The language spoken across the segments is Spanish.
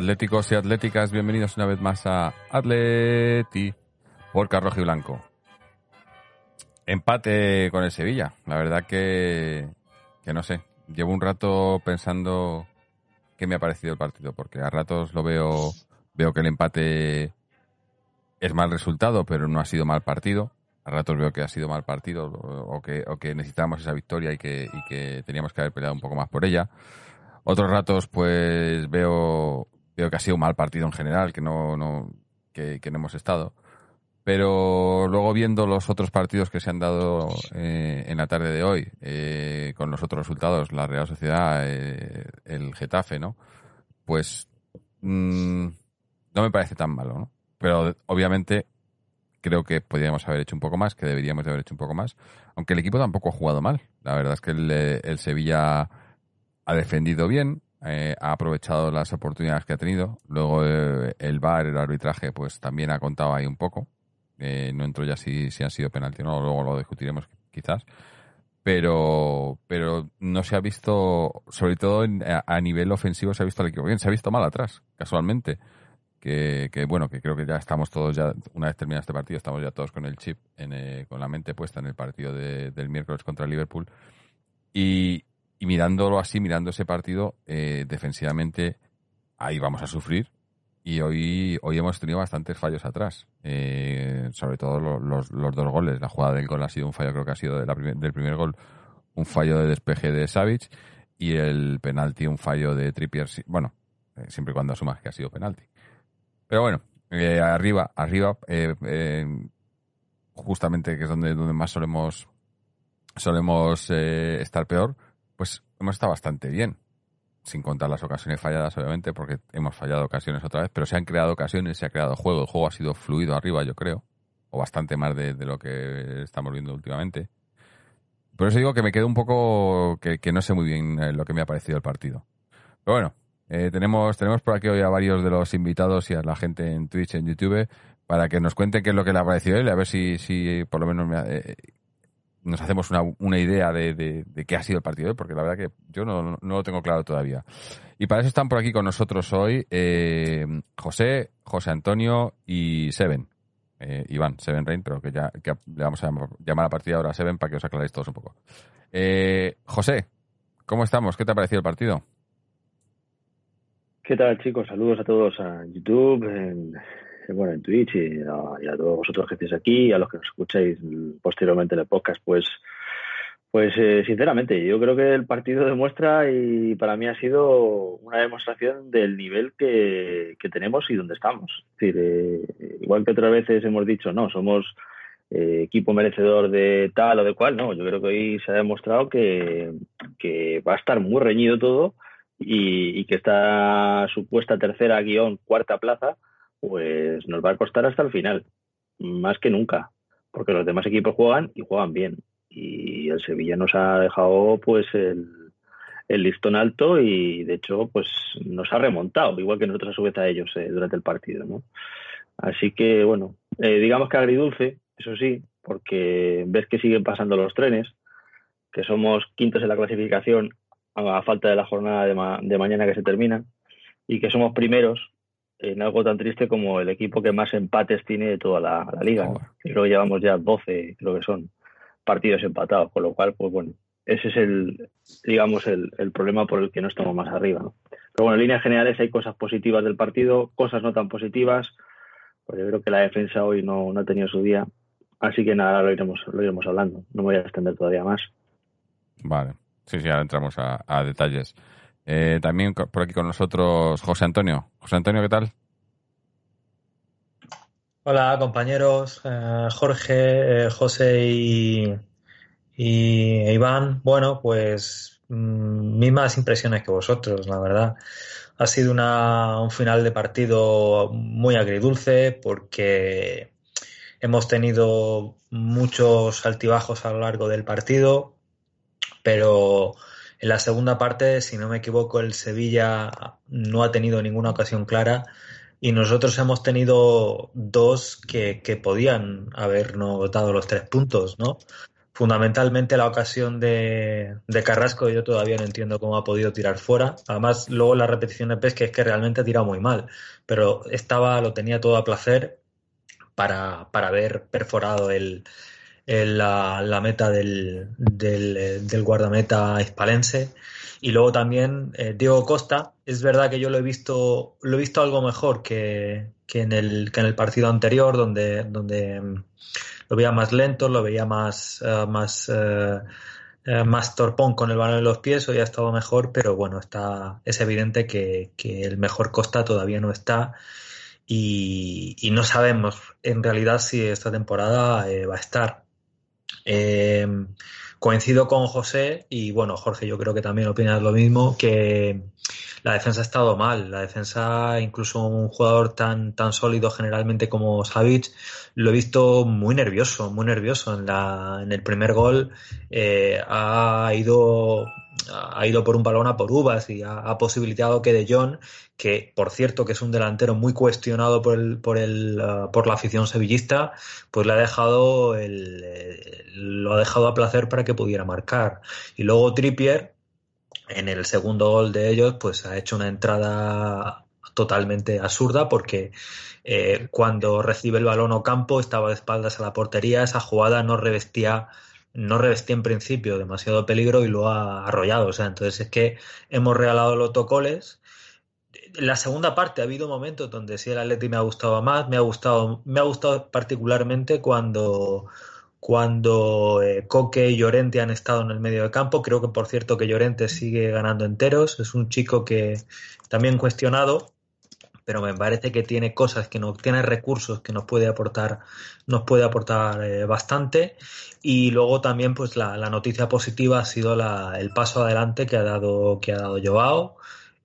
atléticos y atléticas, bienvenidos una vez más a Atleti por Rojo y Blanco. Empate con el Sevilla, la verdad que, que no sé, llevo un rato pensando qué me ha parecido el partido, porque a ratos lo veo, veo que el empate es mal resultado, pero no ha sido mal partido. A ratos veo que ha sido mal partido o que, o que necesitábamos esa victoria y que, y que teníamos que haber peleado un poco más por ella. Otros ratos, pues veo, veo que ha sido un mal partido en general, que no, que, no hemos estado. Pero luego viendo los otros partidos que se han dado eh, en la tarde de hoy, eh, con los otros resultados, la Real Sociedad, eh, el Getafe, ¿no? Pues mm, no me parece tan malo, ¿no? Pero obviamente creo que podríamos haber hecho un poco más, que deberíamos de haber hecho un poco más, aunque el equipo tampoco ha jugado mal. La verdad es que el, eh, el Sevilla ha defendido bien, eh, ha aprovechado las oportunidades que ha tenido. Luego eh, el VAR, el arbitraje, pues también ha contado ahí un poco. Eh, no entro ya si, si han sido penalti o no, luego lo discutiremos quizás. Pero, pero no se ha visto, sobre todo en- a, a nivel ofensivo, se ha visto el equipo bien, se ha visto mal atrás, casualmente. Que, que, bueno, que creo que ya estamos todos ya, una vez terminado este partido, estamos ya todos con el chip, en, eh, con la mente puesta en el partido de- del miércoles contra Liverpool. Y, y mirándolo así, mirando ese partido, eh, defensivamente, ahí vamos a sufrir. Y hoy, hoy hemos tenido bastantes fallos atrás. Eh, sobre todo lo- los, dos goles. La jugada del gol ha sido un fallo, creo que ha sido de la primer- del primer gol, un fallo de despeje de Savic. Y el penalti, un fallo de Trippier. Bueno, eh, siempre y cuando asumas que ha sido penalti. Pero bueno, eh, arriba, arriba, eh, justamente que es donde, donde más solemos, solemos estar peor, pues hemos estado bastante bien. Sin contar las ocasiones falladas, obviamente, porque hemos fallado ocasiones otra vez, pero se han creado ocasiones, se ha creado juego. El juego ha sido fluido arriba, yo creo, o bastante más de, lo que estamos viendo últimamente. Por eso digo que me quedo un poco, que, no sé muy bien eh, lo que me ha parecido el partido. Pero bueno, eh, tenemos, tenemos por aquí hoy a varios de los invitados y a la gente en Twitch, en YouTube, para que nos cuenten qué es lo que le ha parecido él, a ver si, si por lo menos me ha- eh, nos hacemos una, una idea de, qué ha sido el partido hoy, porque la verdad que yo no, lo tengo claro todavía. Y para eso están por aquí con nosotros hoy eh, José, José Antonio y Seven. Eh, Iván, Seven Rain, pero que ya que le vamos a llamar, a partir de ahora a Seven para que os aclaréis todos un poco. Eh, José, ¿cómo estamos? ¿Qué te ha parecido el partido? ¿Qué tal, chicos? Saludos a todos a YouTube, en, bueno, en Twitch y a, todos vosotros que estéis aquí y a los que nos escucháis posteriormente en el podcast. Pues, pues eh, sinceramente, yo creo que el partido demuestra y para mí ha sido una demostración del nivel que, que tenemos y dónde estamos. Eh, igual que otras veces hemos dicho, no, somos eh, equipo merecedor de tal o de cual, no, yo creo que hoy se ha demostrado que, que va a estar muy reñido todo y, y que esta supuesta tercera guion cuarta plaza pues nos va a costar hasta el final más que nunca porque los demás equipos juegan y juegan bien y el Sevilla nos ha dejado pues el, el listón alto y de hecho pues nos ha remontado igual que nosotros a su vez a ellos eh, durante el partido ¿no? así que bueno eh, digamos que agridulce eso sí porque ves que siguen pasando los trenes que somos quintos en la clasificación a falta de la jornada de, ma de, mañana que se termina y que somos primeros en algo tan triste como el equipo que más empates tiene de toda la, la liga. ¿no? Y luego llevamos ya 12, creo que son, partidos empatados, con lo cual, pues bueno, ese es el, digamos, el, el problema por el que no estamos más arriba. ¿no? Pero bueno, en líneas generales hay cosas positivas del partido, cosas no tan positivas, pues yo creo que la defensa hoy no, no ha tenido su día, así que nada, lo iremos, lo iremos hablando, no me voy a extender todavía más. Vale. Sí, sí, ahora entramos a, a detalles. Eh, también por aquí con nosotros José Antonio. José Antonio, ¿qué tal? Hola compañeros, eh, Jorge, eh, José y, y Iván. Bueno, pues mm, mismas impresiones que vosotros, la verdad. Ha sido una, un final de partido muy agridulce porque hemos tenido muchos altibajos a lo largo del partido, pero en la segunda parte, si no me equivoco, el Sevilla no ha tenido ninguna ocasión clara y nosotros hemos tenido dos que, podían habernos dado los tres puntos, ¿no? Fundamentalmente la ocasión de, de Carrasco, yo todavía no entiendo cómo ha podido tirar fuera. Además, luego la repetición de Pesque es que realmente ha tirado muy mal, pero estaba, lo tenía todo a placer para, para haber perforado el- la, la meta del, del, eh, del guardameta hispalense. Y luego también eh, Diego Costa, es verdad que yo lo he visto, lo he visto algo mejor que, que en el, que en el partido anterior, donde, donde mm, lo veía más lento, lo veía más, eh, más, más torpón con el balón en los pies, hoy ha estado mejor, pero bueno, está, es evidente que, que el mejor Costa todavía no está y, y no sabemos en realidad si esta temporada va a estar. Eh, coincido con José y bueno, Jorge, yo creo que también opinas lo mismo, que la defensa ha estado mal. La defensa, incluso un jugador tan, tan sólido generalmente como Savic, lo he visto muy nervioso, muy nervioso. En, la, en el primer gol eh, ha ido ha ido por un balón a por uvas y ha, posibilitado que De Jong, que por cierto que es un delantero muy cuestionado por el, por el uh, por la afición sevillista, pues le ha dejado el, el, lo ha dejado a placer para que pudiera marcar. Y luego Trippier, en el segundo gol de ellos, pues ha hecho una entrada totalmente absurda porque eh, cuando recibe el balón Ocampo estaba de espaldas a la portería, esa jugada no revestía no revestía en principio demasiado peligro y lo ha arrollado. O sea, entonces es que hemos regalado los tocoles. La segunda parte ha habido momentos donde sí el Atleti me ha gustado más, me ha gustado, me ha gustado particularmente cuando cuando eh, Coque y Llorente han estado en el medio de campo. Creo que, por cierto, que Llorente sigue ganando enteros. Es un chico que también cuestionado, pero me parece que tiene cosas que no tiene recursos que nos puede aportar nos puede aportar eh, bastante. Y luego también pues la, noticia positiva ha sido el paso adelante que ha dado que ha dado Joao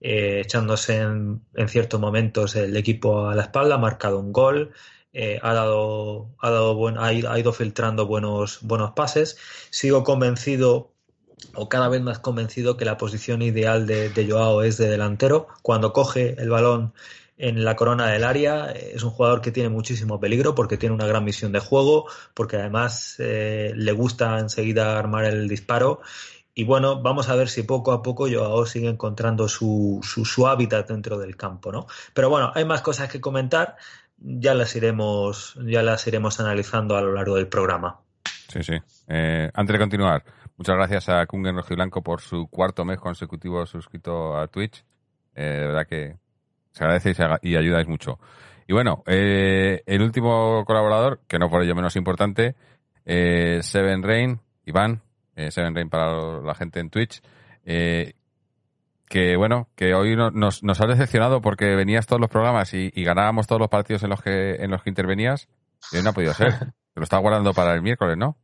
eh, echándose en, ciertos momentos el equipo a la espalda ha marcado un gol eh, ha dado ha dado buen, ha, ido, filtrando buenos buenos pases. Sigo convencido o cada vez más convencido que la posición ideal de, de Joao es de delantero. Cuando coge el balón en la corona del área. Es un jugador que tiene muchísimo peligro porque tiene una gran misión de juego, porque además eh, le gusta enseguida armar el disparo. Y bueno, vamos a ver si poco a poco Joao sigue encontrando su, su, hábitat dentro del campo, ¿no? Pero bueno, hay más cosas que comentar. Ya las iremos, ya las iremos analizando a lo largo del programa. Sí, sí. Eh, antes de continuar, muchas gracias a Kungen Rojiblanco por su cuarto mes consecutivo suscrito a Twitch. Eh, de verdad que se agradece y, se y ayudáis mucho. Y bueno, eh, el último colaborador, que no por ello menos importante, eh, Seven Rain, Iván, eh, Seven Rain para la gente en Twitch, eh, que bueno, que hoy no, nos, nos has decepcionado porque venías todos los programas y, y, ganábamos todos los partidos en los que en los que intervenías y hoy no ha podido ser. Te lo está guardando para el miércoles, ¿no?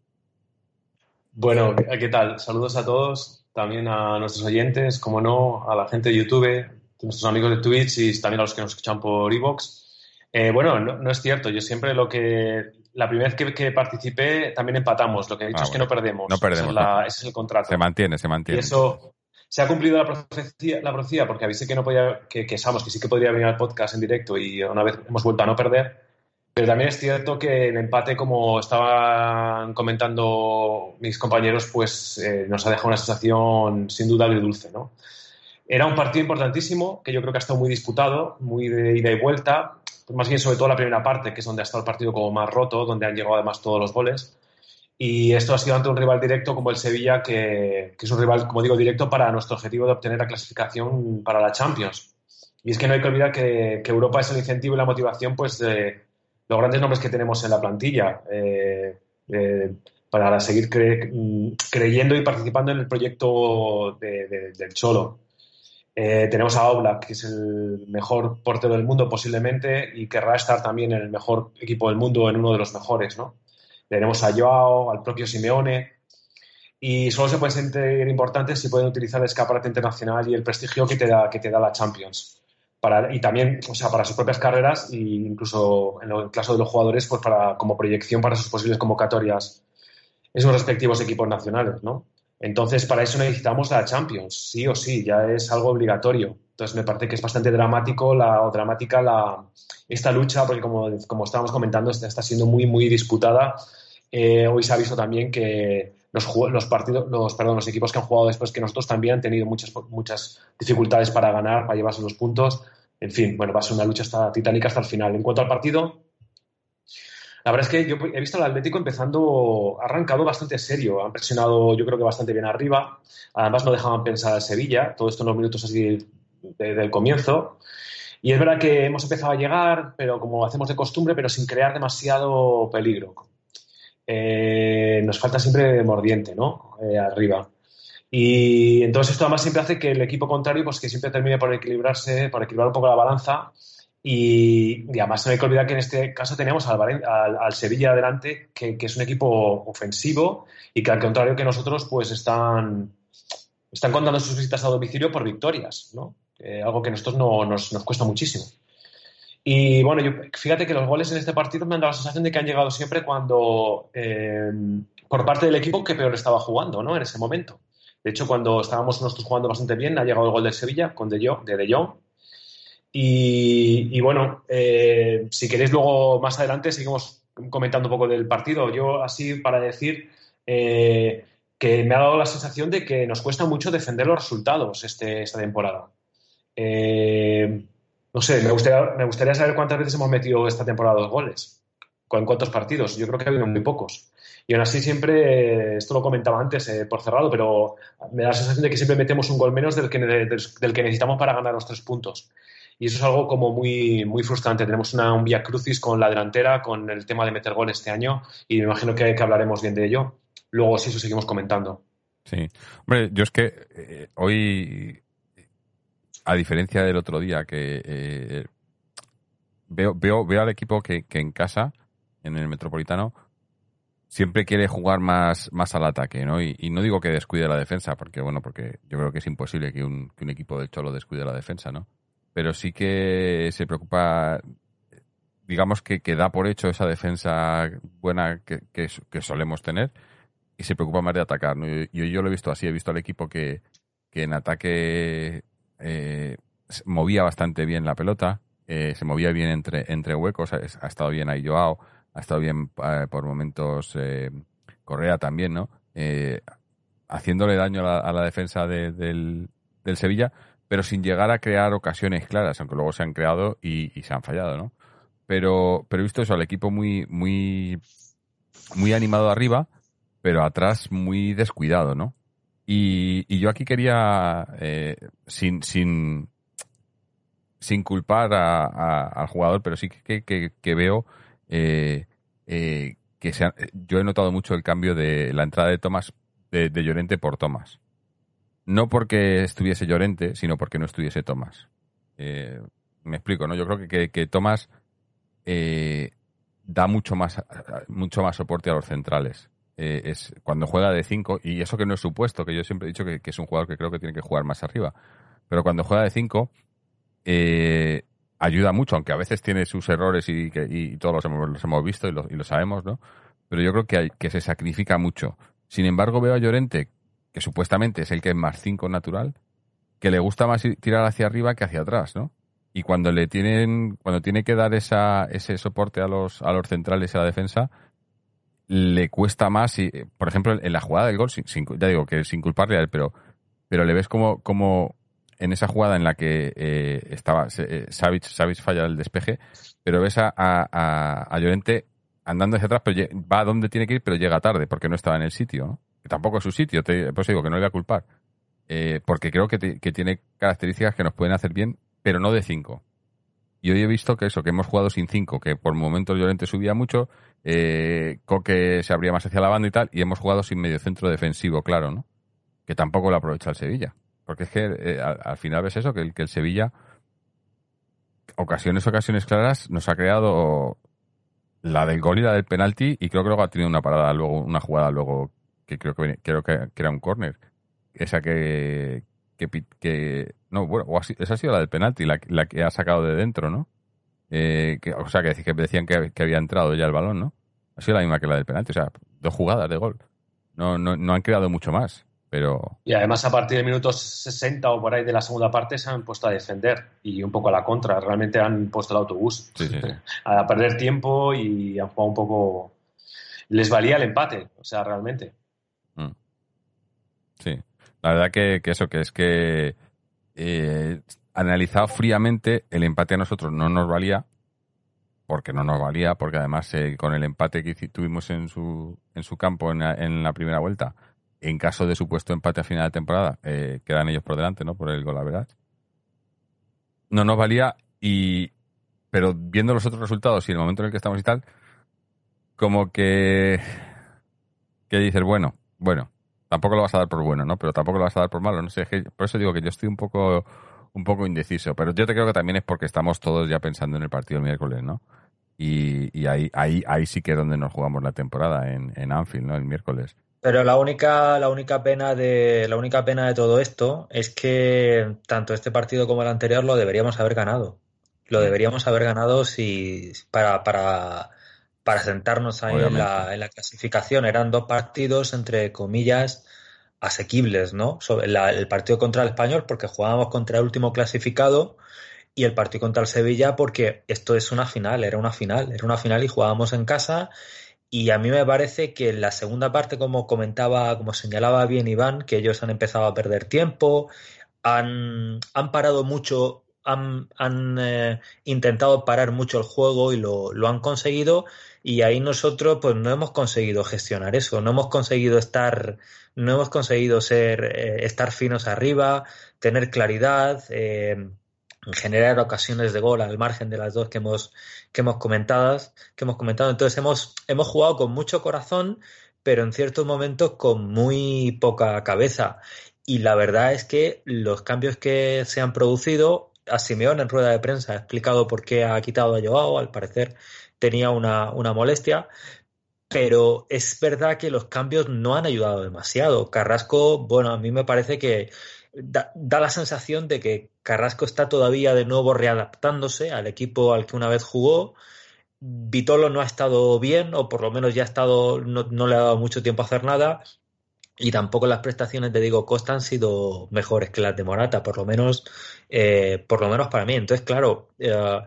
Bueno, ¿qué tal? Saludos a todos, también a nuestros oyentes, como no, a la gente de YouTube, nuestros amigos de Twitch y también a los que nos escuchan por Evox. Eh, bueno, no, no, es cierto. Yo siempre lo que. La primera vez que, que participé también empatamos. Lo que he dicho ah, es bueno. que no perdemos. No perdemos. Es, la, no. ese es, el contrato. Se mantiene, se mantiene. Y eso. Se ha cumplido la profecía, la profecía porque avisé que no podía, que, que sabemos que sí que podría venir al podcast en directo y una vez hemos vuelto a no perder. Pero también es cierto que el empate, como estaban comentando mis compañeros, pues eh, nos ha dejado una sensación sin duda de dulce, ¿no? Era un partido importantísimo que yo creo que ha estado muy disputado, muy de ida y vuelta, más bien sobre todo la primera parte, que es donde ha estado el partido como más roto, donde han llegado además todos los goles. Y esto ha sido ante un rival directo como el Sevilla, que, que, es un rival, como digo, directo para nuestro objetivo de obtener la clasificación para la Champions. Y es que no hay que olvidar que, que Europa es el incentivo y la motivación pues, de los grandes nombres que tenemos en la plantilla eh, eh, para seguir cre creyendo y participando en el proyecto de, de, del Cholo. Eh, tenemos a Oblak, que es el mejor portero del mundo posiblemente y querrá estar también en el mejor equipo del mundo, en uno de los mejores, ¿no? Tenemos a Joao, al propio Simeone y solo se pueden sentir importantes si pueden utilizar el escaparate internacional y el prestigio que te da, que te da la Champions. Para, y también, o sea, para sus propias carreras e incluso en el caso de los jugadores, pues para, como proyección para sus posibles convocatorias en sus respectivos equipos nacionales, ¿no? Entonces, para eso necesitamos la Champions, sí o sí, ya es algo obligatorio. Entonces, me parece que es bastante dramático la, o dramática la, esta lucha, porque como, como estábamos comentando, está, está siendo muy, muy disputada. Eh, hoy se ha visto también que los, los, partidos, los, perdón, los equipos que han jugado después que nosotros también han tenido muchas, muchas dificultades para ganar, para llevarse los puntos. En fin, bueno, va a ser una lucha hasta, titánica hasta el final. En cuanto al partido, la verdad es que yo he visto al Atlético empezando, arrancado bastante serio, han presionado yo creo que bastante bien arriba, además no dejaban pensar a Sevilla, todo esto en los minutos así del comienzo. Y es verdad que hemos empezado a llegar, pero como hacemos de costumbre, pero sin crear demasiado peligro. Eh, nos falta siempre mordiente, ¿no? Eh, arriba. Y entonces esto además siempre hace que el equipo contrario, pues que siempre termine por equilibrarse, por equilibrar un poco la balanza y, además no hay que olvidar que en este caso tenemos al, Sevilla adelante, que, es un equipo ofensivo y que al contrario que nosotros, pues están, están contando sus visitas a domicilio por victorias, ¿no? Eh, algo que a nosotros no, nos, nos, cuesta muchísimo. Y bueno, yo, fíjate que los goles en este partido me han dado la sensación de que han llegado siempre cuando, eh, por parte del equipo que peor estaba jugando, ¿no? En ese momento. De hecho, cuando estábamos nosotros jugando bastante bien, ha llegado el gol del Sevilla con de, Jong, de, de Jong y, bueno, eh, si queréis luego más adelante seguimos comentando un poco del partido. Yo así para decir eh, que me ha dado la sensación de que nos cuesta mucho defender los resultados este, esta temporada. Eh, no sé, me gustaría, me gustaría saber cuántas veces hemos metido esta temporada dos goles. ¿En cuántos partidos? Yo creo que ha habido muy pocos. Y aún así siempre, esto lo comentaba antes por cerrado, pero me da la sensación de que siempre metemos un gol menos del que, del que necesitamos para ganar los tres puntos y eso es algo como muy, muy frustrante. Tenemos una, un vía crucis con la delantera, con el tema de meter gol este año y me imagino que, que hablaremos bien de ello. Luego sí, eso seguimos comentando. Sí. Hombre, yo es que eh, hoy, a diferencia del otro día, que eh, veo, veo, veo al equipo que, que en casa, en el Metropolitano, siempre quiere jugar más, más al ataque, ¿no? Y, no digo que descuide la defensa, porque bueno, porque yo creo que es imposible que un, que un equipo del Cholo descuide la defensa, ¿no? Pero sí que se preocupa, digamos que, que da por hecho esa defensa buena que, que, solemos tener y se preocupa más de atacar. Yo, yo, lo he visto así, he visto al equipo que, que en ataque eh, movía bastante bien la pelota, eh, se movía bien entre, entre huecos, ha, estado bien ahí Joao, ha estado bien eh, por momentos Correa también, ¿no? haciéndole daño a la, defensa del, del Sevilla, pero sin llegar a crear ocasiones claras, aunque luego se han creado y, se han fallado, ¿no? Pero, pero he visto eso, al equipo muy, muy, muy animado arriba, pero atrás muy descuidado, ¿no? Y, yo aquí quería, eh, sin, sin, sin culpar al jugador, pero sí que, que, veo eh, eh, que se yo he notado mucho el cambio de la entrada de Tomás, de Llorente por Tomás no porque estuviese Llorente, sino porque no estuviese Tomás. Eh, me explico, ¿no? Yo creo que, que, Tomás eh, da mucho más, mucho más soporte a los centrales. Eh, es cuando juega de 5, y eso que no es supuesto, que yo siempre he dicho que, es un jugador que creo que tiene que jugar más arriba. Pero cuando juega de 5, ayuda mucho, aunque a veces tiene sus errores y, que, y todos los hemos, hemos visto y lo, y lo, sabemos, ¿no? Pero yo creo que, hay, que se sacrifica mucho. Sin embargo, veo a Llorente que supuestamente es el que es más 5 natural, que le gusta más tirar hacia arriba que hacia atrás, ¿no? Y cuando le tienen, cuando tiene que dar esa, ese soporte a los, a los centrales y a la defensa, le cuesta más, y, por ejemplo, en la jugada del gol, ya digo que sin culparle a él, pero, pero le ves como, como en esa jugada en la que eh, estaba eh, falla el despeje, pero ves a, a, a, Llorente andando hacia atrás, pero va a donde tiene que ir, pero llega tarde, porque no estaba en el sitio, ¿no? Que tampoco es su sitio, te, pues digo que no le voy a culpar, eh, porque creo que, tiene características que nos pueden hacer bien, pero no de 5. Y hoy he visto que eso, que hemos jugado sin 5, que por momentos Llorente subía mucho, eh, Coque se abría más hacia la banda y tal, y hemos jugado sin medio centro defensivo, claro, ¿no? Que tampoco lo aprovecha el Sevilla. Porque es que eh, al, al final ves eso, que el, que el Sevilla, ocasiones, ocasiones claras, nos ha creado la del gol y la del penalti, y creo que luego ha tenido una parada luego, una jugada luego que creo que creo que, que era un córner. Esa que, que, no, bueno, o así- esa ha sido la del penalti, la, la que ha sacado de dentro, ¿no? Eh, que, o sea, que, decían que, que había entrado ya el balón, ¿no? Ha sido la misma que la del penalti, o sea, dos jugadas de gol. No, no, no han creado mucho más, pero Y además a partir del minuto 60 o por ahí de la segunda parte se han puesto a defender y un poco a la contra. Realmente han puesto el autobús sí, sí, sí. a perder tiempo y han jugado un poco... Les valía el empate, o sea, realmente. Sí, la verdad que, que eso, que es que eh, analizado fríamente, el empate a nosotros no nos valía, porque no nos valía, porque además eh, con el empate que tuvimos en su, en su campo en la, en la primera vuelta, en caso de supuesto empate a final de temporada, eh, quedan ellos por delante, ¿no? Por el gol, la verdad. No nos valía y... Pero viendo los otros resultados y el momento en el que estamos y tal, como que... Que dices, bueno, bueno, tampoco lo vas a dar por bueno, ¿no? Pero tampoco lo vas a dar por malo, no sé. es que- Por eso digo que yo estoy un poco, un poco indeciso. Pero yo te creo que también es porque estamos todos ya pensando en el partido del miércoles, ¿no? Y, y ahí, ahí, ahí sí que es donde nos jugamos la temporada, en, en Anfield, ¿no? El miércoles. Pero la única, la única pena de, la única pena de todo esto es que tanto este partido como el anterior lo deberíamos haber ganado. Lo deberíamos haber ganado si, para, para, para sentarnos ahí en la, en la clasificación. Eran dos partidos, entre comillas, asequibles, ¿no? Sobre la- el partido contra el Español, porque jugábamos contra el último clasificado, y el partido contra el Sevilla, porque esto es una final, era una final, era una final y jugábamos en casa. Y a mí me parece que en la segunda parte, como comentaba, como señalaba bien Iván, que ellos han empezado a perder tiempo, han, han parado mucho, han, eh, intentado parar mucho el juego y lo, han conseguido. Y ahí nosotros, pues no hemos conseguido gestionar eso, no hemos conseguido estar, no hemos conseguido ser, eh, estar finos arriba, tener claridad, eh, generar ocasiones de gol al margen de las dos que hemos, que hemos comentado, que hemos comentado. Entonces hemos, hemos jugado con mucho corazón, pero en ciertos momentos con muy poca cabeza. Y la verdad es que los cambios que se han producido, a Simeone en rueda de prensa ha explicado por qué ha quitado a Joao, al parecer tenía una, una molestia, pero es verdad que los cambios no han ayudado demasiado. Carrasco, bueno, a mí me parece que da, da la sensación de que Carrasco está todavía de nuevo readaptándose al equipo al que una vez jugó. Vitolo no ha estado bien, o por lo menos ya ha estado, no, no le ha dado mucho tiempo a hacer nada. Y tampoco las prestaciones de Diego Costa han sido mejores que las de Morata, por lo menos, eh, por lo menos para mí. Entonces, claro, eh,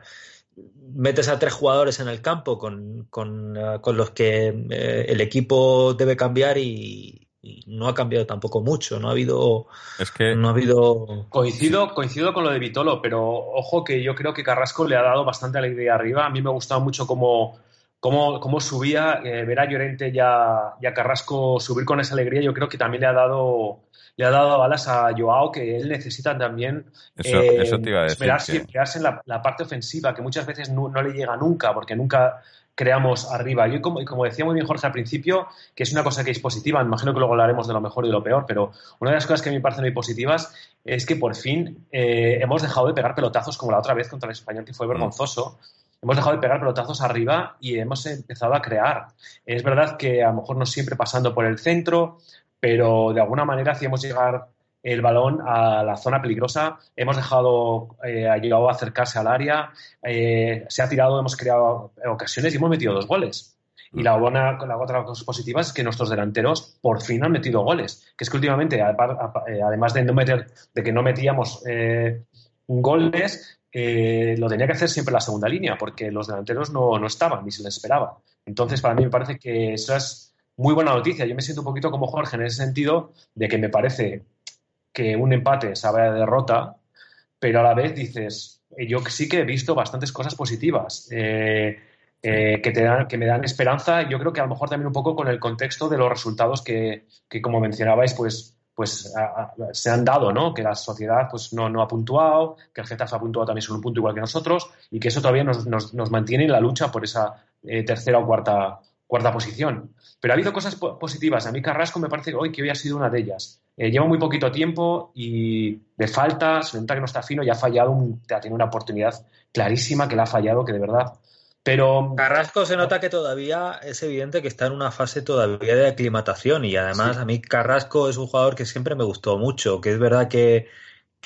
metes a tres jugadores en el campo con, con, eh, con los que eh, el equipo debe cambiar y, y no ha cambiado tampoco mucho. No ha habido, Es que no ha habido Coincido, coincido con lo de Vitolo, pero ojo que yo creo que Carrasco le ha dado bastante alegría arriba. A mí me ha gustado mucho cómo, cómo, cómo subía, eh, ver a Llorente y a, y a Carrasco subir con esa alegría. Yo creo que también le ha dado le ha dado balas a Joao, que él necesita también eso, eh, eso te iba a decir. esperarse, que- en la, la parte ofensiva, que muchas veces no, no le llega nunca, porque nunca creamos arriba. Yo, como, y como decía muy bien Jorge al principio, que es una cosa que es positiva, imagino que luego hablaremos de lo mejor y de lo peor, pero una de las cosas que a mí me parecen muy positivas es que por fin eh, hemos dejado de pegar pelotazos como la otra vez contra el español, que fue vergonzoso. Hemos dejado de pegar pelotazos arriba y hemos empezado a crear. Es verdad que a lo mejor no siempre pasando por el centro, pero de alguna manera hacíamos llegar el balón a la zona peligrosa, hemos dejado, eh, ha llegado a acercarse al área, eh, se ha tirado, hemos creado ocasiones y hemos metido dos goles. Y la, buena, la otra cosa positiva es que nuestros delanteros por fin han metido goles. Que es que últimamente, eh, además de, no meter, de que no metíamos eh, goles, eh, lo tenía que hacer siempre la segunda línea, porque los delanteros no, no estaban ni se les esperaba. Entonces, para mí me parece que eso es muy buena noticia. Yo me siento un poquito como Jorge en ese sentido de que me parece que un empate sabe a derrota, pero a la vez dices, eh, yo sí que he visto bastantes cosas positivas eh, que, te dan, que me dan esperanza. Yo creo que a lo mejor también un poco con el contexto de los resultados que, que como mencionabais, pues, pues se han dado, ¿no? Que la sociedad pues, no, no ha puntuado, que el Getafe ha puntuado también solo un punto igual que nosotros y que eso todavía nos, nos, nos mantiene en la lucha por esa eh, tercera o cuarta cuarta posición. Pero ha habido cosas po- positivas. A mí Carrasco me parece hoy, que hoy ha sido una de ellas. Eh, lleva muy poquito tiempo y de falta, se nota que no está fino y ha fallado, un, tenido una oportunidad clarísima que la ha fallado, que de verdad. Pero Carrasco se nota que todavía es evidente que está en una fase todavía de aclimatación y además Sí. a mí Carrasco es un jugador que siempre me gustó mucho, que es verdad que,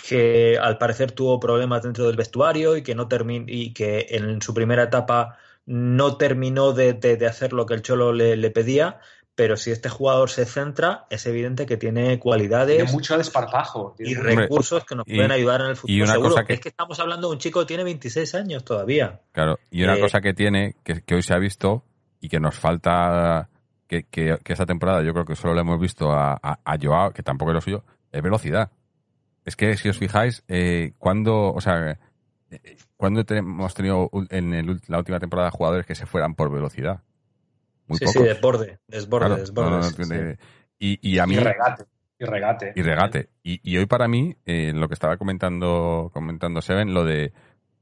que al parecer tuvo problemas dentro del vestuario y que no termin y que en su primera etapa no terminó de, de- de hacer lo que el Cholo le, le pedía, pero si este jugador se centra, es evidente que tiene tiene cualidades mucho desparpajo. tiene y recursos que nos y- pueden ayudar en el futuro. y una seguro. cosa que- Es que estamos hablando de un chico que tiene 26 años todavía. Claro, y una Eh, cosa que tiene, que, que hoy se ha visto y que nos falta, que, que, que esta temporada yo creo que solo le hemos visto a, a, a Joao, que tampoco es lo suyo, es velocidad. Es que si os fijáis, eh, cuando, o sea, eh, cuando hemos tenido en el la última temporada jugadores que se fueran por velocidad. Muy sí, pocos. sí, desborde, desborde, Claro, desborde. no, no, no sí, sí. tiene- y, y a mí Y regate. Y regate. y regate. Y, y hoy para mí, eh, lo que estaba comentando, comentando Seven, lo de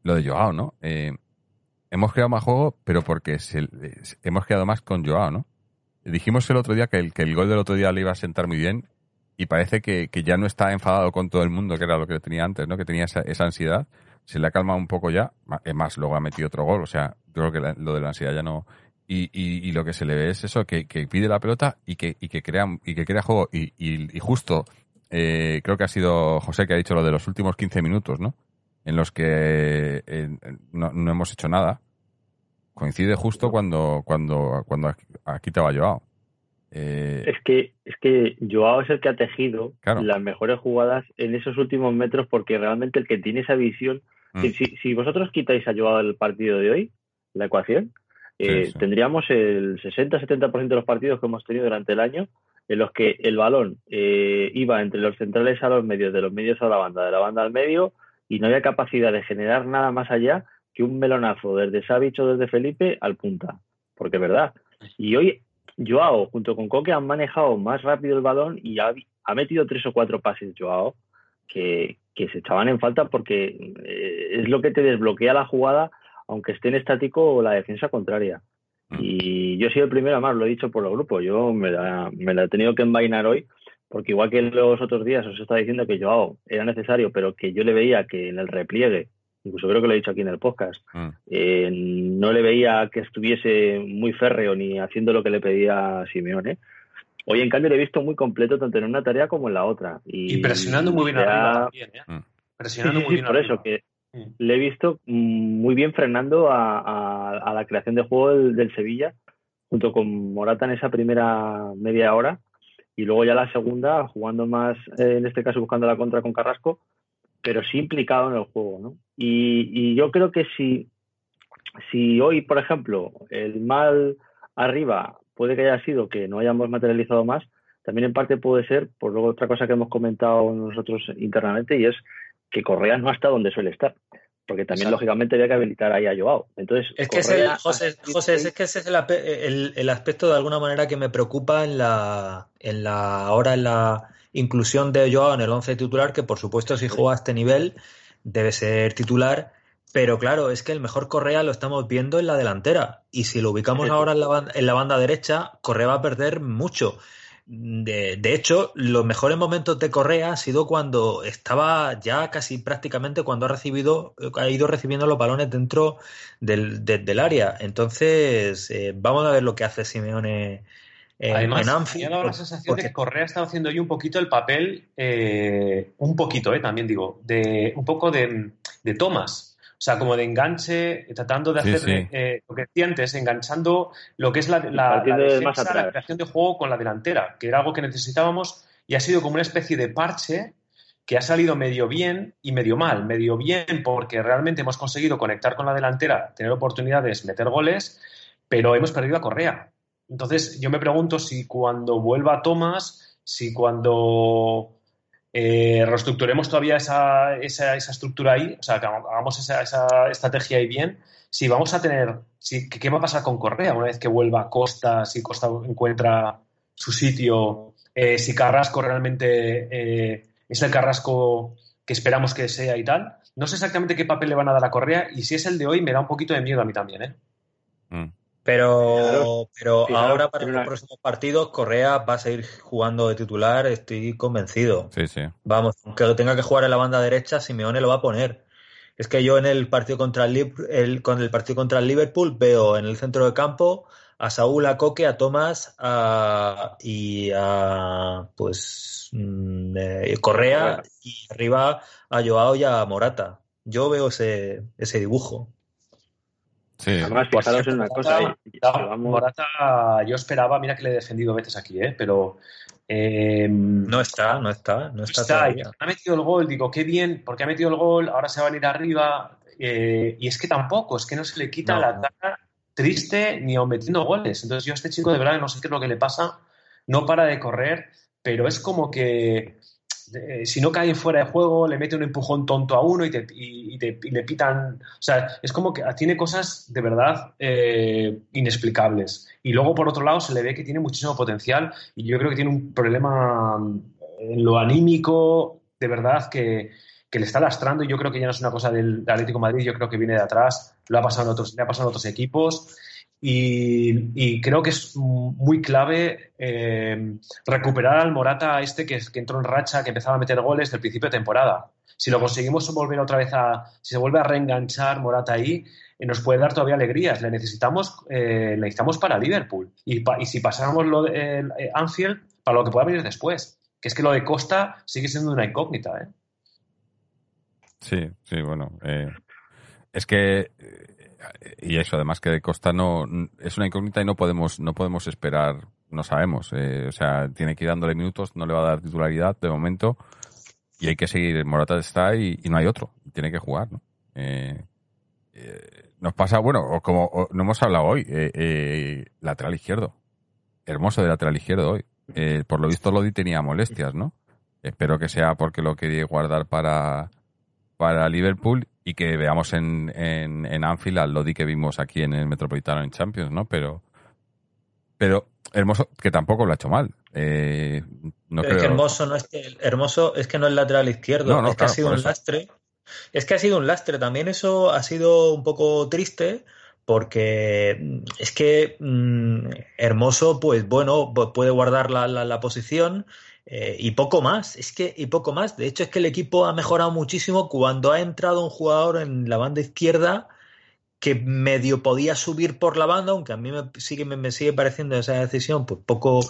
lo de Joao, ¿no? Eh, hemos creado más juego, pero porque se- eh, hemos creado más con Joao, ¿no? Dijimos el otro día que el, que el gol del otro día le iba a sentar muy bien y parece que, que ya no está enfadado con todo el mundo, que era lo que tenía antes, ¿no? Que tenía esa, esa ansiedad. Se le ha calmado un poco ya. Es más, luego ha metido otro gol. O sea, yo creo que la- lo de la ansiedad ya no... Y, y, y lo que se le ve es eso, que, que pide la pelota y que, y que crea y que crea juego. Y, y, y justo, eh, creo que ha sido José que ha dicho lo de los últimos 15 minutos, ¿no? En los que eh, no, no hemos hecho nada. Coincide justo cuando, cuando, cuando ha, ha quitado a Joao. Eh, Es que, es que Joao es el que ha tejido Claro. las mejores jugadas en esos últimos metros porque realmente el que tiene esa visión, Mm. si, si- si vosotros quitáis a Joao del partido de hoy, la ecuación, eh, Sí, sí. tendríamos el 60-70% de los partidos que hemos tenido durante el año en los que el balón eh, iba entre los centrales a los medios, de los medios a la banda, de la banda al medio y no había capacidad de generar nada más allá que un melonazo desde Savic o desde Felipe al punta. Porque es verdad. Y hoy Joao junto con Coque han manejado más rápido el balón y ha, ha metido tres o cuatro pases Joao que, que se echaban en falta porque eh, es lo que te desbloquea la jugada aunque esté en estático la defensa contraria. Mm. Y yo he sido el primero, además lo he dicho por los grupos, yo me la, me la he tenido que envainar hoy porque igual que los otros días os estaba diciendo que Joao era necesario, pero que yo le veía que en el repliegue, incluso creo que lo he dicho aquí en el podcast, mm, eh, no le veía que estuviese muy férreo ni haciendo lo que le pedía Simeone. Hoy, en cambio, le he visto muy completo tanto en una tarea como en la otra. Y, Y presionando muy bien ha- arriba también, ¿eh? Mm. Sí, Presionando sí, muy sí, bien por arriba. eso, que. Le he visto mm, muy bien frenando a, a- la creación de juego del, del Sevilla, junto con Morata en esa primera media hora, y luego ya la segunda, jugando más, eh, en este caso buscando la contra con Carrasco, pero sí implicado en el juego, ¿no? Y, y yo creo que si, si hoy, por ejemplo, el mal arriba puede que haya sido que no hayamos materializado más, también en parte puede ser por luego otra cosa que hemos comentado nosotros internamente y es que Correa no está donde suele estar. Porque también, Exacto. lógicamente, había que habilitar ahí a Joao. Entonces, Es que es el, José, ha es que ese es el, el- el aspecto de alguna manera que me preocupa en la, en la ahora en la inclusión de Joao en el 11 titular, que por supuesto si juega a este nivel debe ser titular, pero claro, es que el mejor Correa lo estamos viendo en la delantera y si lo ubicamos ahora en la, en la banda derecha, Correa va a perder mucho. De, de hecho, los mejores momentos de Correa ha sido cuando estaba ya casi prácticamente cuando ha recibido, ha ido recibiendo los balones dentro del, de- del área. Entonces, eh, vamos a ver lo que hace Simeone eh, Además, en me Anfield. ha dado la sensación porque- de que Correa estaba haciendo hoy un poquito el papel, eh, un poquito, eh, también digo, de un poco de, de Thomas. O sea, como de enganche, tratando de Sí, hacer sí. eh, lo que decía antes, enganchando lo que es la, la, la defensa, la creación de juego con la delantera, que era algo que necesitábamos y ha sido como una especie de parche que ha salido medio bien y medio mal. Medio bien porque realmente hemos conseguido conectar con la delantera, tener oportunidades, meter goles, pero hemos perdido a Correa. Entonces, yo me pregunto si cuando vuelva Thomas, si cuando eh, reestructuremos todavía esa, esa, esa estructura ahí, o sea, que hagamos esa, esa estrategia ahí bien, si vamos a tener, si, ¿qué va a pasar con Correa una vez que vuelva Costa, si Costa encuentra su sitio, eh, si Carrasco realmente eh, es el Carrasco que esperamos que sea y tal? No sé exactamente qué papel le van a dar a Correa y si es el de hoy me da un poquito de miedo a mí también, ¿eh? mm. Pero, pero ahora para los una- próximos partidos, Correa va a seguir jugando de titular, estoy convencido. Sí, sí. Vamos, aunque tenga que jugar en la banda derecha, Simeone lo va a poner. Es que yo en el partido contra el, el- con el partido contra el Liverpool veo en el centro de campo a Saúl, a Coque, a Tomás a- y a pues mm, eh, Correa Correa. y arriba a Joao y a Morata. Yo veo ese, ese dibujo. Sí, Además, Por fijaros cierto, en una Morata- cosa. y yo esperaba, mira que le he defendido veces aquí, ¿eh? pero eh, No está, no está, no está, está. Y ha metido el gol, digo, qué bien, porque ha metido el gol, ahora se va a venir arriba. eh, y es que tampoco, es que no se le quita No, la cara triste ni aun metiendo goles. Entonces yo a este chico de verdad no sé qué es lo que le pasa, no para de correr, pero es como que eh, si no cae fuera de juego, le mete un empujón tonto a uno y, te- y- te- le pitan. O sea, es como que tiene cosas de verdad eh, inexplicables. Y luego, por otro lado, se le ve que tiene muchísimo potencial y yo creo que tiene un problema mm, en lo anímico, de verdad, que, que le está lastrando y yo creo que ya no es una cosa del Atlético de Madrid, yo creo que viene de atrás, lo ha pasado en otros, le ha pasado en otros equipos y, creo que es muy clave eh, recuperar al Morata este que, entró en racha, que empezaba a meter goles del principio de temporada. Si lo conseguimos volver otra vez a, si se vuelve a reenganchar Morata ahí, eh, nos puede dar todavía alegrías. Le necesitamos, eh, necesitamos para Liverpool. Y, pa- y si pasáramos lo de Anfield, para lo que pueda venir después. Que es que lo de Costa sigue siendo una incógnita, ¿eh? sí, sí, bueno. es que y eso, además que de Costa no es una incógnita y no podemos no podemos esperar, no sabemos. eh, o sea, tiene que ir dándole minutos, no le va a dar titularidad de momento y hay que seguir. Morata está y, no hay otro, tiene que jugar, ¿no? Eh, eh, nos pasa, bueno, o como no hemos hablado hoy, lateral izquierdo. Hermoso de lateral izquierdo hoy. Por lo visto Lodi tenía molestias, ¿no? Espero que sea porque lo quería guardar para, para Liverpool y que veamos en, en, en Anfield al Lodi que vimos aquí en el Metropolitano en Champions, ¿no? Pero, pero hermoso, que tampoco lo ha hecho mal. Eh, no Pero es que hermoso no es que hermoso es que no es lateral izquierdo, No, no, es que claro, ha sido un eso. lastre. Es que ha sido un lastre. También eso ha sido un poco triste porque mm, es que mm, Hermoso, pues bueno, pu- puede guardar la, la- la posición eh, y poco más. Es que y poco más. De hecho, es que el equipo ha mejorado muchísimo cuando ha entrado un jugador en la banda izquierda que medio podía subir por la banda, aunque a mí me sigue, me, sigue pareciendo esa decisión pues poco,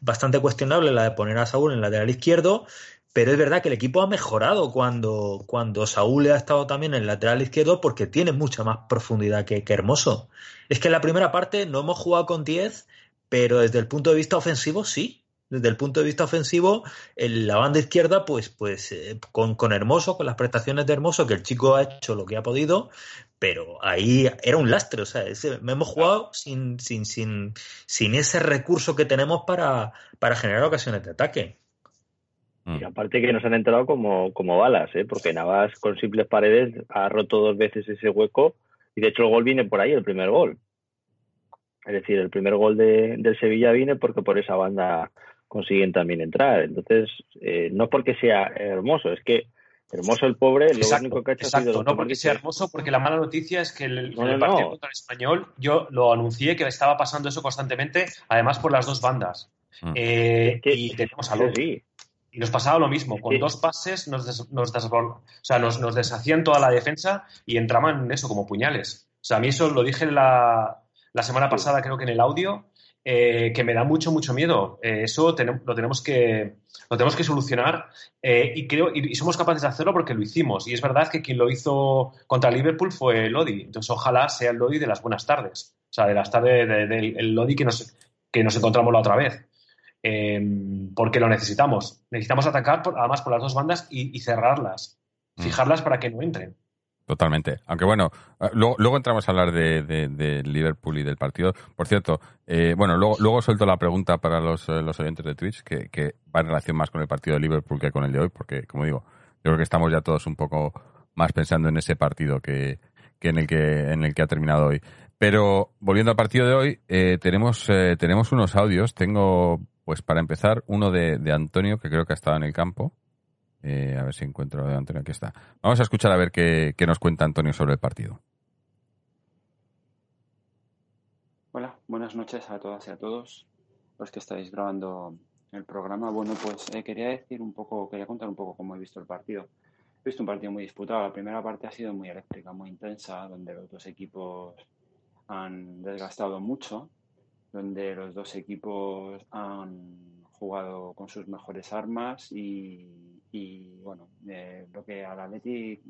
bastante cuestionable la de poner a Saúl en el lateral izquierdo, pero es verdad que el equipo ha mejorado cuando, cuando Saúl ha estado también en el lateral izquierdo porque tiene mucha más profundidad que, que Hermoso. Es que en la primera parte no hemos jugado con 10, pero desde el punto de vista ofensivo sí. Desde el punto de vista ofensivo, en la banda izquierda, pues, pues eh, con, con Hermoso, con las prestaciones de Hermoso, que el chico ha hecho lo que ha podido, pero ahí era un lastre, o sea, ese- hemos jugado sin, sin, sin, sin ese recurso que tenemos para, para generar ocasiones de ataque. Mm. Y aparte que nos han entrado como, como balas, ¿eh? porque Navas con simples paredes ha roto dos veces ese hueco y de hecho el gol viene por ahí, el primer gol. Es decir, el primer gol de, del Sevilla viene porque por esa banda consiguen también entrar. Entonces, eh, no porque sea hermoso, es que hermoso el pobre, lo Exacto, único que ha hecho ha sido... No porque sea hermoso, porque la mala noticia es que el, No, el no, partido no. contra el español yo lo anuncié que estaba pasando eso constantemente, además por las dos bandas. Mm. Eh, Es que- y teníamos a así. Y nos pasaba lo mismo, con Sí. dos pases nos, des- nos, desbor- o sea, nos, nos deshacían toda la defensa y entraban eso como puñales. O sea, a mí eso lo dije la, la semana pasada, creo que en el audio, eh, que me da mucho, mucho miedo. Eh, eso lo, tenemos que, lo tenemos que solucionar eh, y, creo, y, y somos capaces de hacerlo porque lo hicimos. Y es verdad que quien lo hizo contra Liverpool fue Lodi. Entonces, ojalá sea el Lodi de las buenas tardes. O sea, de las tardes de- del el Lodi que nos, que nos encontramos la otra vez. Eh, porque lo necesitamos. Necesitamos atacar, por- además, por las dos bandas y, y cerrarlas. Mm. Fijarlas para que no entren. Totalmente. Aunque bueno, eh, luego, luego entramos a hablar de, Liverpool y del partido. Por cierto, eh, bueno, luego, luego suelto la pregunta para los, eh, los oyentes de Twitch, que, que va en relación más con el partido de Liverpool que con el de hoy, porque, como digo, yo creo que estamos ya todos un poco más pensando en ese partido que, que en el que en el que ha terminado hoy. Pero volviendo al partido de hoy, eh, tenemos eh, tenemos unos audios. Tengo, pues para empezar, uno de, de Antonio, que creo que ha estado en el campo. Eh, a ver si encuentro de Antonio. Aquí está. Vamos a escuchar a ver qué, qué nos cuenta Antonio sobre el partido. Hola, buenas noches a todas y a todos los que estáis grabando el programa. Bueno, pues eh, quería decir un poco, quería contar un poco cómo he visto el partido. He visto un partido muy disputado. La primera parte ha sido muy eléctrica, muy intensa, donde los dos equipos han desgastado mucho, donde los dos equipos han jugado con sus mejores armas y, y bueno, eh, lo que al Atleti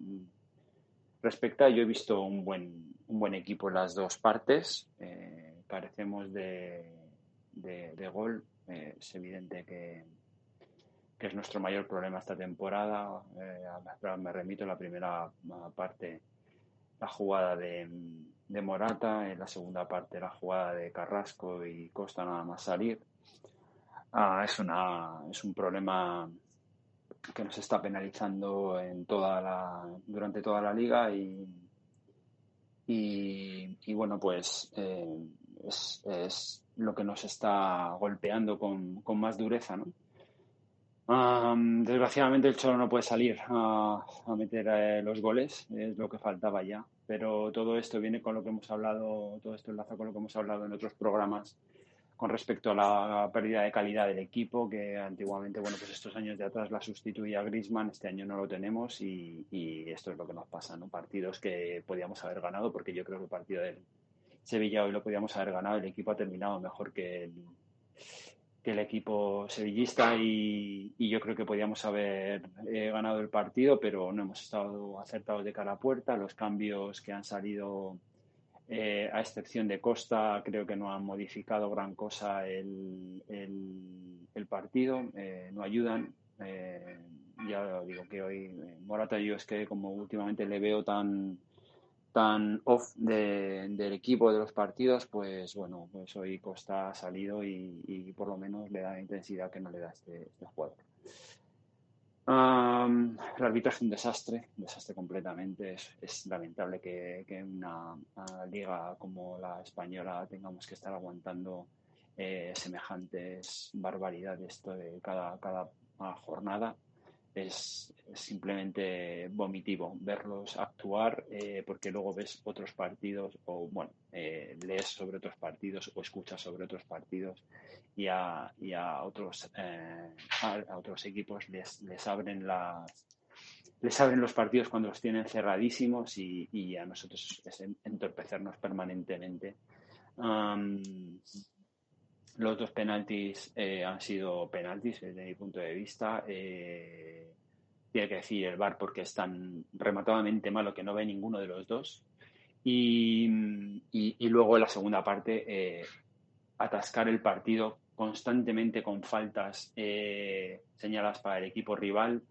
respecta, yo he visto un buen, un buen equipo en las dos partes. Eh, carecemos de, de, gol. Eh, es evidente que, que es nuestro mayor problema esta temporada. Eh, me remito a la primera parte, la jugada de, de Morata, en la segunda parte la jugada de Carrasco y Costa nada más salir. Ah, es, una, es un problema que nos está penalizando en toda la, durante toda la liga y, y, bueno, pues eh, es, es, lo que nos está golpeando con, con más dureza, ¿no? Um, desgraciadamente el Cholo no puede salir a, a meter eh, los goles, es lo que faltaba ya, pero todo esto viene con lo que hemos hablado, todo esto enlaza con lo que hemos hablado en otros programas con respecto a la pérdida de calidad del equipo, que antiguamente, bueno, pues estos años de atrás la sustituía Grisman, este año no lo tenemos y, y, esto es lo que nos pasa, ¿no? Partidos que podíamos haber ganado, porque yo creo que el partido del Sevilla hoy lo podíamos haber ganado, el equipo ha terminado mejor que el, que el equipo sevillista y, y yo creo que podíamos haber eh, ganado el partido, pero no hemos estado acertados de cara a puerta, los cambios que han salido eh, a excepción de Costa, creo que no han modificado gran cosa el, el, partido, eh, no ayudan. Eh, ya digo que hoy eh, Morata yo es que como últimamente le veo tan tan off de, del equipo de los partidos, pues bueno, pues hoy Costa ha salido y, y por lo menos le da la intensidad que no le da este, este jugador. Um, el arbitraje es un desastre, un desastre completamente. Es, lamentable que, que una, liga como la española tengamos que estar aguantando eh, semejantes barbaridades de cada, cada jornada. Es, simplemente vomitivo. Verlos actuar eh, porque luego ves otros partidos o bueno eh, lees sobre otros partidos o escuchas sobre otros partidos y a, y a otros eh, a, otros equipos les, les abren las les abren los partidos cuando los tienen cerradísimos y, y a nosotros es entorpecernos permanentemente los dos penaltis eh, han sido penaltis desde mi punto de vista. Eh, tiene que decir el VAR porque es tan rematadamente malo que no ve ninguno de los dos. Y, luego la segunda parte eh, atascar el partido constantemente con faltas eh, señaladas para el equipo rival,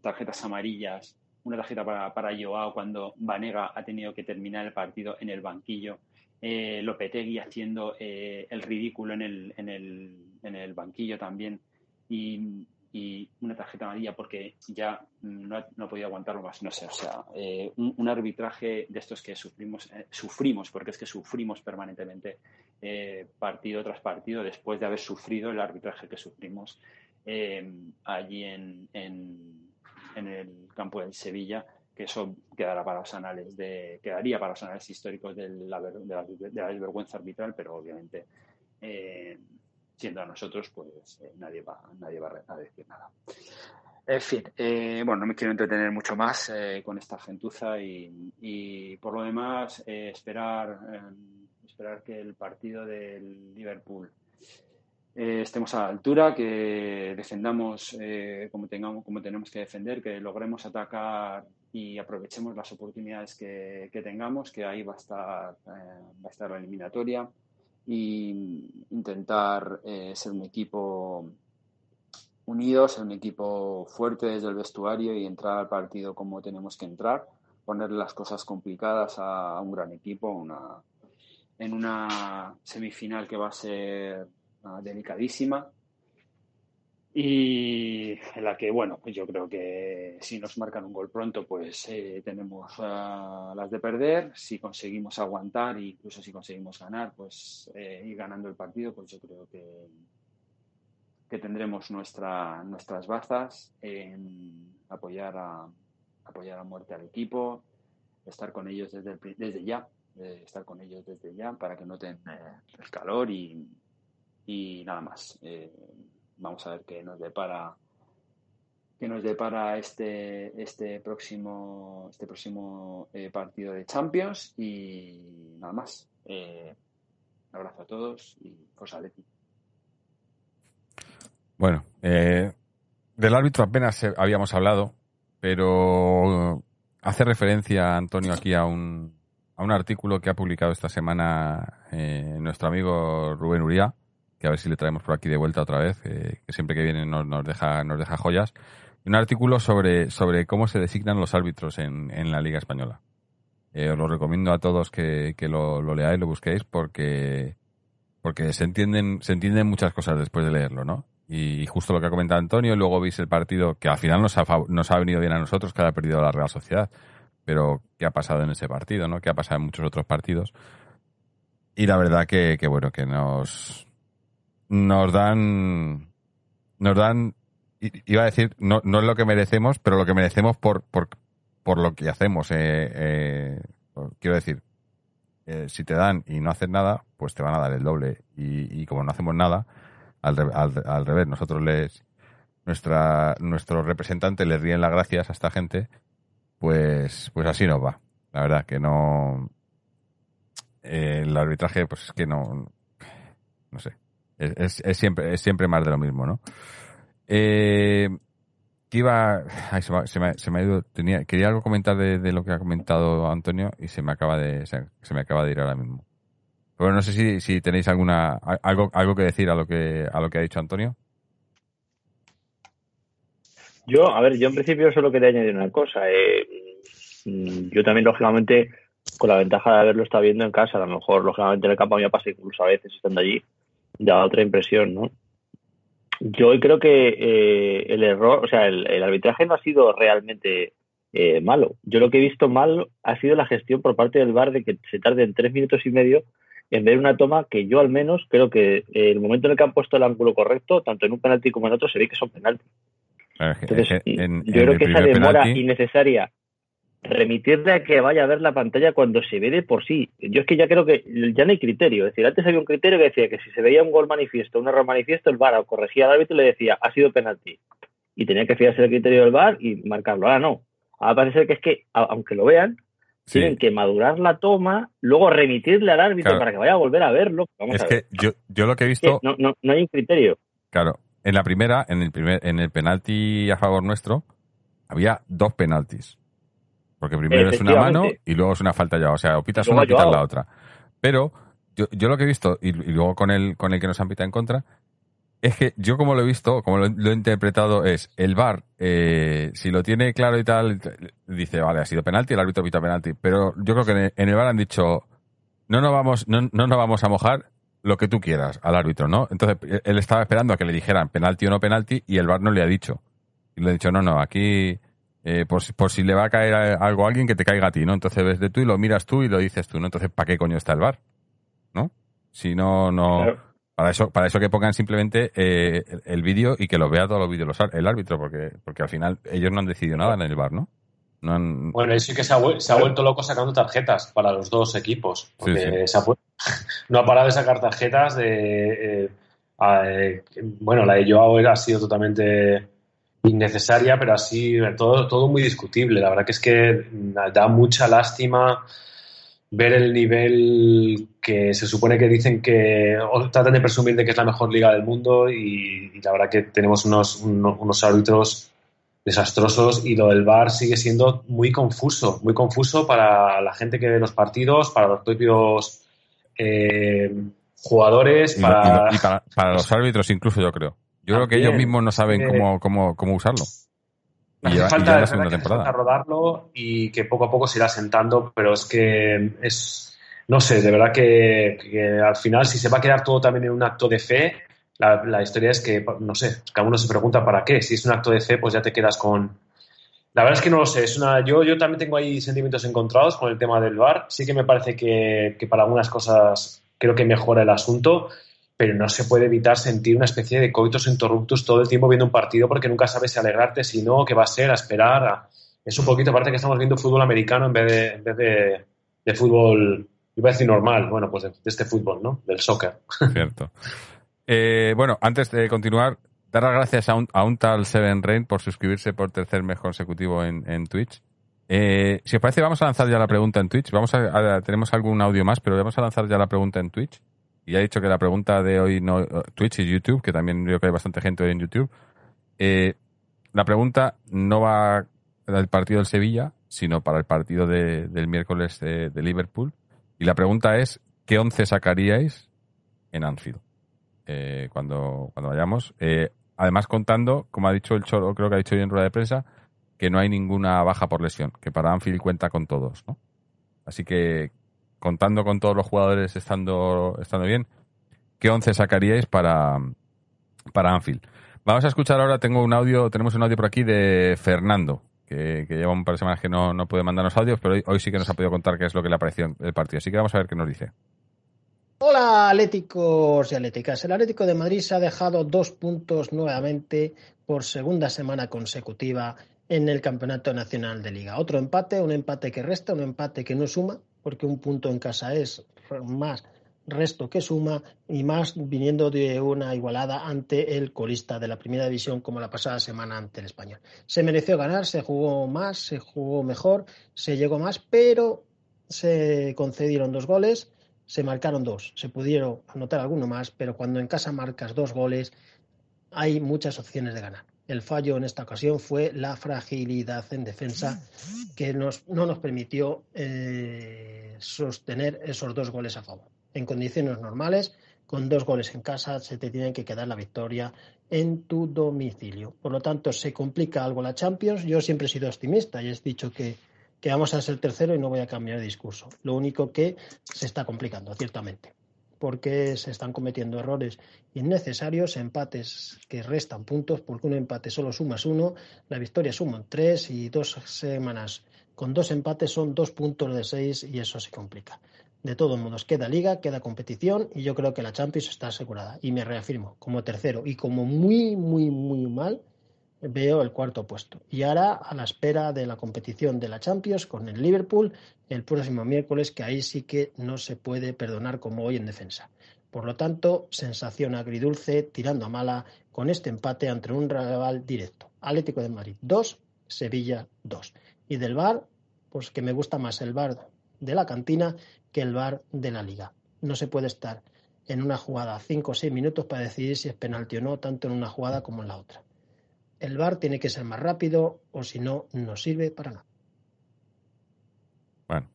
tarjetas amarillas, una tarjeta para, para Joao cuando Vanega ha tenido que terminar el partido en el banquillo, eh, Lopetegui haciendo eh, el ridículo en el, en, el, en el banquillo también. Y, y, una tarjeta amarilla porque ya no, no podía aguantarlo más, no sé, o sea, eh, un, un, arbitraje de estos que sufrimos, sufrimos, porque es que sufrimos permanentemente partido tras partido después de haber sufrido el arbitraje que sufrimos allí en, en, en, el campo del Sevilla, que eso quedará para los anales de, quedaría para los anales históricos de la, de de la desvergüenza arbitral, pero obviamente eh, siendo a nosotros, pues eh, nadie, va, nadie va a decir nada. En fin, eh, bueno, no me quiero entretener mucho más con esta gentuza y, por lo demás esperar, esperar que el partido del Liverpool estemos a la altura, que defendamos como, tengamos, como tenemos que defender, que logremos atacar y aprovechemos las oportunidades que, que tengamos, que ahí va a estar, va a estar la eliminatoria y intentar eh, ser un equipo unido, ser un equipo fuerte desde el vestuario y entrar al partido como tenemos que entrar, poner las cosas complicadas a, un gran equipo, una, en una semifinal que va a ser uh, delicadísima y en la que, bueno, pues yo creo que si nos marcan un gol pronto, pues eh, tenemos uh, las de perder. Si conseguimos aguantar incluso si conseguimos ganar, pues eh, ir ganando el partido, pues yo creo que, que tendremos nuestra, nuestras bazas en apoyar a, apoyar a muerte al equipo, estar con ellos desde, el, desde ya, de estar con ellos desde ya para que noten eh, el calor y, y nada más. Vamos a ver qué nos depara que nos depara este este próximo este próximo eh, partido de Champions y nada más. Eh, un abrazo a todos y Forza Leti. Bueno, eh, del árbitro apenas habíamos hablado, pero hace referencia, Antonio, aquí a un, a un artículo que ha publicado esta semana eh, nuestro amigo Rubén Uría, que a ver si le traemos por aquí de vuelta otra vez, eh, que siempre que viene nos, nos, deja, nos deja joyas. Un artículo sobre, sobre cómo se designan los árbitros en, en la Liga Española. Eh, os lo recomiendo a todos que, que lo, lo, leáis, lo busquéis, porque, porque se entienden, se entienden muchas cosas después de leerlo, ¿no? Y justo lo que ha comentado Antonio, luego veis el partido que al final nos ha, ha venido bien a nosotros, que ha perdido la Real Sociedad. Pero, ¿qué ha pasado en ese partido, no? ¿Qué ha pasado en muchos otros partidos? Y la verdad que, que bueno, que nos, nos dan, nos dan, iba a decir, no, no es lo que merecemos, pero lo que merecemos por, por, por lo que hacemos. Eh, eh, quiero decir, eh, si te dan y no haces nada, pues te van a dar el doble. Y, y como no hacemos nada, al, al, al, revés, nosotros les, nuestra, nuestro representante les ríen las gracias a esta gente, pues, pues así nos va. La verdad que no, el arbitraje, pues es que no, no sé, es, es, siempre, es siempre más de lo mismo, ¿no? Eh, que iba, ay, se, me, se, me, se, me, ha ido, tenía, quería algo comentar de, lo que ha comentado Antonio y se me acaba de, se, se me acaba de ir ahora mismo. Pero no sé si, si tenéis alguna algo algo que decir a lo que a lo que ha dicho Antonio. Yo, a ver, yo en principio solo quería añadir una cosa. Eh, yo también, lógicamente, con la ventaja de haberlo estado viendo en casa, a lo mejor, lógicamente, en el campo a mí me pasa incluso a veces estando allí, da otra impresión, ¿no? Yo creo que eh, el error, o sea, el, el, arbitraje no ha sido realmente eh, malo. Yo lo que he visto mal ha sido la gestión por parte del VAR de que se tarde en tres minutos y medio en ver una toma que yo al menos creo que el momento en el que han puesto el ángulo correcto, tanto en un penalti como en otro, se ve que son penaltis. Entonces, en, yo en creo que esa demora penalti... innecesaria, remitirle a que vaya a ver la pantalla cuando se ve de por sí. Yo es que ya creo que ya no hay criterio. Es decir, antes había un criterio que decía que si se veía un gol manifiesto, un error manifiesto, el VAR corregía al árbitro y le decía, ha sido penalti. Y tenía que fiarse el criterio del VAR y marcarlo. Ahora no. Ahora parece que es que, aunque lo vean, Sí. tienen que madurar la toma, luego remitirle al árbitro claro. para que vaya a volver a verlo. Vamos es a ver. que yo, yo lo que he visto. no, no, no, hay un criterio. Claro. En la primera, en el primer, en el penalti a favor nuestro, había dos penaltis. Porque primero es una mano y luego es una falta ya. O sea, o pitas una o pitas la otra. Pero yo, yo lo que he visto, y, y, luego con el, con el que nos han pitado en contra, es que yo como lo he visto, como lo, lo he interpretado, es el VAR, eh, si lo tiene claro y tal, dice, vale, ha sido penalti, el árbitro pita penalti. Pero yo creo que en el VAR han dicho, no nos vamos, no, no nos vamos a mojar lo que tú quieras al árbitro, ¿no? Entonces él estaba esperando a que le dijeran penalti o no penalti y el VAR no le ha dicho. Y le ha dicho, no, no, aquí, eh, por, por si le va a caer algo a alguien que te caiga a ti, ¿no? Entonces ves de tú y lo miras tú y lo dices tú, ¿no? Entonces, ¿para qué coño está el VAR? ¿No? Si no, no... Claro para eso, para eso que pongan simplemente eh, el, el vídeo y que lo vea todos los vídeos el árbitro, porque, porque al final ellos no han decidido nada en el bar, ¿no? no han... Bueno, sí que se ha, se ha, vuelto loco sacando tarjetas para los dos equipos. Porque sí, sí. Ha, no ha parado de sacar tarjetas de. Eh, eh, bueno, la de Joao ha sido totalmente innecesaria, pero así todo, todo muy discutible. La verdad que es que da mucha lástima ver el nivel que se supone que dicen que o tratan de presumir de que es la mejor liga del mundo y, y la verdad que tenemos unos, unos, unos, árbitros desastrosos y lo del VAR sigue siendo muy confuso, muy confuso para la gente que ve los partidos, para los propios eh, jugadores, y, para... Y, y para, para... los árbitros incluso yo creo. Yo También, creo que ellos mismos no saben cómo, cómo, cómo usarlo. Hace lleva, falta, la segunda temporada. falta rodarlo y que poco a poco se irá sentando, pero es que es, no sé, de verdad que, que, al final si se va a quedar todo también en un acto de fe, la, la, historia es que, no sé, cada uno se pregunta para qué. Si es un acto de fe, pues ya te quedas con... La verdad es que no lo sé, es una, yo, yo también tengo ahí sentimientos encontrados con el tema del VAR. Sí que me parece que, que para algunas cosas creo que mejora el asunto, pero no se puede evitar sentir una especie de coitos interruptus todo el tiempo viendo un partido porque nunca sabes si alegrarte, si no, qué va a ser, a esperar. Es un poquito, parece que estamos viendo fútbol americano en vez de, en vez de, de fútbol iba a decir normal, bueno, pues de, este fútbol, ¿no? Del soccer. Cierto. Eh, bueno, antes de continuar, dar las gracias a un, a un tal Seven Rain por suscribirse por tercer mes consecutivo en, en Twitch. Eh, si os parece, vamos a lanzar ya la pregunta en Twitch. Vamos a, tenemos algún audio más, pero vamos a lanzar ya la pregunta en Twitch. Y ha dicho que la pregunta de hoy no Twitch y YouTube, que también creo que hay bastante gente hoy en YouTube. Eh, la pregunta no va del partido del Sevilla, sino para el partido de, del miércoles de, Liverpool. Y la pregunta es, ¿qué once sacaríais en Anfield? Eh, cuando, cuando vayamos. Eh, además contando, como ha dicho el Cholo, creo que ha dicho hoy en rueda de prensa, que no hay ninguna baja por lesión, que para Anfield cuenta con todos, ¿no? Así que contando con todos los jugadores estando, estando bien, ¿qué once sacaríais para, para Anfield? Vamos a escuchar ahora, tengo un audio, tenemos un audio por aquí de Fernando, que, lleva un par de semanas que no, no puede mandarnos audios, pero hoy, sí que nos ha podido contar qué es lo que le apareció el partido. Así que vamos a ver qué nos dice. Hola Atléticos y Atléticas. El Atlético de Madrid se ha dejado dos puntos nuevamente por segunda semana consecutiva en el Campeonato Nacional de Liga. Otro empate, un empate que resta, un empate que no suma, porque un punto en casa es más resto que suma y más viniendo de una igualada ante el colista de la primera división como la pasada semana ante el español. Se mereció ganar, se jugó más, se jugó mejor, se llegó más, pero se concedieron dos goles se marcaron dos. Se pudieron anotar alguno más, pero cuando en casa marcas dos goles, hay muchas opciones de ganar. El fallo en esta ocasión fue la fragilidad en defensa que no nos permitió eh, sostener esos dos goles a favor. En condiciones normales, con dos goles en casa, se te tiene que quedar la victoria en tu domicilio. Por lo tanto, se complica algo la Champions. Yo siempre he sido optimista y he dicho que que vamos a ser tercero y no voy a cambiar de discurso. Lo único que se está complicando, ciertamente, porque se están cometiendo errores innecesarios, empates que restan puntos, porque un empate solo sumas uno, la victoria suma tres y dos semanas con dos empates son dos puntos de seis y eso se complica. De todos modos, queda liga, queda competición y yo creo que la Champions está asegurada. Y me reafirmo, como tercero y como muy, muy, muy mal, veo el cuarto puesto. Y ahora a la espera de la competición de la Champions con el Liverpool el próximo miércoles, que ahí sí que no se puede perdonar como hoy en defensa. Por lo tanto, sensación agridulce, tirando a mala, con este empate ante un rival directo. Atlético de Madrid 2, Sevilla 2. Y del bar, pues que me gusta más el bar de la cantina que el bar de la liga. No se puede estar en una jugada 5 o 6 minutos para decidir si es penalti o no, tanto en una jugada como en la otra el bar tiene que ser más rápido o si no, no sirve para nada. Bueno,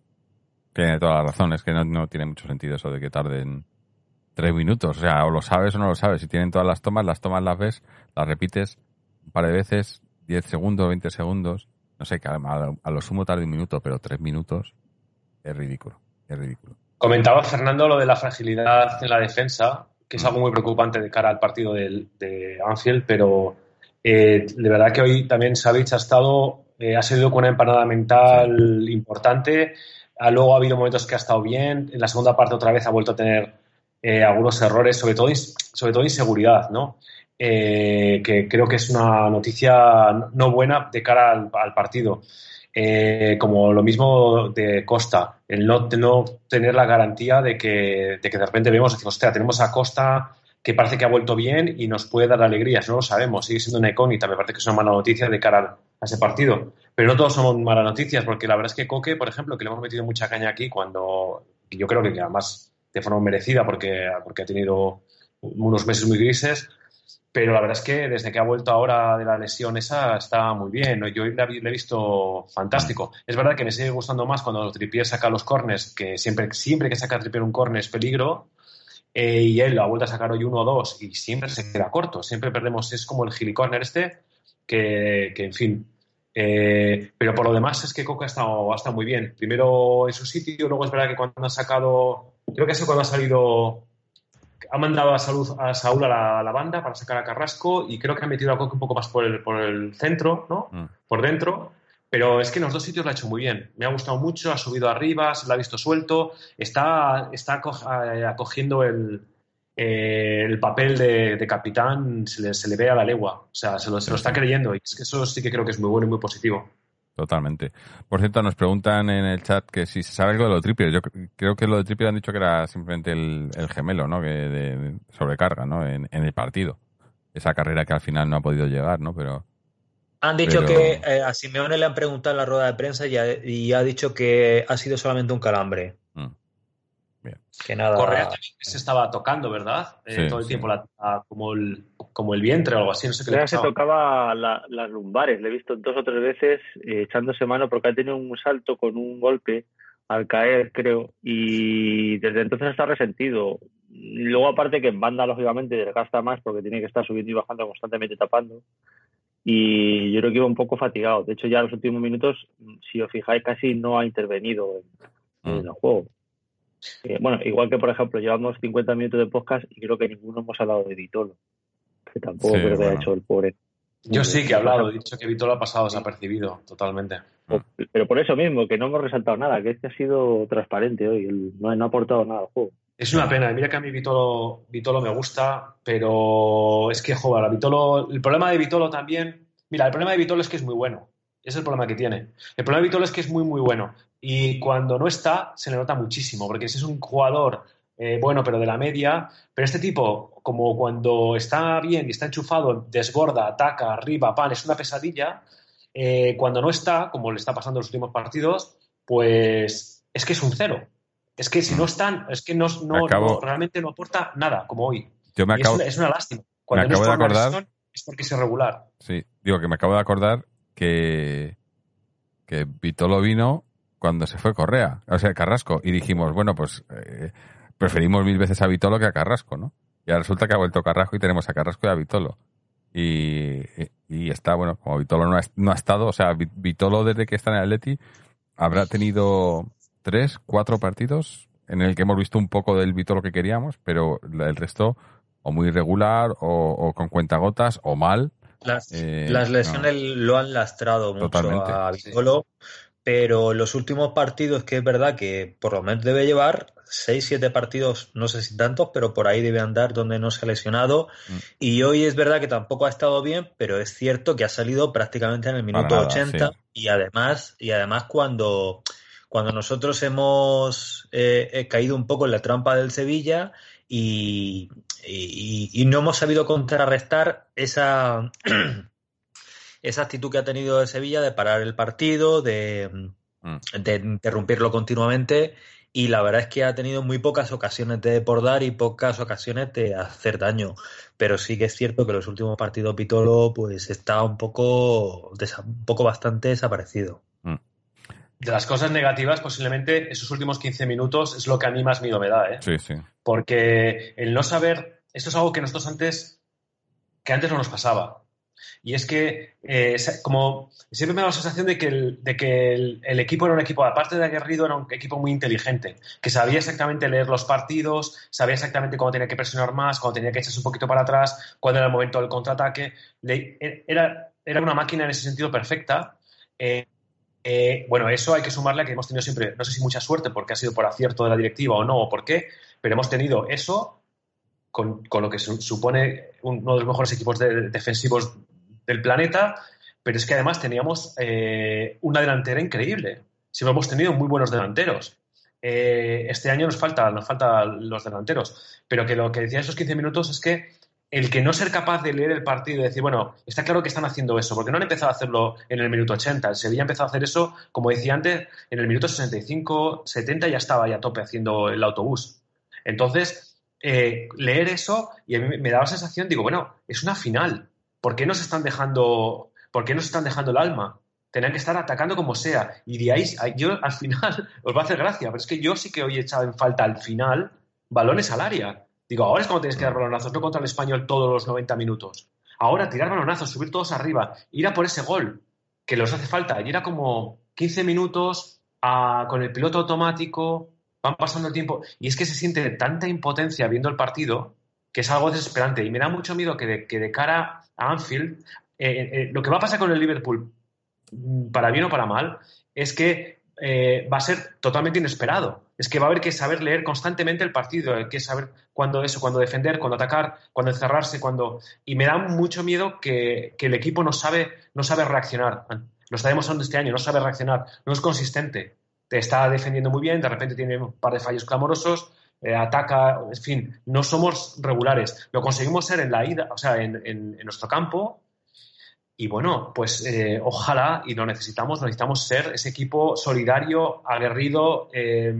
tiene toda la razón, es que no, tiene mucho sentido eso de que tarden tres minutos, o sea, o lo sabes o no lo sabes, si tienen todas las tomas, las tomas las ves, las repites un par de veces, 10 segundos, 20 segundos, no sé, que a, a lo sumo tarde un minuto, pero tres minutos es ridículo, es ridículo. Comentaba Fernando lo de la fragilidad en la defensa, que es mm. algo muy preocupante de cara al partido de, de Anfield, pero eh, de verdad que hoy también Savic ha estado, eh, ha seguido con una empanada mental importante. Ah, luego ha habido momentos que ha estado bien. En la segunda parte otra vez ha vuelto a tener eh, algunos errores, sobre todo, sobre todo inseguridad, ¿no? que creo que es una noticia no buena de cara al, partido. como lo mismo de Costa, el no, no tener la garantía de que, de que de repente vemos, decimos, hostia, tenemos a Costa que parece que ha vuelto bien y nos puede dar alegrías, no lo sabemos, sigue siendo una icónica, me parece que es una mala noticia de cara a ese partido. Pero no todos son malas noticias, porque la verdad es que Coque, por ejemplo, que le hemos metido mucha caña aquí cuando yo creo que además de forma merecida, porque, porque ha tenido unos meses muy grises, pero la verdad es que desde que ha vuelto ahora de la lesión esa está muy bien. Yo le he visto fantástico. Es verdad que me sigue gustando más cuando Tripier saca los cornes, que siempre, siempre que saca Tripier un corner es peligro, eh, y él lo ha vuelto a sacar hoy uno o dos y siempre se queda corto, siempre perdemos, es como el gilicorner este, que, en fin. Eh, pero por lo demás es que Coca ha estado, ha estado muy bien. Primero en su sitio, luego es verdad que cuando ha sacado, creo que es cuando ha salido, ha mandado a, Salud, a Saúl a la, banda para sacar a Carrasco y creo que ha metido a Coca un poco más por el, por el centro, ¿no? Mm. Por dentro. Pero es que en los dos sitios lo ha hecho muy bien. Me ha gustado mucho, ha subido arriba, se lo ha visto suelto, está, está eh, acogiendo el, eh, el papel de, capitán, se le, se le, ve a la legua. O sea, se lo, se lo, está creyendo y es que eso sí que creo que es muy bueno y muy positivo. totalmente. Por cierto, nos preguntan en el chat que si se sabe algo de lo Trippier. Yo cr- creo que lo de Trippier han dicho que era simplemente el, el gemelo, ¿no? Que de, de sobrecarga, ¿no? En, en el partido. Esa carrera que al final no ha podido llegar, ¿no? Pero Han dicho Pero- que eh, a Simeone le han preguntado en la rueda de prensa y ha, y ha dicho que ha sido solamente un calambre. Mm. Bien. Que nada. Correa también se estaba tocando, ¿verdad? Eh, Sí, todo el sí. tiempo la- la- como, el, como el vientre o algo así, no sé qué le se tocaba la- las lumbares, le he visto dos o tres veces eh, echándose mano porque ha tenido un salto con un golpe al caer, creo, y desde entonces está resentido. Y Luego, aparte que en banda, lógicamente, desgasta más porque tiene que estar subiendo y bajando constantemente tapando. Y yo creo que iba un poco fatigado. De hecho, ya en los últimos minutos, si os fijáis, casi no ha intervenido en, en Mm. el juego. Eh, bueno, igual que, por ejemplo, llevamos 50 minutos de podcast y creo que ninguno hemos hablado de Vitolo, que tampoco Sí, creo que haya hecho el pobre. Yo sí que he hablado, he dicho que Vitola ha pasado desapercibido totalmente. O- Pero por eso mismo, que no hemos resaltado nada, que este ha sido transparente hoy, no ha aportado nada al juego. Es una pena, mira que a mí Vitolo, Vitolo me gusta, pero es que, joder, a Vitolo, el problema de Vitolo también, mira, el problema de Vitolo es que es muy bueno, es el problema que tiene. El problema de Vitolo es que es muy, muy bueno y cuando no está se le nota muchísimo, porque si es un jugador eh, bueno, pero de la media, pero este tipo, como cuando está bien y está enchufado, desborda, ataca, arriba, pan, es una pesadilla, eh, cuando no está, como le está pasando en los últimos partidos, pues es que es un cero. Es que si no están, es que no, no- Acabo- no- realmente no aporta nada, como hoy. yo me Y es, una, es una lástima. Cuando me acabo no de está una acordar- lesión, es porque es irregular. sí, digo que me acabo de acordar que, que Vitolo vino cuando se fue Correa, o sea, Carrasco, y dijimos, bueno, pues eh, preferimos mil veces a Vitolo que a Carrasco, ¿no? Y ahora resulta que ha vuelto Carrasco y tenemos a Carrasco y a Vitolo. Y, y está, bueno, como Vitolo no ha, no ha estado, o sea, Vi- Vitolo desde que está en el Atleti habrá tenido tres, cuatro partidos en el que hemos visto un poco del Vitolo que queríamos, pero el resto o muy irregular o, o con cuentagotas o mal. Las, Eh, las lesiones lo han lastrado mucho Totalmente, a sí. Vitolo, pero los últimos partidos que es verdad que por lo menos debe llevar 6, 7 partidos, no sé si tantos, pero por ahí debe andar donde no se ha lesionado. Mm. Y hoy es verdad que tampoco ha estado bien, pero es cierto que ha salido prácticamente en el minuto nada, 80 sí. y además, y además cuando, cuando nosotros hemos eh, eh, caído un poco en la trampa del Sevilla y, y- y no hemos sabido contrarrestar esa, esa actitud que ha tenido el Sevilla de parar el partido, de, Mm. de interrumpirlo continuamente. Y la verdad es que ha tenido muy pocas ocasiones de desbordar y pocas ocasiones de hacer daño. Pero sí que es cierto que los últimos partidos Pitolo pues está un poco, un poco bastante desaparecido. De las cosas negativas, posiblemente esos últimos 15 minutos es lo que a mí más miedo me da, ¿eh? Sí, sí. Porque el no saber, esto es algo que nosotros antes, que antes no nos pasaba. Y es que, eh, como siempre me da la sensación de que, el, de que el, el equipo era un equipo, aparte de aguerrido, era un equipo muy inteligente, que sabía exactamente leer los partidos, sabía exactamente cuándo tenía que presionar más, cuándo tenía que echarse un poquito para atrás, cuándo era el momento del contraataque. Le- era, era una máquina en ese sentido perfecta. Eh, eh, bueno, eso hay que sumarle a que hemos tenido siempre, no sé si mucha suerte, porque ha sido por acierto de la directiva o no, o por qué, pero hemos tenido eso con, con lo que su- supone uno de los mejores equipos de- defensivos del planeta, pero es que además teníamos eh, una delantera increíble. Siempre hemos tenido muy buenos delanteros. Eh, este año nos falta, nos faltan los delanteros, pero que lo que decía esos 15 minutos es que el que no ser capaz de leer el partido y decir, bueno, está claro que están haciendo eso, porque no han empezado a hacerlo en el minuto 80. El Sevilla empezó a hacer eso, como decía antes, en el minuto 65, 70 ya estaba ya a tope haciendo el autobús. Entonces, eh, leer eso y a mí me- me daba la sensación, digo, bueno, es una final. ¿Por qué nos están dejando, por qué nos están dejando el alma? Tenían que estar atacando como sea. Y de ahí, yo al final, os va a hacer gracia, pero es que yo sí que hoy he echado en falta al final balones al área. Digo, ahora es cuando tienes que dar balonazos, no contra el español todos los 90 minutos. Ahora tirar balonazos, subir todos arriba, ir a por ese gol, que los hace falta. Y era como 15 minutos ah, con el piloto automático, van pasando el tiempo. Y es que se siente tanta impotencia viendo el partido que es algo desesperante. Y me da mucho miedo que de, que de cara a Anfield, eh, eh, lo que va a pasar con el Liverpool, mm, para bien o para mal, es que eh, va a ser totalmente inesperado. Es que va a haber que saber leer constantemente el partido, hay que saber cuándo eso, cuándo defender, cuándo atacar, cuándo encerrarse, cuándo. Y me da mucho miedo que, que el equipo no sabe, no sabe reaccionar lo está demostrando este año, no sabe reaccionar, no es consistente, te está defendiendo muy bien, de repente tiene un par de fallos clamorosos, eh, ataca, en fin, no somos regulares. Lo conseguimos ser en la ida, o sea, en- en nuestro campo. Y bueno, pues eh, ojalá, y lo necesitamos, necesitamos ser ese equipo solidario, aguerrido, eh,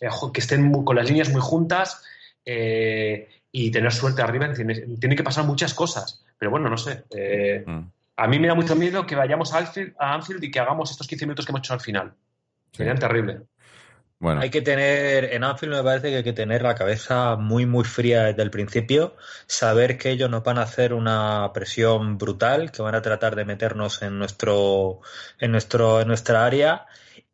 eh, que estén muy- con las líneas muy juntas eh, y tener suerte arriba. Tiene, tiene que pasar muchas cosas. Pero bueno, no sé. Mm. a mí me da mucho miedo que vayamos a Anfield, a Anfield y que hagamos estos 15 minutos que hemos hecho al final. Sería terrible. Bueno, Hay que tener, en Anfield me parece que hay que tener la cabeza muy, muy fría desde el principio, saber que ellos nos van a hacer una presión brutal, que van a tratar de meternos en nuestro, en nuestro, en nuestra área,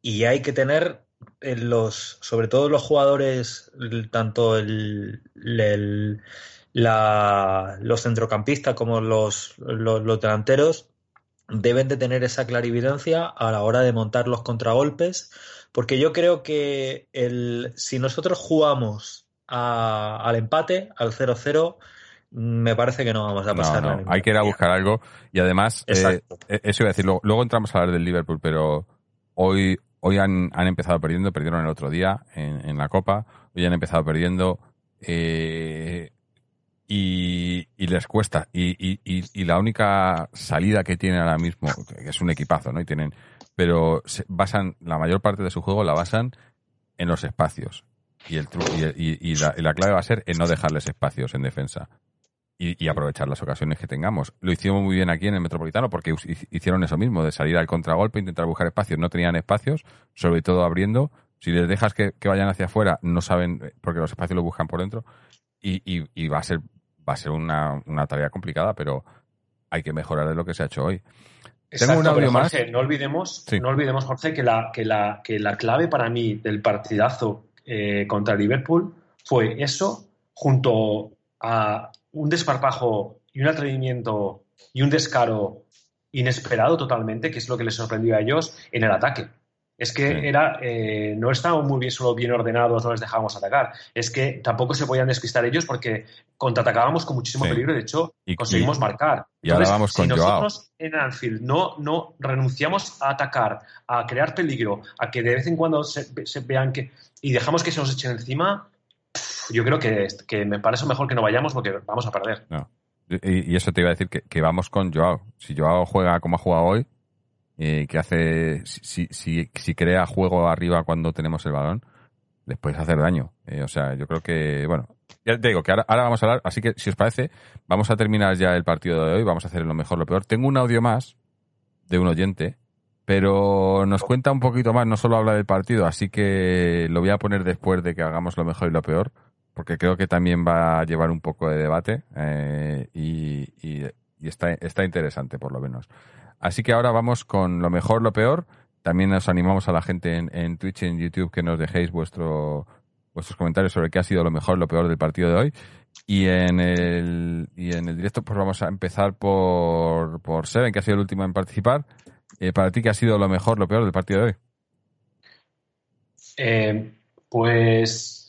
y hay que tener en los, sobre todo los jugadores, tanto el, el- la- los centrocampistas como los, los, los delanteros, deben de tener esa clarividencia a la hora de montar los contragolpes, porque yo creo que el, si nosotros jugamos a- al empate, al 0-0, me parece que no vamos a pasar no, hay que ir a buscar algo y además, eh, eh, eso iba a decir, luego, luego entramos a hablar del Liverpool, pero hoy, hoy han, han empezado perdiendo, perdieron el otro día en, en la Copa, hoy han empezado perdiendo eh, y, y les cuesta. Y, y, y, y la única salida que tienen ahora mismo, que es un equipazo, ¿no? Y tienen, pero se basan, la mayor parte de su juego la basan en los espacios. Y, el y, y- la, y la clave va a ser en no dejarles espacios en defensa. Y, aprovechar las ocasiones que tengamos. Lo hicimos muy bien aquí en el Metropolitano porque hicieron eso mismo, de salir al contragolpe, intentar buscar espacios. No tenían espacios, sobre todo abriendo. Si les dejas que, vayan hacia afuera, no saben, porque los espacios los buscan por dentro. Y va a ser, va a ser una, una tarea complicada, pero hay que mejorar de lo que se ha hecho hoy. Exacto, un audio más. No olvidemos, Sí. no olvidemos, Jorge, que la, que, la, que la clave para mí del partidazo eh, contra Liverpool fue eso, junto a un desparpajo y un atrevimiento y un descaro inesperado totalmente, que es lo que les sorprendió a ellos en el ataque. Es que Sí. era, eh, no estábamos muy bien, solo bien ordenados, no les dejábamos atacar. Es que tampoco se podían despistar ellos porque contraatacábamos con muchísimo Sí. peligro y de hecho Y- conseguimos y- marcar. y ahora Entonces, vamos con si Joao. nosotros en Anfield no, no renunciamos a atacar, a crear peligro, a que de vez en cuando se, se vean que. y dejamos que se nos echen encima, pff, yo creo que, que me parece mejor que no vayamos porque vamos a perder. No. Y, y eso te iba a decir que, que vamos con Joao. Si Joao juega como ha jugado hoy, eh, que hace, si, si, si crea juego arriba cuando tenemos el balón, les puedes hacer daño. Eh, o sea, yo creo que, bueno, ya te digo que ahora, ahora vamos a hablar, así que si os parece, vamos a terminar ya el partido de hoy, vamos a hacer lo mejor, lo peor. Tengo un audio más de un oyente, pero nos cuenta un poquito más, no solo habla del partido, así que lo voy a poner después de que hagamos lo mejor y lo peor, porque creo que también va a llevar un poco de debate eh, y, y- y está, está interesante por lo menos. Así que ahora vamos con lo mejor, lo peor. También nos animamos a la gente en, Twitch y en YouTube que nos dejéis vuestro, vuestros comentarios sobre qué ha sido lo mejor, lo peor del partido de hoy. Y en el, y en el directo pues vamos a empezar por, por Seven, que ha sido el último en participar. Eh, para ti, ¿qué ha sido lo mejor, lo peor del partido de hoy? Eh, pues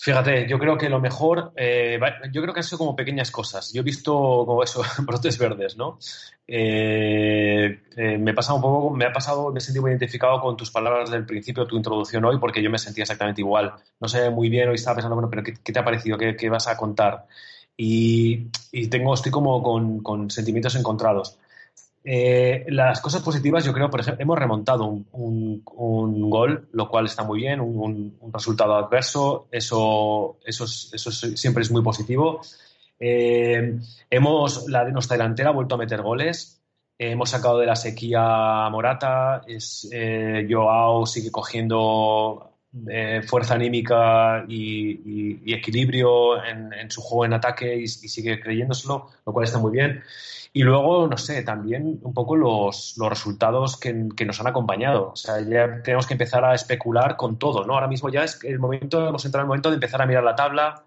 fíjate, yo creo que lo mejor, eh, yo creo que han sido como pequeñas cosas. Yo he visto como eso, brotes verdes, ¿no? Eh, eh, me un poco, me ha pasado, me he sentido muy identificado con tus palabras del principio, tu introducción hoy, porque yo me sentía exactamente igual. No sé muy bien, hoy estaba pensando, bueno, pero ¿qué, te ha parecido? ¿Qué, vas a contar? Y, tengo, estoy como con sentimientos encontrados. Eh, las cosas positivas, yo creo, por ejemplo, hemos remontado un, un- un gol, lo cual está muy bien, un, un- resultado adverso, eso, eso, es- eso es- siempre es muy positivo. Eh, hemos, la, nuestra delantera ha vuelto a meter goles, eh, hemos sacado de la sequía a Morata, es, eh, Joao sigue cogiendo eh, fuerza anímica y, equilibrio en, su juego en ataque y, sigue creyéndoselo, lo cual está muy bien. Y luego, no sé, también un poco los, los resultados que, nos han acompañado. O sea, ya tenemos que empezar a especular con todo, ¿no? Ahora mismo ya es el momento, hemos entrado en el momento de empezar a mirar la tabla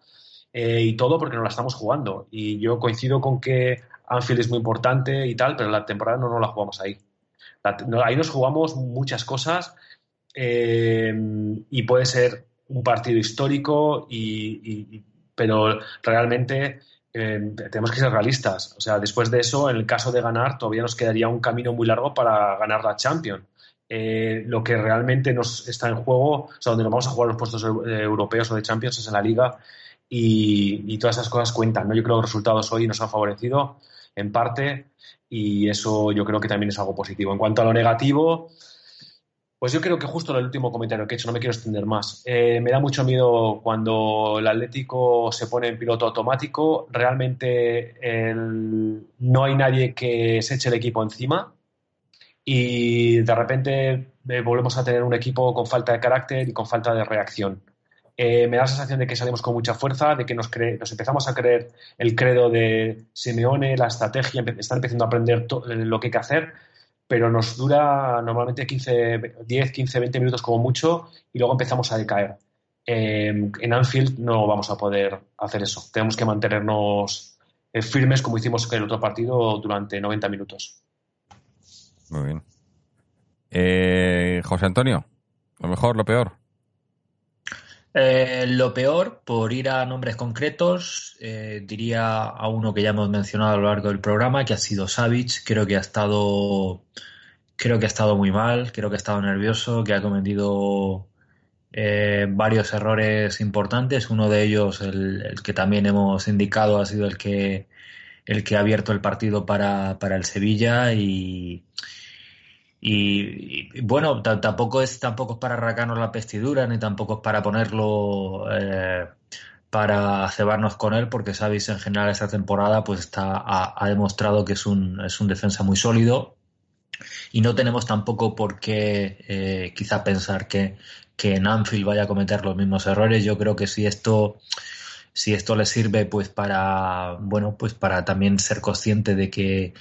eh, y todo porque nos la estamos jugando. Y yo coincido con que Anfield es muy importante y tal, pero la temporada no nos la jugamos ahí. No, ahí nos jugamos muchas cosas eh, y puede ser un partido histórico, y, y- y- pero realmente eh, tenemos que ser realistas. O sea, después de eso, en el caso de ganar, todavía nos quedaría un camino muy largo para ganar la Champions. Eh, lo que realmente nos está en juego, o sea, donde nos vamos a jugar los puestos europeos o de Champions es en la Liga y, todas esas cosas cuentan. ¿no? Yo creo que los resultados hoy nos han favorecido en parte y eso yo creo que también es algo positivo. En cuanto a lo negativo, pues yo creo que justo el último comentario que he hecho, no me quiero extender más. Eh, me da mucho miedo cuando el Atlético se pone en piloto automático. Realmente no hay nadie que se eche el equipo encima y de repente eh, volvemos a tener un equipo con falta de carácter y con falta de reacción. Eh, me da la sensación de que salimos con mucha fuerza, de que nos, nos empezamos a creer el credo de Simeone, la estrategia, están empezando a aprender lo que hay que hacer pero nos dura normalmente 15, 10, 15, 20 minutos como mucho y luego empezamos a decaer. en Anfield no vamos a poder hacer eso. Tenemos que mantenernos eh, firmes como hicimos en el otro partido durante 90 minutos. Muy bien. Eh, José Antonio, lo mejor, lo peor. Eh, lo peor, por ir a nombres concretos, diría a uno que ya hemos mencionado a lo largo del programa, que ha sido Savage. Creo que ha estado creo que ha estado muy mal, creo que ha estado nervioso, que ha cometido eh, varios errores importantes. Uno de ellos, el, que también hemos indicado, ha sido el que, el que ha abierto el partido para, el Sevilla y, y, bueno, tampoco es, tampoco es para arrancarnos la vestiduras ni tampoco es para ponerlo eh, para cebarnos con él, porque sabéis en general esta temporada pues está, ha, ha demostrado que es un, es un defensa muy sólido y no tenemos tampoco por qué eh, quizá pensar que, que en Anfield vaya a cometer los mismos errores. Yo creo que si esto si esto le sirve pues para bueno pues para también ser consciente de que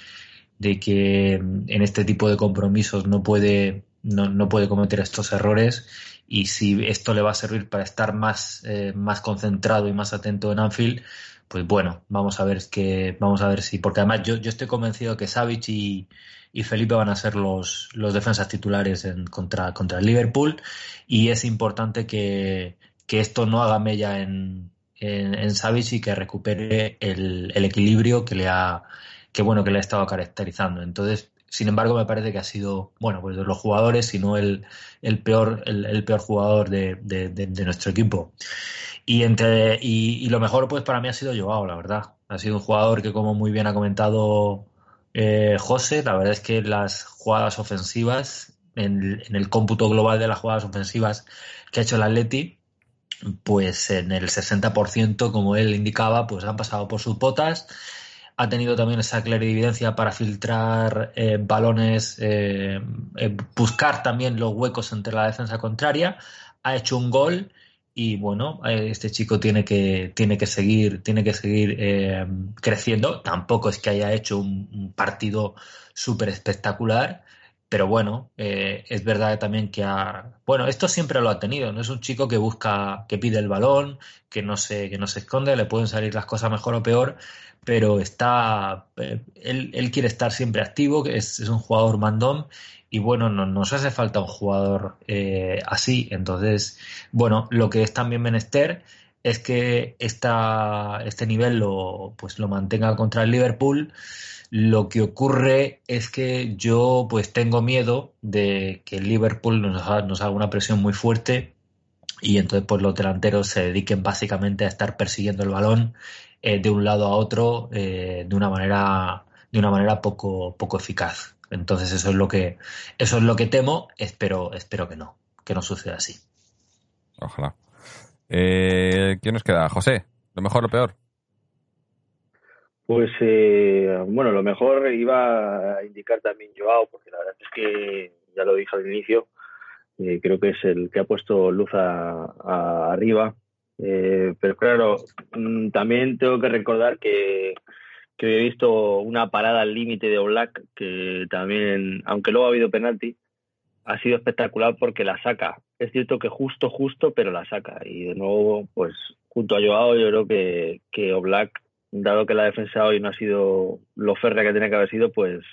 de que en este tipo de compromisos no puede no, no puede cometer estos errores y si esto le va a servir para estar más eh, más concentrado y más atento en Anfield pues bueno vamos a ver que vamos a ver si porque además yo, yo estoy convencido que Savic y Felipe van a ser los, los defensas titulares en, contra, contra el Liverpool y es importante que, esto no haga mella en, en, en y que recupere el, el, equilibrio que le ha que bueno que le ha estado caracterizando. Entonces, sin embargo, me parece que ha sido, bueno, pues de los jugadores, sino el, el peor, el, peor jugador de, nuestro equipo. Y entre, y, lo mejor, pues para mí ha sido Joao, la verdad. Ha sido un jugador que, como muy bien ha comentado eh, José, la verdad es que las jugadas ofensivas, en, el cómputo global de las jugadas ofensivas que ha hecho el Atleti, pues en el 60%, como él indicaba, pues han pasado por sus botas. Ha tenido también esa clarividencia para filtrar eh, balones, eh, buscar también los huecos entre la defensa contraria. Ha hecho un gol y bueno, eh, este chico tiene que, tiene que seguir, tiene que seguir eh, creciendo. Tampoco es que haya hecho un, partido súper espectacular, pero bueno, eh, es verdad también que ha, bueno, esto siempre lo ha tenido, no es un chico que busca, que pide el balón, que no se, que no se esconde, le pueden salir las cosas mejor o peor, pero está, él, él quiere estar siempre activo, es, es un jugador mandón y bueno, no, nos hace falta un jugador eh, así. Entonces, bueno, lo que es también menester es que esta, este nivel lo, pues, lo mantenga contra el Liverpool. Lo que ocurre es que yo pues tengo miedo de que el Liverpool nos haga, nos haga una presión muy fuerte y entonces pues los delanteros se dediquen básicamente a estar persiguiendo el balón eh, de un lado a otro eh, de una manera de una manera poco poco eficaz. Entonces eso es lo que eso es lo que temo. Espero espero que no que no suceda así. Ojalá. Eh, ¿Quién nos queda? José. Lo mejor, o lo peor. Pues eh, bueno, lo mejor iba a indicar también Joao, porque la verdad es que ya lo dije al inicio, eh, creo que es el que ha puesto luz a, arriba. Eh, pero claro, mm, también tengo que recordar que he visto una parada al límite de Oblak que también, aunque luego ha habido penalti, ha sido espectacular porque la saca. Es cierto que justo, justo, pero la saca. Y de nuevo, pues junto a Joao, yo creo que, que Oblak, dado que la defensa hoy no ha sido lo férrea que tenía que haber sido, pues,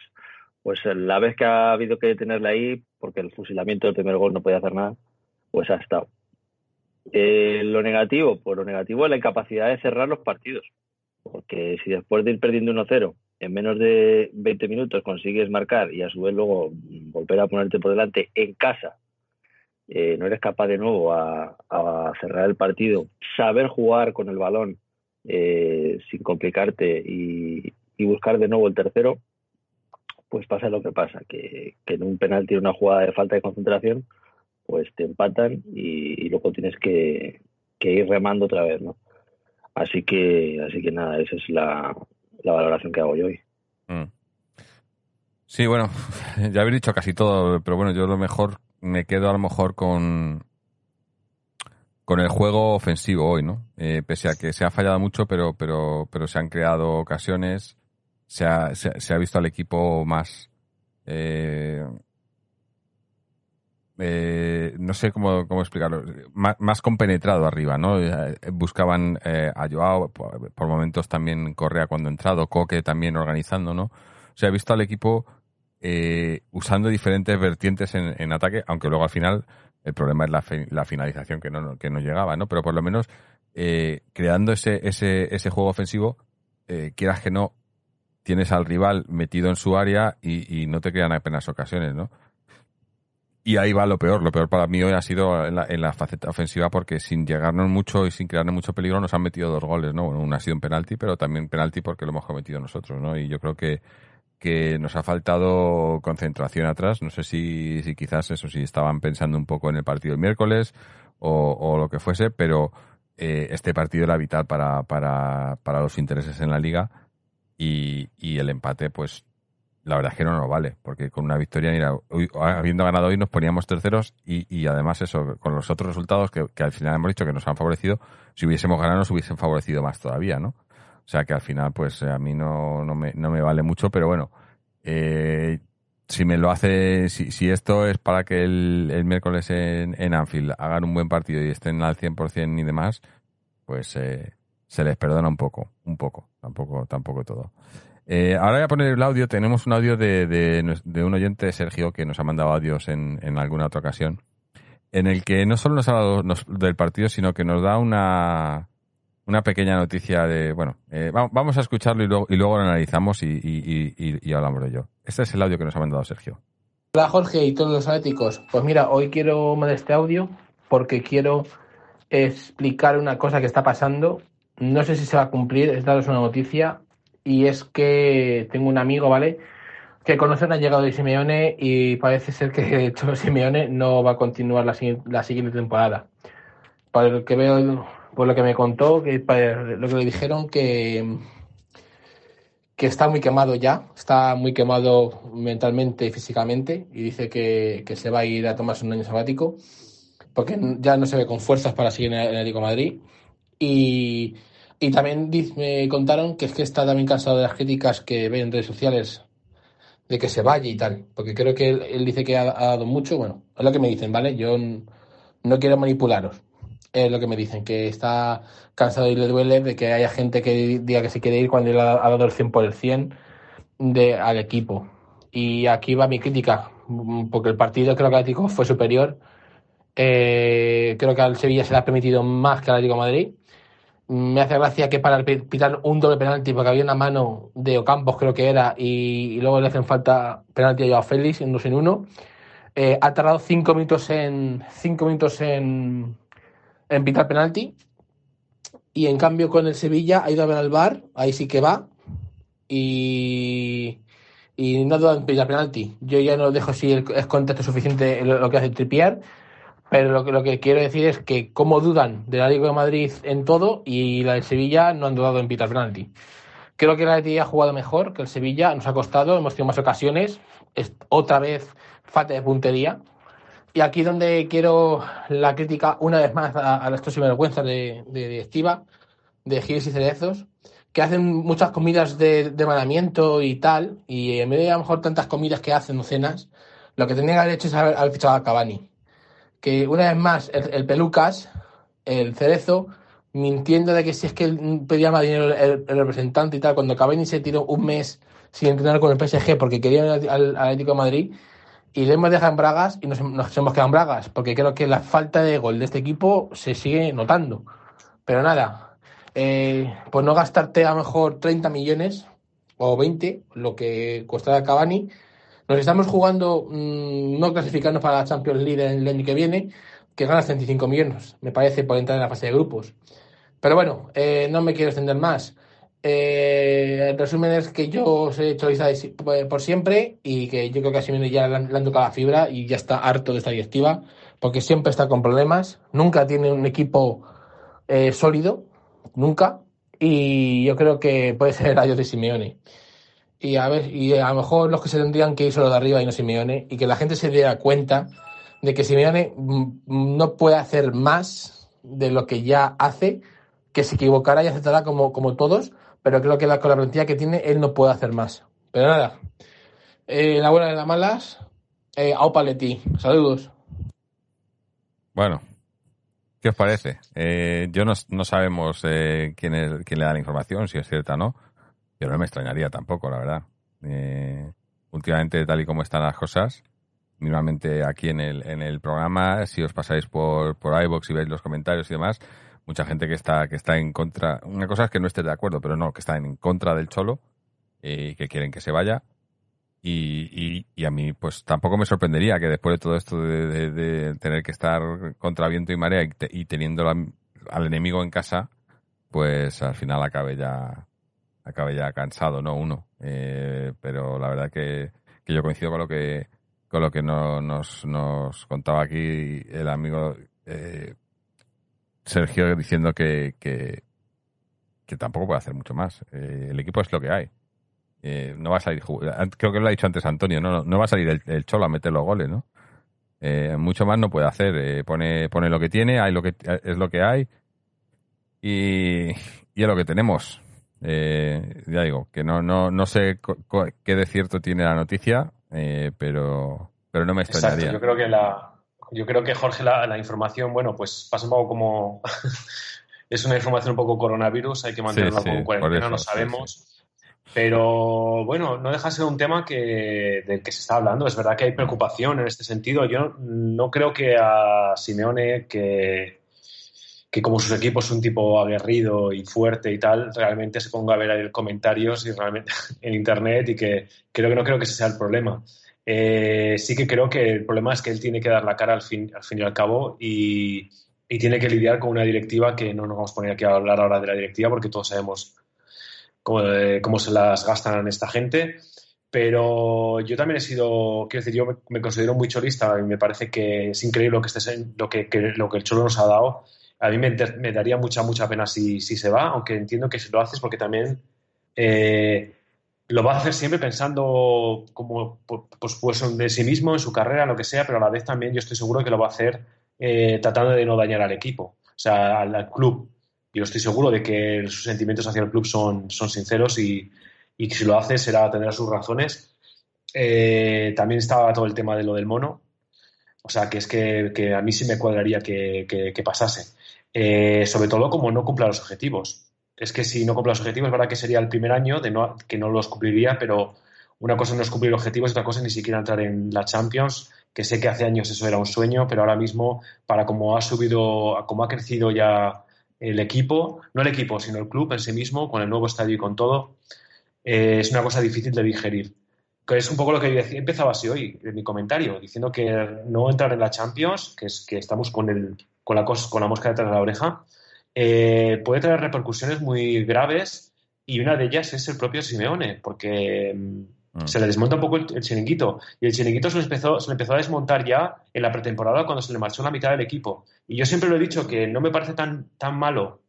pues la vez que ha habido que tenerla ahí, porque el fusilamiento del primer gol no podía hacer nada, pues ha estado. Eh, lo negativo, pues lo negativo es la incapacidad de cerrar los partidos. Porque si después de ir perdiendo 1-0 en menos de 20 minutos consigues marcar y a su vez luego volver a ponerte por delante en casa, eh, no eres capaz de nuevo a, cerrar el partido, saber jugar con el balón eh, sin complicarte y, y, buscar de nuevo el tercero, pues pasa lo que pasa, que, que en un penalti una jugada de falta de concentración, pues te empatan y, luego tienes que, ir remando otra vez, ¿no? Así que, así que nada, esa es la, la valoración que hago yo hoy. Mm. Sí, bueno, ya habéis dicho casi todo, pero bueno, yo lo mejor me quedo a lo mejor con con el juego ofensivo hoy, ¿no? Eh, pese a que se ha fallado mucho, pero pero pero se han creado ocasiones, se ha, se, se ha visto al equipo más eh, eh, no sé cómo, cómo explicarlo, más, más, compenetrado arriba, ¿no? Eh, buscaban eh, a Joao, por, momentos también Correa cuando ha entrado, Coque también organizando, ¿no? O sea, he visto al equipo eh, usando diferentes vertientes en, ataque, aunque luego al final el problema es la, finalización que no, que no llegaba, ¿no? Pero por lo menos eh, creando ese, ese, ese juego ofensivo, eh, quieras que no, tienes al rival metido en su área y, y no te crean apenas ocasiones, ¿no? Y ahí va lo peor. Lo peor para mí hoy ha sido en la, en la, faceta ofensiva porque sin llegarnos mucho y sin crearnos mucho peligro nos han metido dos goles, ¿no? Bueno, uno ha sido un penalti, pero también penalti porque lo hemos cometido nosotros, ¿no? Y yo creo que, que nos ha faltado concentración atrás. No sé si, si quizás eso sí estaban pensando un poco en el partido del miércoles o, o lo que fuese, pero eh, este partido era vital para, para, para los intereses en la liga y, y el empate, pues la verdad es que no nos vale, porque con una victoria, mira, habiendo ganado hoy nos poníamos terceros y, y además eso, con los otros resultados que, que, al final hemos dicho que nos han favorecido, si hubiésemos ganado nos hubiesen favorecido más todavía, ¿no? O sea que al final, pues a mí no, no, me, no me vale mucho, pero bueno, eh, si me lo hace, si, si esto es para que el, el miércoles en, en, Anfield hagan un buen partido y estén al 100% y demás, pues eh, se les perdona un poco, un poco, tampoco, tampoco todo. Eh, ahora voy a poner el audio. Tenemos un audio de, un oyente, Sergio, que nos ha mandado audios en, alguna otra ocasión, en el que no solo nos ha hablado del partido, sino que nos da una, una pequeña noticia de, bueno, eh, vamos a escucharlo y luego, lo analizamos y, hablamos de ello. Este es el audio que nos ha mandado Sergio. Hola Jorge y todos los atléticos. Pues mira, hoy quiero mandar este audio porque quiero explicar una cosa que está pasando. No sé si se va a cumplir, es daros una noticia y es que tengo un amigo, ¿vale? Que conoce una llegada de Simeone y parece ser que Cholo Simeone no va a continuar la, la, siguiente temporada. Por lo que veo, por lo que me contó, que lo que le dijeron que que está muy quemado ya, está muy quemado mentalmente y físicamente y dice que, que se va a ir a tomarse un año sabático porque ya no se ve con fuerzas para seguir en el Atlético Madrid y y también me contaron que es que está también cansado de las críticas que ve en redes sociales de que se vaya y tal. Porque creo que él, dice que ha, dado mucho. Bueno, es lo que me dicen, ¿vale? Yo no quiero manipularos. Es lo que me dicen, que está cansado y le duele de que haya gente que diga que se quiere ir cuando él ha, dado el 100 por el 100 de, al equipo. Y aquí va mi crítica, porque el partido creo que Atlético fue superior. Eh, creo que al Sevilla se le ha permitido más que al Atlético Madrid me hace gracia que para pitar un doble penalti, porque había una mano de Ocampos, creo que era, y, luego le hacen falta penalti a Joao Félix en dos en uno. Eh, ha tardado cinco minutos en cinco minutos en, pitar penalti. Y en cambio con el Sevilla ha ido a ver al bar, ahí sí que va. Y, y no ha en pitar penalti. Yo ya no dejo si es contexto suficiente lo que hace Tripier pero lo que, lo que quiero decir es que como dudan de la Liga de Madrid en todo y la de Sevilla no han dudado en pitar penalti. Creo que la Atleti ha jugado mejor que el Sevilla, nos ha costado, hemos tenido más ocasiones, es otra vez falta de puntería. Y aquí donde quiero la crítica una vez más a, a estos sinvergüenzas de, de directiva, de Giles y Cerezos, que hacen muchas comidas de, de mandamiento y tal, y en vez de a lo mejor tantas comidas que hacen o cenas, lo que tendrían que haber hecho es haber, haber fichado a Cavani que una vez más el, el, Pelucas, el Cerezo, mintiendo de que si es que pedía más dinero el, representante y tal, cuando Cavani se tiró un mes sin entrenar con el PSG porque quería ir al, Atlético de Madrid y le hemos dejado en bragas y nos, hemos quedado en bragas porque creo que la falta de gol de este equipo se sigue notando. Pero nada, eh, pues no gastarte a lo mejor 30 millones o 20, lo que costará Cavani. Nos estamos jugando mm, no clasificarnos para la Champions League el año que viene, que ganas 35 millones, me parece, por entrar en la fase de grupos. Pero bueno, eh, no me quiero extender más. Eh, el resumen es que yo os he hecho lista por siempre y que yo creo que a Simeone ya le han, tocado la fibra y ya está harto de esta directiva porque siempre está con problemas, nunca tiene un equipo eh, sólido, nunca, y yo creo que puede ser el de Simeone. Y a ver, y a lo mejor los que se tendrían que ir solo de arriba y no Simeone, y que la gente se diera cuenta de que Simeone mm, no puede hacer más de lo que ya hace, que se equivocará y aceptará como, como todos, pero creo que la, con la plantilla que tiene, él no puede hacer más. Pero nada, eh, la buena de las malas, eh, Leti. Saludos. Bueno, ¿qué os parece? Eh, yo no, no sabemos eh, quién, es, quién le da la información, si es cierta o no, pero no me extrañaría tampoco, la verdad. Eh, últimamente, tal y como están las cosas, mínimamente aquí en el, en el programa, si os pasáis por, por iVoox y veis los comentarios y demás, mucha gente que está, que está en contra. Una cosa es que no esté de acuerdo, pero no, que está en contra del Cholo y que quieren que se vaya. Y, y, a mí, pues tampoco me sorprendería que después de todo esto de, tener que estar contra viento y marea y, te, y teniendo al enemigo en casa, pues al final acabe ya, acabe ya cansado, ¿no? Uno. Eh, pero la verdad que, que yo coincido con lo que, con lo que no, nos, nos contaba aquí el amigo eh, Sergio diciendo que, que, que tampoco puede hacer mucho más. Eh, el equipo es lo que hay. Eh, no va a salir, creo que lo ha dicho antes Antonio, no, no va a salir el, Cholo a meter los goles, ¿no? Mucho más no puede hacer, pone, pone lo que tiene, hay lo que, es lo que hay y, y es lo que tenemos. Eh, ya digo, que no, no, no sé qué de cierto tiene la noticia, pero, pero no me extrañaría. Exacto, yo creo que la, yo creo que Jorge la, la información, bueno, pues pasa un poco como es una información un poco coronavirus, hay que mantenerla Sí, como sí, en cuarentena, no sí, sabemos. Pero bueno, no deja de ser un tema que, del que se está hablando. Es verdad que hay preocupación en este sentido. Yo no creo que a Simeone, que, que como sus equipos es un tipo aguerrido y fuerte y tal, realmente se ponga a ver comentarios y realmente en internet y que creo que no creo que ese sea el problema. Eh, sí que creo que el problema es que él tiene que dar la cara al fin, al fin y al cabo y, y tiene que lidiar con una directiva que no nos vamos a poner aquí a hablar ahora de la directiva porque todos sabemos cómo, eh, cómo se las gastan esta gente. Pero yo también he sido, quiero decir, yo me, me considero muy cholista y me parece que es increíble lo que, estés, lo que, que, lo que el Cholo nos ha dado. A mí me, daría mucha, mucha pena si, si, se va, aunque entiendo que si lo haces porque también eh, lo va a hacer siempre pensando como pues, pues, de sí mismo, en su carrera, lo que sea, pero a la vez también yo estoy seguro que lo va a hacer eh, tratando de no dañar al equipo, o sea, al, club yo estoy seguro de que sus sentimientos hacia el club son, son sinceros y, y si lo hace será tendrá sus razones. Eh, también estaba todo el tema de lo del mono, o sea que es que, a mí sí me cuadraría que, que pasase. Eh, sobre todo como no cumpla los objetivos. Es que si no cumple los objetivos, es verdad que sería el primer año de no, que no los cumpliría, pero una cosa no es cumplir objetivos, otra cosa ni siquiera entrar en la Champions, que sé que hace años eso era un sueño, pero ahora mismo, para como ha subido, como ha crecido ya el equipo, no el equipo, sino el club en sí mismo, con el nuevo estadio y con todo, eh, es una cosa difícil de digerir. Es un poco lo que decía, empezaba así hoy, en mi comentario, diciendo que no entrar en la Champions, que es que estamos con, el, con, la, con la mosca detrás de la oreja, eh, puede traer repercusiones muy graves y una de ellas es el propio Simeone, porque mm. se le desmonta un poco el, el, chiringuito. Y el chiringuito se le, empezó, se le empezó a desmontar ya en la pretemporada cuando se le marchó la mitad del equipo. Y yo siempre lo he dicho que no me parece tan, tan malo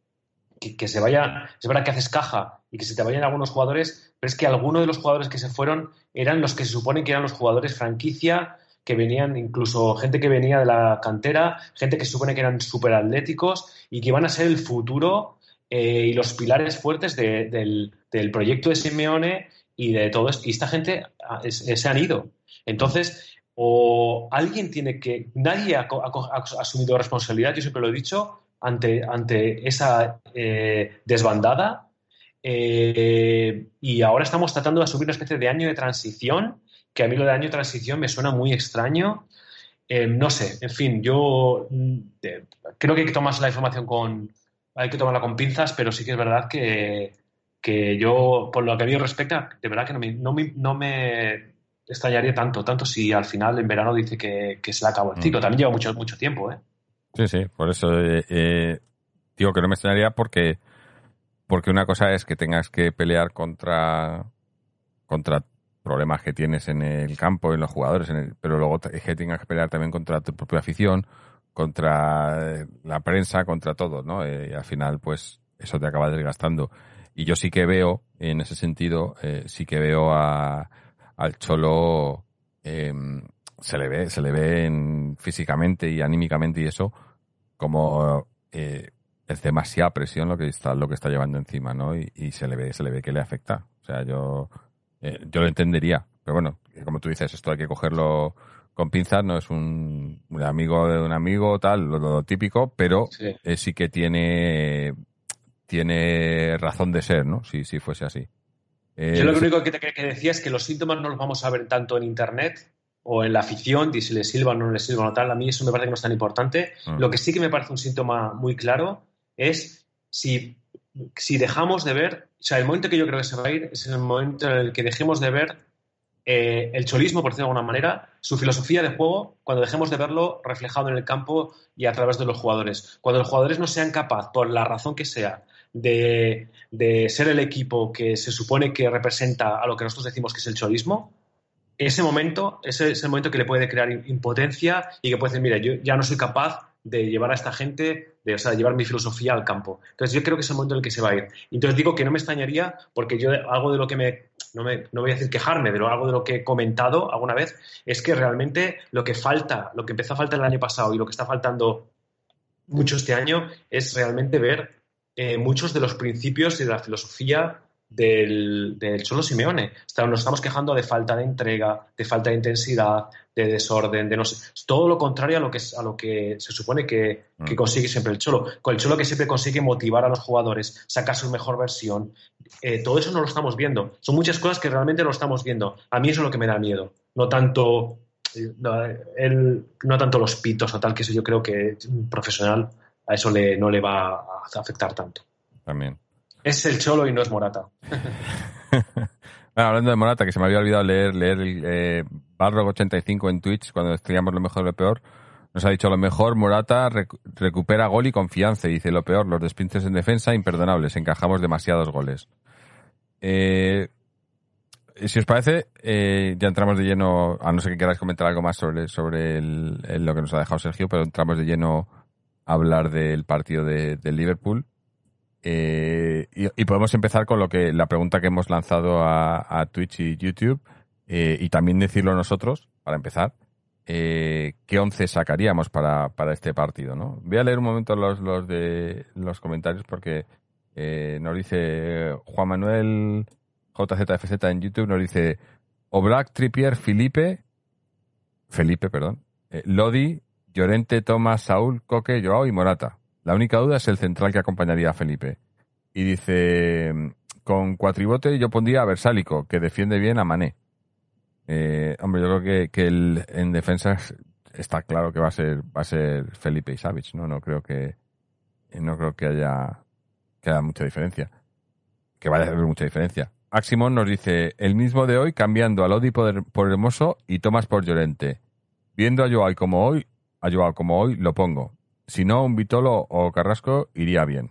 que, que, se vaya, es verdad que haces caja y que se te vayan algunos jugadores, pero es que algunos de los jugadores que se fueron eran los que se supone que eran los jugadores franquicia, que venían, incluso gente que venía de la cantera, gente que supone que eran súper atléticos y que iban a ser el futuro eh, y los pilares fuertes de, del, del, proyecto de Simeone y de todo esto. Y esta gente es, es, se han ido. Entonces, o alguien tiene que. Nadie ha, asumido responsabilidad, yo siempre lo he dicho, ante, ante esa eh, desbandada. Eh, y ahora estamos tratando de asumir una especie de año de transición, que a mí lo de año transición me suena muy extraño. Eh, no sé, en fin, yo creo que hay que tomar la información con, hay que tomarla con pinzas, pero sí que es verdad que, que yo, por lo que a mí respecta, de verdad que no me, no me, no me extrañaría tanto, tanto si al final en verano dice que, que se le acabó el ciclo. Mm. También lleva mucho, mucho tiempo, ¿eh? Sí, sí, por eso eh, eh, digo que no me extrañaría porque, porque una cosa es que tengas que pelear contra, contra problemas que tienes en el campo, en los jugadores, en el- pero luego es que tengas que pelear también contra tu propia afición, contra eh, la prensa, contra todo, ¿no? Eh, y al final, pues, eso te acaba desgastando. Y yo sí que veo, en ese sentido, eh, sí que veo a, al Cholo, eh, se le ve, se le ve en- físicamente y anímicamente y eso, como eh, es demasiada presión lo que está, lo que está llevando encima, ¿no? Y, y se le ve, se le ve que le afecta. O sea, yo, eh, yo lo entendería. Pero bueno, como tú dices, esto hay que cogerlo con pinzas, no es un, un amigo de un amigo, tal, lo, lo típico, pero Sí. eh, sí que tiene, tiene razón de ser, ¿no? Si, si fuese así. Eh, Yo lo sí- único que, te, que decía es que los síntomas no los vamos a ver tanto en internet o en la afición, si le silban o no le silban o tal. A mí eso me parece que no es tan importante. Mm. Lo que sí que me parece un síntoma muy claro es si, si dejamos de ver, o sea, el momento que yo creo que se va a ir es el momento en el que dejemos de ver eh, el cholismo, por decirlo de alguna manera, su filosofía de juego, cuando dejemos de verlo reflejado en el campo y a través de los jugadores. Cuando los jugadores no sean capaces, por la razón que sea, de, de ser el equipo que se supone que representa a lo que nosotros decimos que es el cholismo, ese momento ese es el momento que le puede crear impotencia y que puede decir, mira, yo ya no soy capaz de llevar a esta gente, de, o sea, llevar mi filosofía al campo. Entonces yo creo que es el momento en el que se va a ir. Entonces digo que no me extrañaría porque yo algo de lo que me no, me, no voy a decir quejarme, pero algo de lo que he comentado alguna vez es que realmente lo que falta, lo que empezó a faltar el año pasado y lo que está faltando mucho este año es realmente ver eh, muchos de los principios y de la filosofía del, del Cholo Simeone. Nos estamos quejando de falta de entrega, de falta de intensidad, de desorden, de no sé. Todo lo contrario a lo que, a lo que se supone que, que Mm. consigue siempre el Cholo. Con el Cholo que siempre consigue motivar a los jugadores, sacar su mejor versión. Eh, todo eso no lo estamos viendo. Son muchas cosas que realmente no lo estamos viendo. A mí eso es lo que me da miedo. No tanto, eh, no, el- no tanto los pitos o tal, que eso yo creo que un profesional a eso le, no le va a afectar tanto. También. Es el Cholo y no es Morata. Bueno, hablando de Morata, que se me había olvidado leer, leer el eh, Barrock85 en Twitch cuando estudiamos lo mejor y lo peor. Nos ha dicho lo mejor, Morata rec- recupera gol y confianza. Y dice lo peor, los despintes en defensa imperdonables, encajamos demasiados goles. Eh, si os parece, eh, ya entramos de lleno, a no ser que queráis comentar algo más sobre, sobre lo que nos ha dejado Sergio, pero entramos de lleno a hablar del partido de, del Liverpool. Eh, y, podemos empezar con lo que la pregunta que hemos lanzado a, Twitch y YouTube eh, y también decirlo nosotros para empezar eh, qué once sacaríamos para, para este partido no voy a leer un momento los, los de los comentarios porque eh, nos dice Juan Manuel JZFZ en YouTube nos dice Oblak Trippier Felipe Felipe perdón Lodi Llorente Tomás Saúl Coque Joao y Morata la única duda es el central que acompañaría a Felipe. Y dice, con cuatribote yo pondría a Versálico, que defiende bien a Mané. Eh, hombre, yo creo que, que el, en defensa está claro que va a ser va a ser Felipe y Savic, ¿no? No creo que no creo que haya, que haya mucha diferencia. Que vaya a haber mucha diferencia. Aximon nos dice, el mismo de hoy cambiando a Lodi por, por Hermoso y Tomás por Llorente. Viendo a Joao como hoy, a Joao como hoy, lo pongo. Si no, un Vitolo o Carrasco iría bien.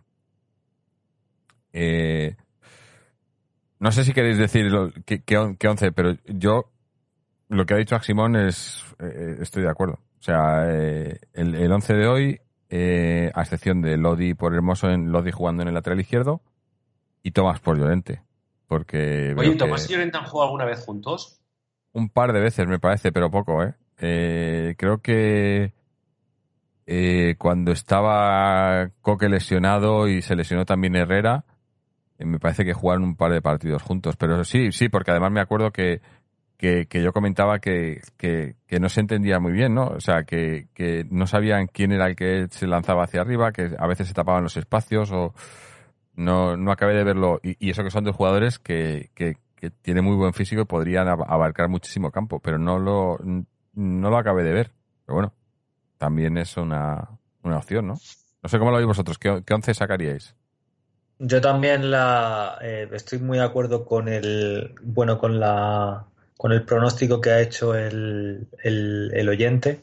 Eh, no sé si queréis decir lo- qué once, pero yo lo que ha dicho Aximón es eh, estoy de acuerdo. O sea, eh, el, el once de hoy, a excepción de Lodi por Hermoso, en Lodi jugando en el lateral izquierdo y Tomás por Llorente. Porque Oye, ¿Tomás que- y Llorente han jugado alguna vez juntos? un par de veces, me parece, pero poco, ¿eh? Eh, creo que eh, cuando estaba Coque lesionado y se lesionó también Herrera, eh, me parece que jugaron un par de partidos juntos. Pero sí, sí, porque además me acuerdo que, que, yo comentaba que, que, no se entendía muy bien, ¿no? O sea, que, que no sabían quién era el que se lanzaba hacia arriba, que a veces se tapaban los espacios o no, no acabé de verlo. Y, eso que son dos jugadores que, que, que tienen muy buen físico y podrían ab- abarcar muchísimo campo, pero no lo, no lo acabé de ver. Pero bueno, también es una, una opción, ¿no? No sé cómo lo veis vosotros. ¿Qué, once sacaríais? Yo también la eh, estoy muy de acuerdo con el bueno con la con el pronóstico que ha hecho el, el, el oyente.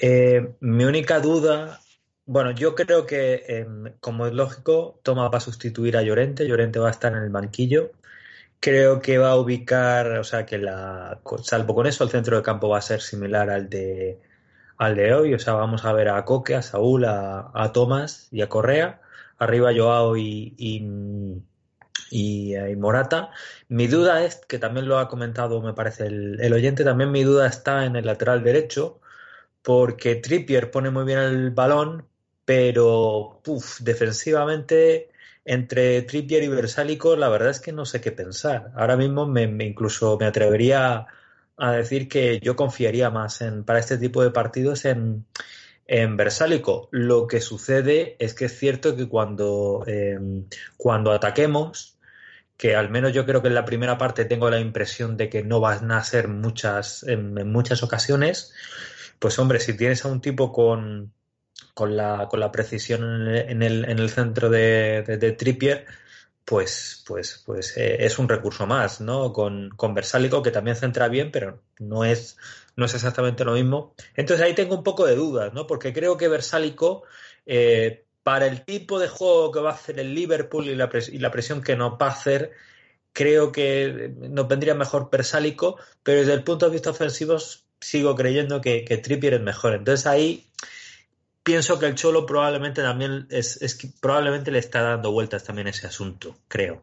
Eh, mi única duda, bueno, yo creo que em, como es lógico, Toma va a sustituir a Llorente, Llorente va a estar en el banquillo. Creo que va a ubicar, o sea, que la salvo con eso el centro de campo va a ser similar al de al de hoy, o sea, vamos a ver a Coque, a Saúl, a, a Tomás y a Correa arriba Joao y, y, y, y, Morata. Mi duda es, que también lo ha comentado, me parece, el, el, oyente, también mi duda está en el lateral derecho, porque Trippier pone muy bien el balón, pero uf, defensivamente entre Trippier y Versálico, la verdad es que no sé qué pensar. Ahora mismo me incluso me atrevería a decir que yo confiaría más en, para este tipo de partidos en, en Versálico. Lo que sucede es que es cierto que cuando, eh, cuando ataquemos, que al menos yo creo que en la primera parte tengo la impresión de que no van a ser muchas, en, en muchas ocasiones, pues hombre, si tienes a un tipo con, con, la, con la precisión en el, en el centro de, de, de Trippier, pues, pues, pues eh, es un recurso más, ¿no? Con, con Versálico, que también centra bien, pero no es, no es exactamente lo mismo. Entonces ahí tengo un poco de dudas, ¿no? Porque creo que Versálico, eh, para el tipo de juego que va a hacer el Liverpool y la, y la presión que nos va a hacer, creo que nos vendría mejor Versálico, pero desde el punto de vista ofensivo sigo creyendo que, que Trippier es mejor. Entonces ahí pienso que el Cholo probablemente también es, es que probablemente le está dando vueltas también ese asunto, creo.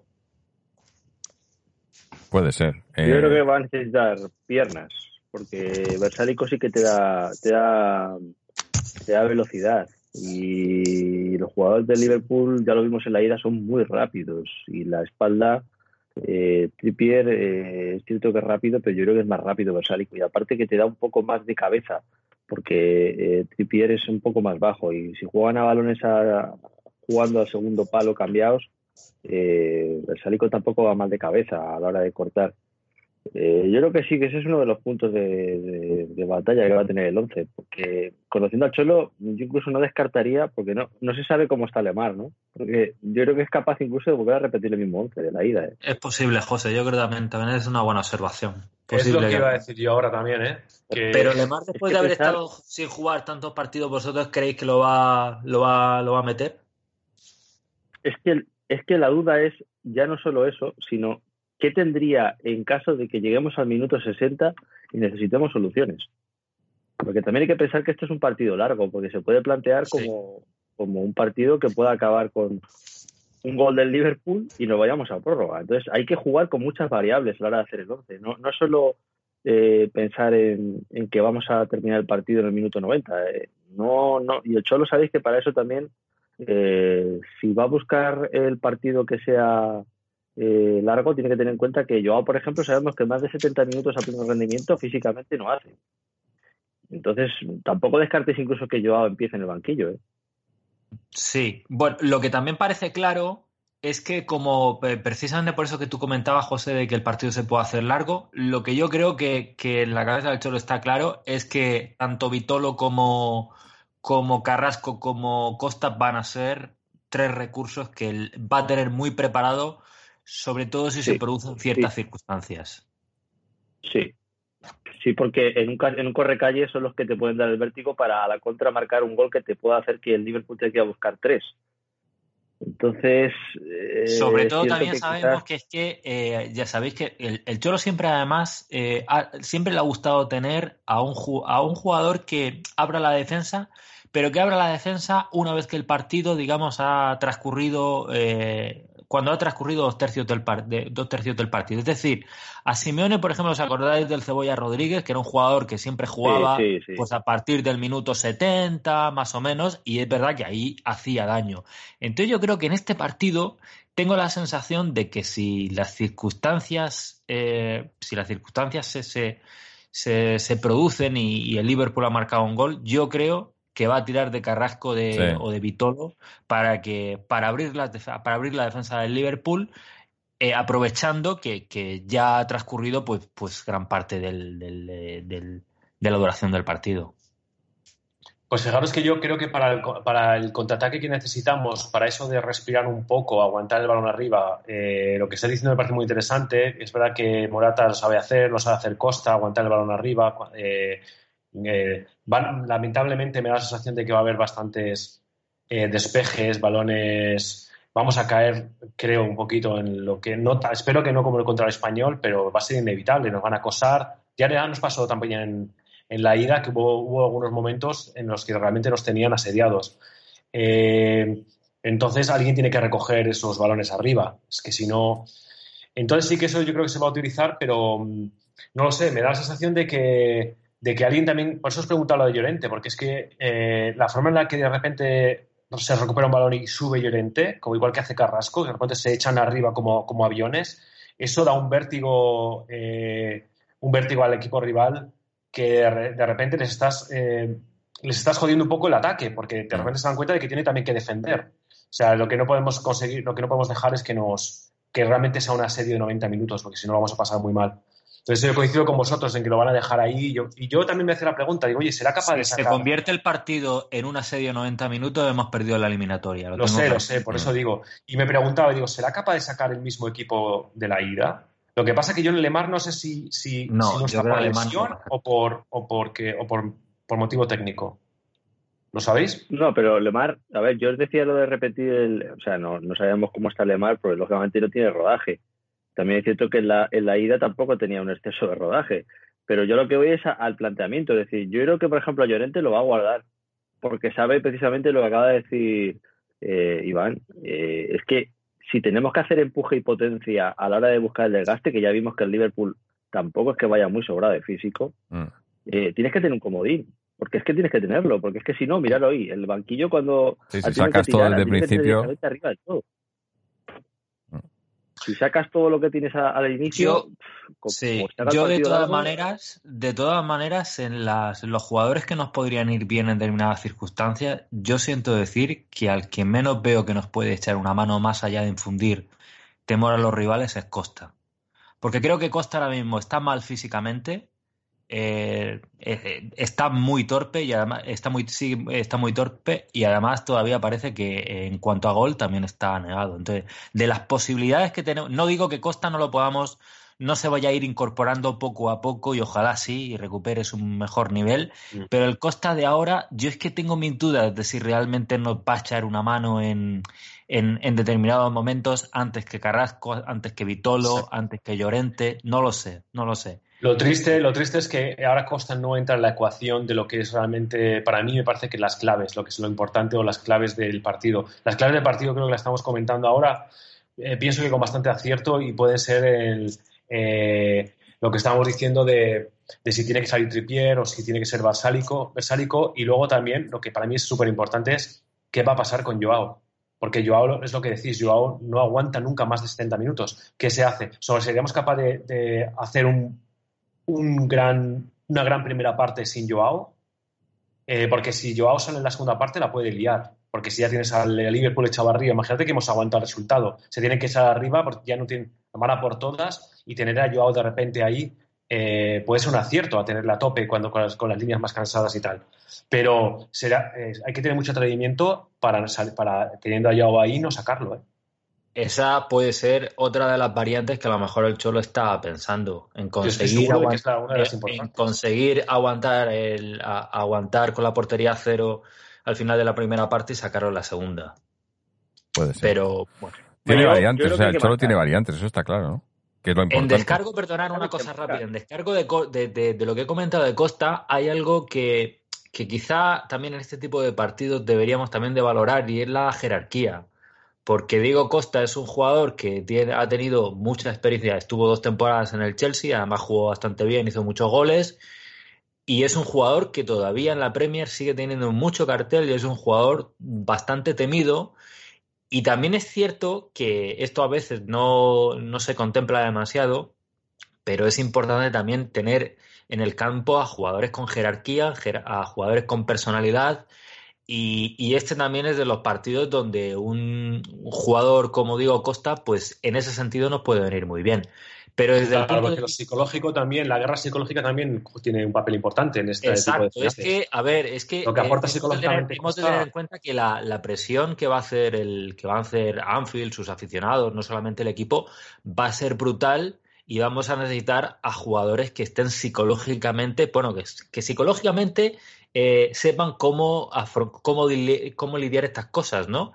Puede ser. Eh... Yo creo que va a necesitar piernas, porque Versálico sí que te da, te da, te da velocidad. Y los jugadores de Liverpool, ya lo vimos en la ida, son muy rápidos. Y la espalda, eh, Trippier eh, es cierto que es rápido, pero yo creo que es más rápido Versálico. Y aparte que te da un poco más de cabeza porque eh, es un poco más bajo y si juegan a balones jugando al segundo palo cambiados, eh, el Salico tampoco va mal de cabeza a la hora de cortar. Eh, yo creo que sí, que ese es uno de los puntos de, batalla que va a tener el 11, porque conociendo al Cholo, yo incluso no descartaría, porque no, no se sabe cómo está Lemar, ¿no? Porque yo creo que es capaz incluso de volver a repetir el mismo 11 de la ida. ¿eh? Es posible, José, yo creo que también, también es una buena observación. Es lo que iba a decir yo ahora también, ¿eh? Que... Pero Lemar, después es que de haber pensar... estado sin jugar tantos partidos, ¿vosotros creéis que lo va, lo va, lo va a meter? Es que, es que la duda es ya no solo eso, sino qué tendría en caso de que lleguemos al minuto 60 y necesitemos soluciones. Porque también hay que pensar que esto es un partido largo, porque se puede plantear como, sí. como un partido que pueda acabar con un gol del Liverpool y nos vayamos a prórroga. Entonces hay que jugar con muchas variables a la hora de hacer el 11. No, no solo eh, pensar en, en, que vamos a terminar el partido en el minuto 90. Eh, no, no, y el Cholo sabéis que para eso también, eh, si va a buscar el partido que sea eh, largo, tiene que tener en cuenta que Joao, por ejemplo, sabemos que más de 70 minutos a pleno rendimiento físicamente no hace. Entonces, tampoco descartes incluso que Joao empiece en el banquillo. Sí, bueno, lo que también parece claro es que como precisamente por eso que tú comentabas, José, de que el partido se puede hacer largo, lo que yo creo que, que en la cabeza del Cholo está claro es que tanto Vitolo como, como Carrasco como Costa van a ser tres recursos que va a tener muy preparado, sobre todo si sí, se producen ciertas sí. circunstancias. Sí, Sí, porque en un, en un correcalle son los que te pueden dar el vértigo para a la contra marcar un gol que te pueda hacer que el Liverpool te quiera buscar tres. Entonces. Eh, Sobre todo también que sabemos quizás... que es que, eh, ya sabéis que el, el, Cholo siempre, además, eh, ha, siempre le ha gustado tener a un, a un jugador que abra la defensa, pero que abra la defensa una vez que el partido, digamos, ha transcurrido eh, cuando ha transcurrido dos tercios, del par de, dos tercios del partido. Es decir, a Simeone, por ejemplo, os acordáis del Cebolla Rodríguez, que era un jugador que siempre jugaba sí, sí, sí. pues a partir del minuto 70, más o menos, y es verdad que ahí hacía daño. Entonces yo creo que en este partido tengo la sensación de que si las circunstancias, eh, si las circunstancias se, se, se, se producen y, y el Liverpool ha marcado un gol, yo creo que va a tirar de Carrasco de, sí. o de Vitolo para que para abrir la, para abrir la defensa del Liverpool eh, aprovechando que, que, ya ha transcurrido pues, pues gran parte del, del, del, de la duración del partido. Pues fijaros que yo creo que para el, para el contraataque que necesitamos, para eso de respirar un poco, aguantar el balón arriba, eh, lo que está diciendo me parece muy interesante. Es verdad que Morata lo sabe hacer, lo sabe hacer Costa, aguantar el balón arriba. eh, eh, lamentablemente me da la sensación de que va a haber bastantes eh, despejes, balones. Vamos a caer, creo, un poquito en lo que no. Espero que no como el contra el español, pero va a ser inevitable. Nos van a acosar. Ya nos pasó también en, en la ida que hubo, hubo algunos momentos en los que realmente nos tenían asediados. Eh, entonces alguien tiene que recoger esos balones arriba. Es que si no. Entonces sí que eso yo creo que se va a utilizar, pero mm, no lo sé, me da la sensación de que, de que alguien también. Por eso os preguntaba lo de Llorente, porque es que eh, la forma en la que de repente se recupera un balón y sube Llorente, como igual que hace Carrasco, que de repente se echan arriba como, como aviones, eso da un vértigo, eh, un vértigo al equipo rival que de repente les estás, eh, les estás jodiendo un poco el ataque, porque de repente se dan cuenta de que tiene también que defender. O sea, lo que no podemos conseguir, lo que no podemos dejar es que nos que realmente sea un asedio de 90 minutos, porque si no lo vamos a pasar muy mal. Entonces yo coincido con vosotros en que lo van a dejar ahí. Y yo, y yo también me hace la pregunta, digo, oye, ¿será capaz de Si se sacar? convierte el partido en un asedio de 90 minutos, hemos perdido la eliminatoria. Lo sé, lo sé, por eso digo. Y me preguntaba, digo, ¿será capaz de sacar el mismo equipo de la ida? Lo que pasa es que yo en Lemar no sé si, si, No, si no está por no lesión sacar. o por o porque o por, por motivo técnico. ¿Lo sabéis? No, pero Lemar, a ver, yo os decía lo de repetir el, o sea, no, no sabemos cómo está Lemar, porque lógicamente no tiene rodaje. También es cierto que en la, en la ida tampoco tenía un exceso de rodaje. Pero yo lo que voy es a- al planteamiento. Es decir, yo creo que, por ejemplo, a Llorente lo va a guardar, porque sabe precisamente lo que acaba de decir eh, Iván. Eh, es que si tenemos que hacer empuje y potencia a la hora de buscar el desgaste, que ya vimos que el Liverpool tampoco es que vaya muy sobrado de físico, Mm. eh, tienes que tener un comodín. Porque es que tienes que tenerlo, porque es que si no, mirad hoy, el banquillo cuando Sí, si sacas todo desde el principio. arriba de todo. Si sacas todo lo que tienes al inicio, Yo- como- Sí, como yo de todas maneras, de todas maneras, en las, en los jugadores que nos podrían ir bien en determinadas circunstancias, yo siento decir que al que menos veo que nos puede echar una mano más allá de infundir temor a los rivales es Costa. Porque creo que Costa ahora mismo está mal físicamente, eh, eh, está muy torpe y además está muy, sí, está muy torpe y además todavía parece que en cuanto a gol también está negado. Entonces, de las posibilidades que tenemos, no digo que Costa no lo podamos, no se vaya a ir incorporando poco a poco y ojalá sí y recupere su mejor nivel, Mm. pero el Costa de ahora, yo es que tengo mis dudas de si realmente nos va a echar una mano en, en, en determinados momentos antes que Carrasco, antes que Vitolo, antes que Llorente, no lo sé, no lo sé. Lo triste, lo triste es que ahora Costa no entra en la ecuación de lo que es realmente, para mí me parece que las claves, lo que es lo importante o las claves del partido. Las claves del partido creo que las estamos comentando ahora, eh, pienso que con bastante acierto y puede ser eh, lo que estábamos diciendo de, de si tiene que salir Tripier o si tiene que ser Versálico, Versálico y luego también lo que para mí es súper importante es qué va a pasar con Joao. Porque Joao, es lo que decís, Joao no aguanta nunca más de 70 minutos. ¿Qué se hace? Solo seríamos capaces de, de hacer un, un gran, una gran primera parte sin Joao, eh, porque si Joao sale en la segunda parte la puede liar, porque si ya tienes al Liverpool echado arriba, imagínate que hemos aguantado el resultado, se tienen que echar arriba porque ya no tienen, van a por todas y tener a Joao de repente ahí eh, puede ser un acierto a tenerla a tope cuando con las, líneas más cansadas y tal. Pero será, eh, hay que tener mucho atrevimiento para, para teniendo a Joao ahí no sacarlo. ¿eh? Esa puede ser otra de las variantes que a lo mejor el Cholo está pensando en conseguir, seguro de que aguant- es la- una de las en conseguir aguantar el, a- aguantar con la portería a cero al final de la primera parte y sacarlo en la segunda. Puede ser. Pero bueno. tiene Yo- yo variantes, o sea, el Cholo tiene variantes, eso está claro, ¿no? Que es lo En importante. descargo, perdonad una cosa rápida, en descargo de, Co- de, de- de lo que he comentado de Costa, hay algo que, que quizá también en este tipo de partidos deberíamos también de valorar y es la jerarquía. Porque Diego Costa es un jugador que tiene, ha tenido mucha experiencia, estuvo dos temporadas en el Chelsea, además jugó bastante bien, hizo muchos goles y es un jugador que todavía en la Premier sigue teniendo mucho cartel y es un jugador bastante temido. Y también es cierto que esto a veces no, no se contempla demasiado, pero es importante también tener en el campo a jugadores con jerarquía, jer- a jugadores con personalidad. Y, y este también es de los partidos donde un, jugador como Diego Costa, pues en ese sentido nos puede venir muy bien. Pero desde Claro, el punto de lo psicológico también, la guerra psicológica también tiene un papel importante en este Exacto, tipo de es que, a ver, es que Lo que aporta eh, tener- psicológicamente hemos de tener en cuenta que la, la presión que va a hacer el que va a hacer Anfield, sus aficionados, no solamente el equipo, va a ser brutal y vamos a necesitar a jugadores que estén psicológicamente, bueno, que, que psicológicamente eh, sepan cómo, cómo, cómo lidiar estas cosas, ¿no?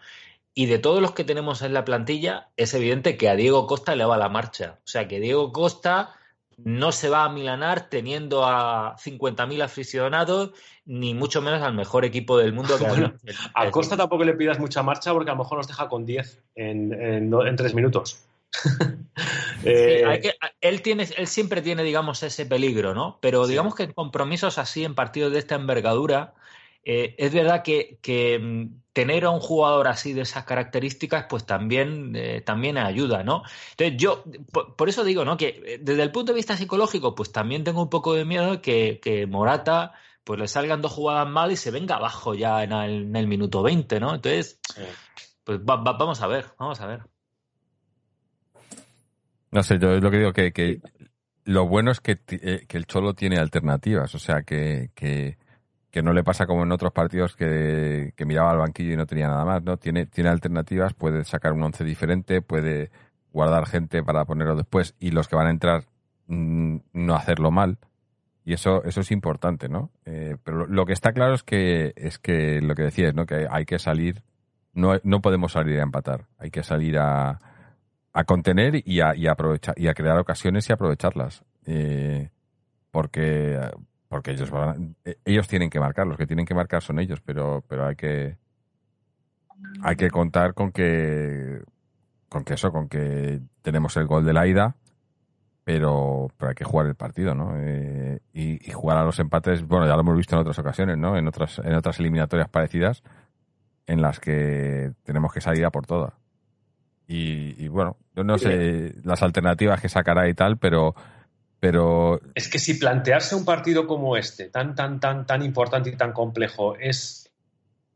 Y de todos los que tenemos en la plantilla, es evidente que a Diego Costa le va la marcha. O sea, que Diego Costa no se va a milanar teniendo a 50.000 aficionados, ni mucho menos al mejor equipo del mundo. Que Bueno, el- A Costa tampoco le pidas mucha marcha porque a lo mejor nos deja con 10 en, en tres minutos. Sí, Eh, hay que- él, tiene, él siempre tiene, digamos, ese peligro, ¿no? Pero digamos que en compromisos así, en partidos de esta envergadura, eh, es verdad que, que, mm, tener a un jugador así de esas características, pues también, eh, también ayuda, ¿no? Entonces yo, por, por eso digo, ¿no? Que desde el punto de vista psicológico, pues también tengo un poco de miedo que, que Morata, pues le salgan dos jugadas mal y se venga abajo ya en el, en el minuto 20, ¿no? Entonces, pues va- va- vamos a ver, vamos a ver. No sé, yo es lo que digo, que, que lo bueno es que, eh, que el Cholo tiene alternativas, o sea, que, que, que no le pasa como en otros partidos que, que miraba al banquillo y no tenía nada más, ¿no? Tiene, tiene alternativas, puede sacar un once diferente, puede guardar gente para ponerlo después y los que van a entrar mm, no hacerlo mal. Y eso, eso es importante, ¿no? Eh, pero lo, lo que está claro es que, es que lo que decías, ¿no? Que hay que salir, no, no podemos salir a empatar, hay que salir a, a contener y a, y a aprovechar y a crear ocasiones y aprovecharlas. Porque porque ellos van eh, ellos tienen que marcar los que tienen que marcar son ellos pero pero hay que hay que contar con que con que eso con que tenemos el gol de la ida pero pero hay que jugar el partido no Eh, y, y jugar a los empates bueno ya lo hemos visto en otras ocasiones no en otras en otras eliminatorias parecidas en las que tenemos que salir a por todas y, y bueno, yo no sé las alternativas que sacará y tal, pero, pero Es que si plantearse un partido como este, tan, tan, tan, tan importante y tan complejo, es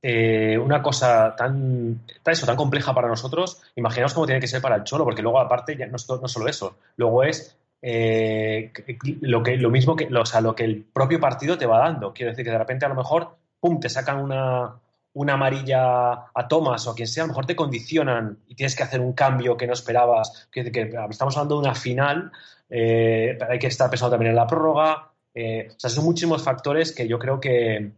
eh, una cosa tan, tan, eso, tan compleja para nosotros, imaginaos cómo tiene que ser para el Cholo, porque luego aparte ya no, es to- no solo eso, luego es eh, lo, que, lo mismo que, lo, o sea, lo que el propio partido te va dando. Quiero decir que de repente a lo mejor, pum, te sacan una, una amarilla a Thomas o a quien sea, a lo mejor te condicionan y tienes que hacer un cambio que no esperabas. Que, que estamos hablando de una final, eh, hay que estar pensando también en la prórroga. eh, o sea, son muchísimos factores que yo creo que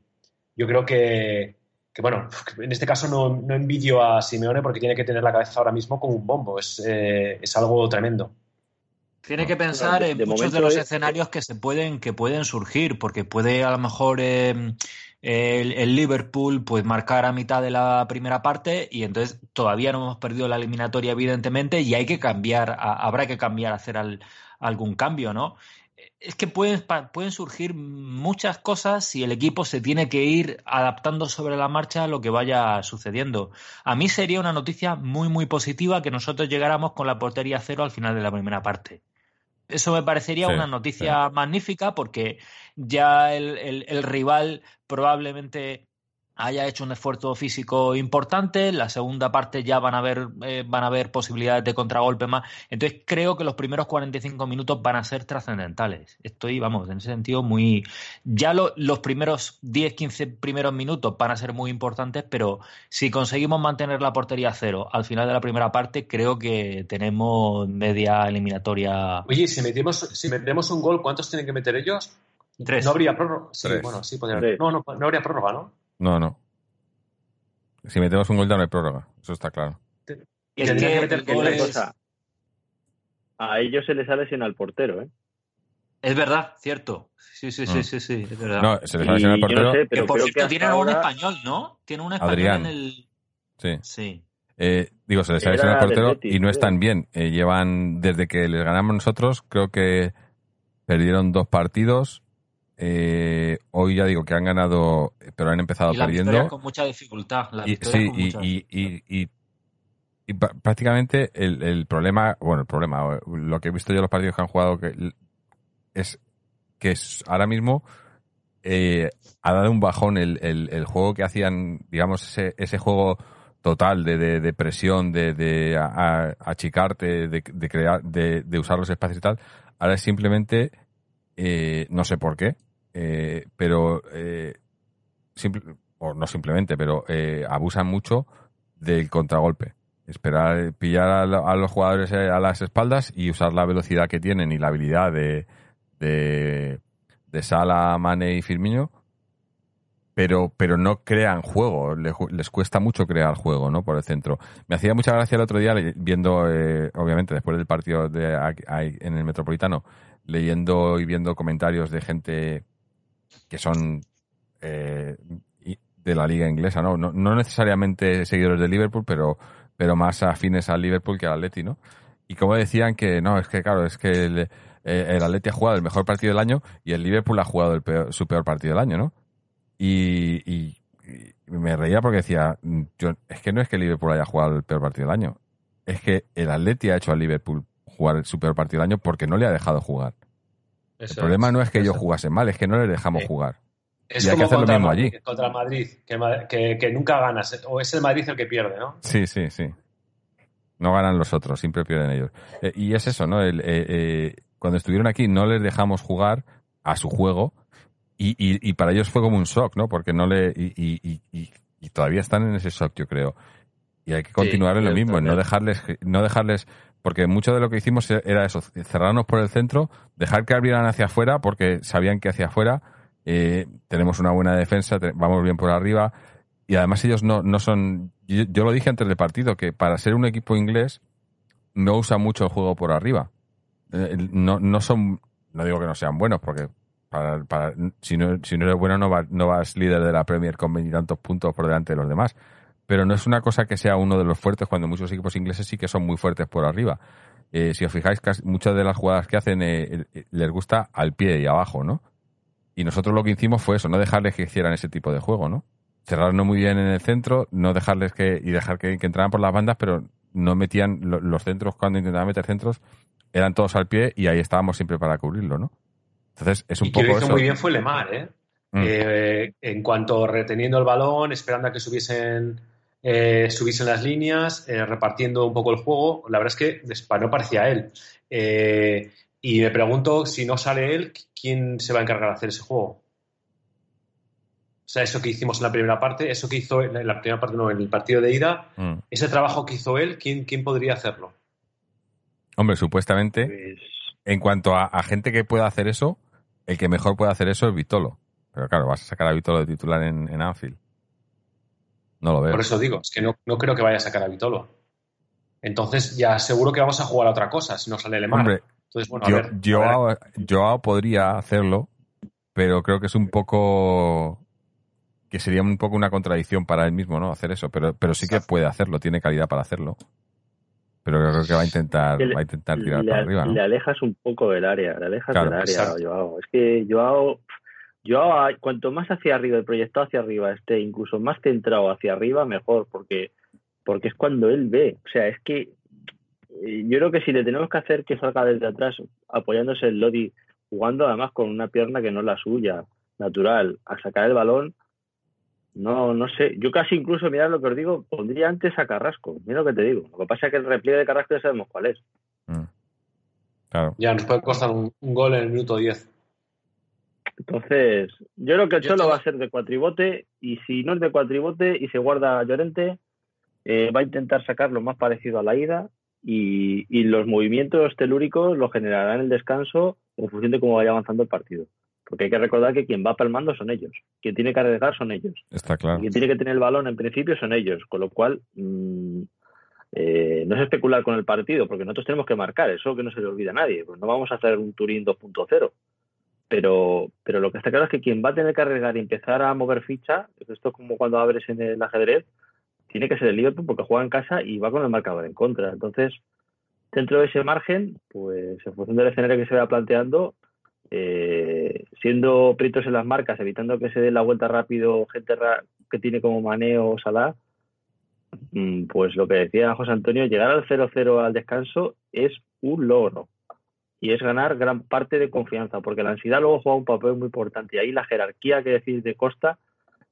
yo creo que, que, bueno, en este caso no, no envidio a Simeone porque tiene que tener la cabeza ahora mismo como un bombo. Es, eh, es algo tremendo. Tiene que pensar de- en de muchos de los es- escenarios que se pueden, que pueden surgir, porque puede a lo mejor eh, el, el Liverpool pues marcar a mitad de la primera parte y entonces todavía no hemos perdido la eliminatoria evidentemente y hay que cambiar, habrá que cambiar, hacer al- algún cambio, ¿no? Es que pueden, pueden surgir muchas cosas y el equipo se tiene que ir adaptando sobre la marcha a lo que vaya sucediendo. A mí sería una noticia muy, muy positiva que nosotros llegáramos con la portería cero al final de la primera parte. Eso me parecería Sí, una noticia magnífica porque ya el, el- el rival probablemente haya hecho un esfuerzo físico importante, en la segunda parte ya van a haber, eh, van a haber posibilidades de contragolpe más. Entonces creo que los primeros 45 minutos van a ser trascendentales. Estoy, vamos, en ese sentido muy... Ya lo- los primeros 10, 15 primeros minutos van a ser muy importantes, pero si conseguimos mantener la portería a cero al final de la primera parte, creo que tenemos media eliminatoria. Oye, si metemos, si metemos un gol, ¿cuántos tienen que meter ellos? Tres. No habría prórroga. Sí, bueno, sí, podría. No, no, no habría prórroga, ¿no? No, no. Si metemos un gol ya no hay prórroga, eso está claro. Es Tendría que que meter el Que gol una es- cosa, a ellos se les ha lesionado el portero, ¿eh? Es verdad, cierto. Sí, sí, sí, Mm. sí, sí, es verdad. No, se les ha Y lesionado el no portero. sé, que pero por creo cierto, que hasta tienen un ahora- español, ¿no? Tienen un español Adrián. en el. Sí. Sí. Eh, digo, se les ha lesionado el portero Betis, y no están bien. Eh, llevan, desde que les ganamos nosotros, creo que perdieron dos partidos. Eh, hoy ya digo que han ganado, pero han empezado Y la perdiendo. con mucha dificultad. La Y, sí, con y, mucha prácticamente el, el problema, bueno, el problema, lo que he visto yo en los partidos que han jugado que es que es, ahora mismo eh, ha dado un bajón el, el, el juego que hacían, digamos, ese, ese juego total de, de, de presión, de, de a- a- achicarte, de, de crear, de, de usar los espacios y tal. Ahora es simplemente, eh, no sé por qué, eh, pero eh, o no simplemente, pero eh, abusan mucho del contragolpe. Esperar, pillar a, lo- a los jugadores eh, a las espaldas y usar la velocidad que tienen y la habilidad de, de, Sala, Mane y Firmino, pero, pero no crean juego, le ju- les, cuesta mucho crear juego, ¿no? Por el centro. Me hacía mucha gracia el otro día viendo, eh, obviamente, después del partido de, en el Metropolitano, leyendo y viendo comentarios de gente que son eh, de la liga inglesa, ¿no? ¿no? Necesariamente seguidores de Liverpool, pero, pero más afines al Liverpool que al Atleti, ¿no? Y como decían que, no, es que claro, es que el, eh, Atleti ha jugado el mejor partido del año y el Liverpool ha jugado el peor- su peor partido del año, ¿no? Y, me reía porque decía, yo, es que no es que el Liverpool haya jugado el peor partido del año, es que el Atleti ha hecho al Liverpool jugar su peor partido del año porque no le ha dejado jugar. Eso el problema es, no es que ellos jugasen mal, es que no les dejamos jugar. Es y hay que como hacer lo mismo Madrid, allí. contra Madrid, que, Ma- que, que nunca ganas. O es el Madrid el que pierde, ¿no? Sí, sí, sí. No ganan los otros, siempre pierden ellos. Eh, y es eso, ¿no? El, eh, eh, cuando estuvieron aquí no les dejamos jugar a su juego y, y, y para ellos fue como un shock, ¿no? Porque no le... Y, todavía están en ese shock, yo creo. Y hay que continuar en lo mismo, en no dejarles, no dejarles, porque mucho de lo que hicimos era eso, cerrarnos por el centro, dejar que abrieran hacia afuera, porque sabían que hacia afuera eh, tenemos una buena defensa, vamos bien por arriba, y además ellos no, no son, yo, lo dije antes del partido, que para ser un equipo inglés no usa mucho el juego por arriba. Eh, No, no son, no digo que no sean buenos, porque para, si, no, si no eres bueno no, va- no vas líder de la Premier con veintitantos puntos por delante de los demás. Pero no es una cosa que sea uno de los fuertes cuando muchos equipos ingleses sí que son muy fuertes por arriba. Eh, si os fijáis, casi- muchas de las jugadas que hacen eh, eh, les gusta al pie y abajo, ¿no? Y nosotros lo que hicimos fue eso, no dejarles que hicieran ese tipo de juego, ¿no? Cerrarnos muy bien en el centro, no dejarles que, y dejar que, que entraran por las bandas, pero no metían lo- los centros cuando intentaban meter centros, eran todos al pie y ahí estábamos siempre para cubrirlo, ¿no? Entonces es un y poco lo hizo eso. muy bien fue Lemar, ¿eh? Mm. Eh, en cuanto reteniendo el balón, esperando a que subiesen, eh, subiesen las líneas, eh, repartiendo un poco el juego. La verdad es que no parecía él. Eh, y me pregunto si no sale él, ¿quién se va a encargar de hacer ese juego? O sea, eso que hicimos en la primera parte, eso que hizo en la primera parte, no, en el partido de ida, Mm. ese trabajo que hizo él, ¿quién, quién podría hacerlo? Hombre, supuestamente, Pues, en cuanto a, a gente que pueda hacer eso, el que mejor puede hacer eso es Vitolo. Pero claro, vas a sacar a Vitolo de titular en, en Anfield. No lo veo. Por eso digo, es que no, no creo que vaya a sacar a Vitolo. Entonces ya seguro que vamos a jugar a otra cosa si no sale Lemar. Hombre, Entonces, bueno, a Yo, ver, a ver. Joao, Joao podría hacerlo, pero creo que es un poco que sería un poco una contradicción para él mismo, ¿no? Hacer eso, pero, pero sí que puede hacerlo, tiene calidad para hacerlo. Pero yo creo que va a intentar, le- va a intentar tirar le, para arriba, ¿no? le alejas un poco del área, le alejas Claro, del área, exacto. Joao. Es que Joao, Joao, cuanto más hacia arriba, el proyectado hacia arriba esté, incluso más centrado hacia arriba, mejor, porque, porque es cuando él ve. O sea, es que eh, yo creo que si le tenemos que hacer que salga desde atrás, apoyándose el Lodi, jugando además con una pierna que no es la suya, natural, a sacar el balón, no, no sé. Yo casi incluso, mirad lo que os digo, pondría antes a Carrasco. Mira lo que te digo. Lo que pasa es que el repliegue de Carrasco ya sabemos cuál es. Mm. Claro. Ya nos puede costar un, un gol en el minuto 10. Entonces, yo creo que el Yo Cholo te- va a ser de cuatribote y si no es de cuatribote y se guarda Llorente, eh, va a intentar sacar lo más parecido a la ida y, y los movimientos telúricos los generará en el descanso en función de cómo vaya avanzando el partido. Porque hay que recordar que quien va palmando son ellos, quien tiene que arriesgar son ellos. Está Y claro. quien tiene que tener el balón en principio son ellos, con lo cual mm, eh, no es especular con el partido, porque nosotros tenemos que marcar, eso que no se le olvida a nadie, pues no vamos a hacer un Turín 2.0. Pero, pero lo que está claro es que quien va a tener que arriesgar y empezar a mover ficha, esto es como cuando abres en el ajedrez, tiene que ser el Liverpool porque juega en casa y va con el marcador en contra. Entonces, dentro de ese margen, pues en función del escenario que se vaya planteando, eh, siendo pritos en las marcas, evitando que se dé la vuelta rápido gente ra- que tiene como Maneo o Salah, mm, pues lo que decía José Antonio, llegar al 0-0 al descanso es un logro y es ganar gran parte de confianza, porque la ansiedad luego juega un papel muy importante y ahí la jerarquía que decís de Costa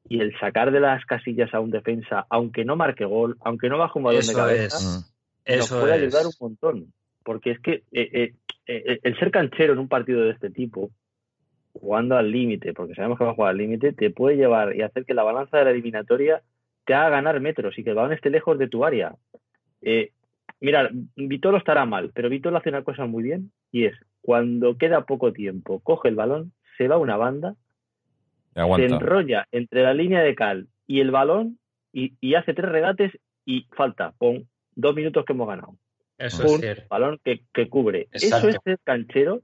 y el sacar de las casillas a un defensa, aunque no marque gol, aunque no baje un balón de cabeza, es. nos Eso puede es. ayudar un montón. Porque es que eh, eh, eh, el ser canchero en un partido de este tipo, jugando al límite, porque sabemos que va a jugar al límite, te puede llevar y hacer que la balanza de la eliminatoria te haga ganar metros y que el balón esté lejos de tu área. Eh, mira, Vitolo estará mal, pero Vitolo hace una cosa muy bien y es cuando queda poco tiempo, coge el balón, se va a una banda, se enrolla entre la línea de cal y el balón y, y hace tres regates y falta, con dos minutos que hemos ganado. Eso Pum, es cierto. balón que, que cubre. Exacto. Eso es ser canchero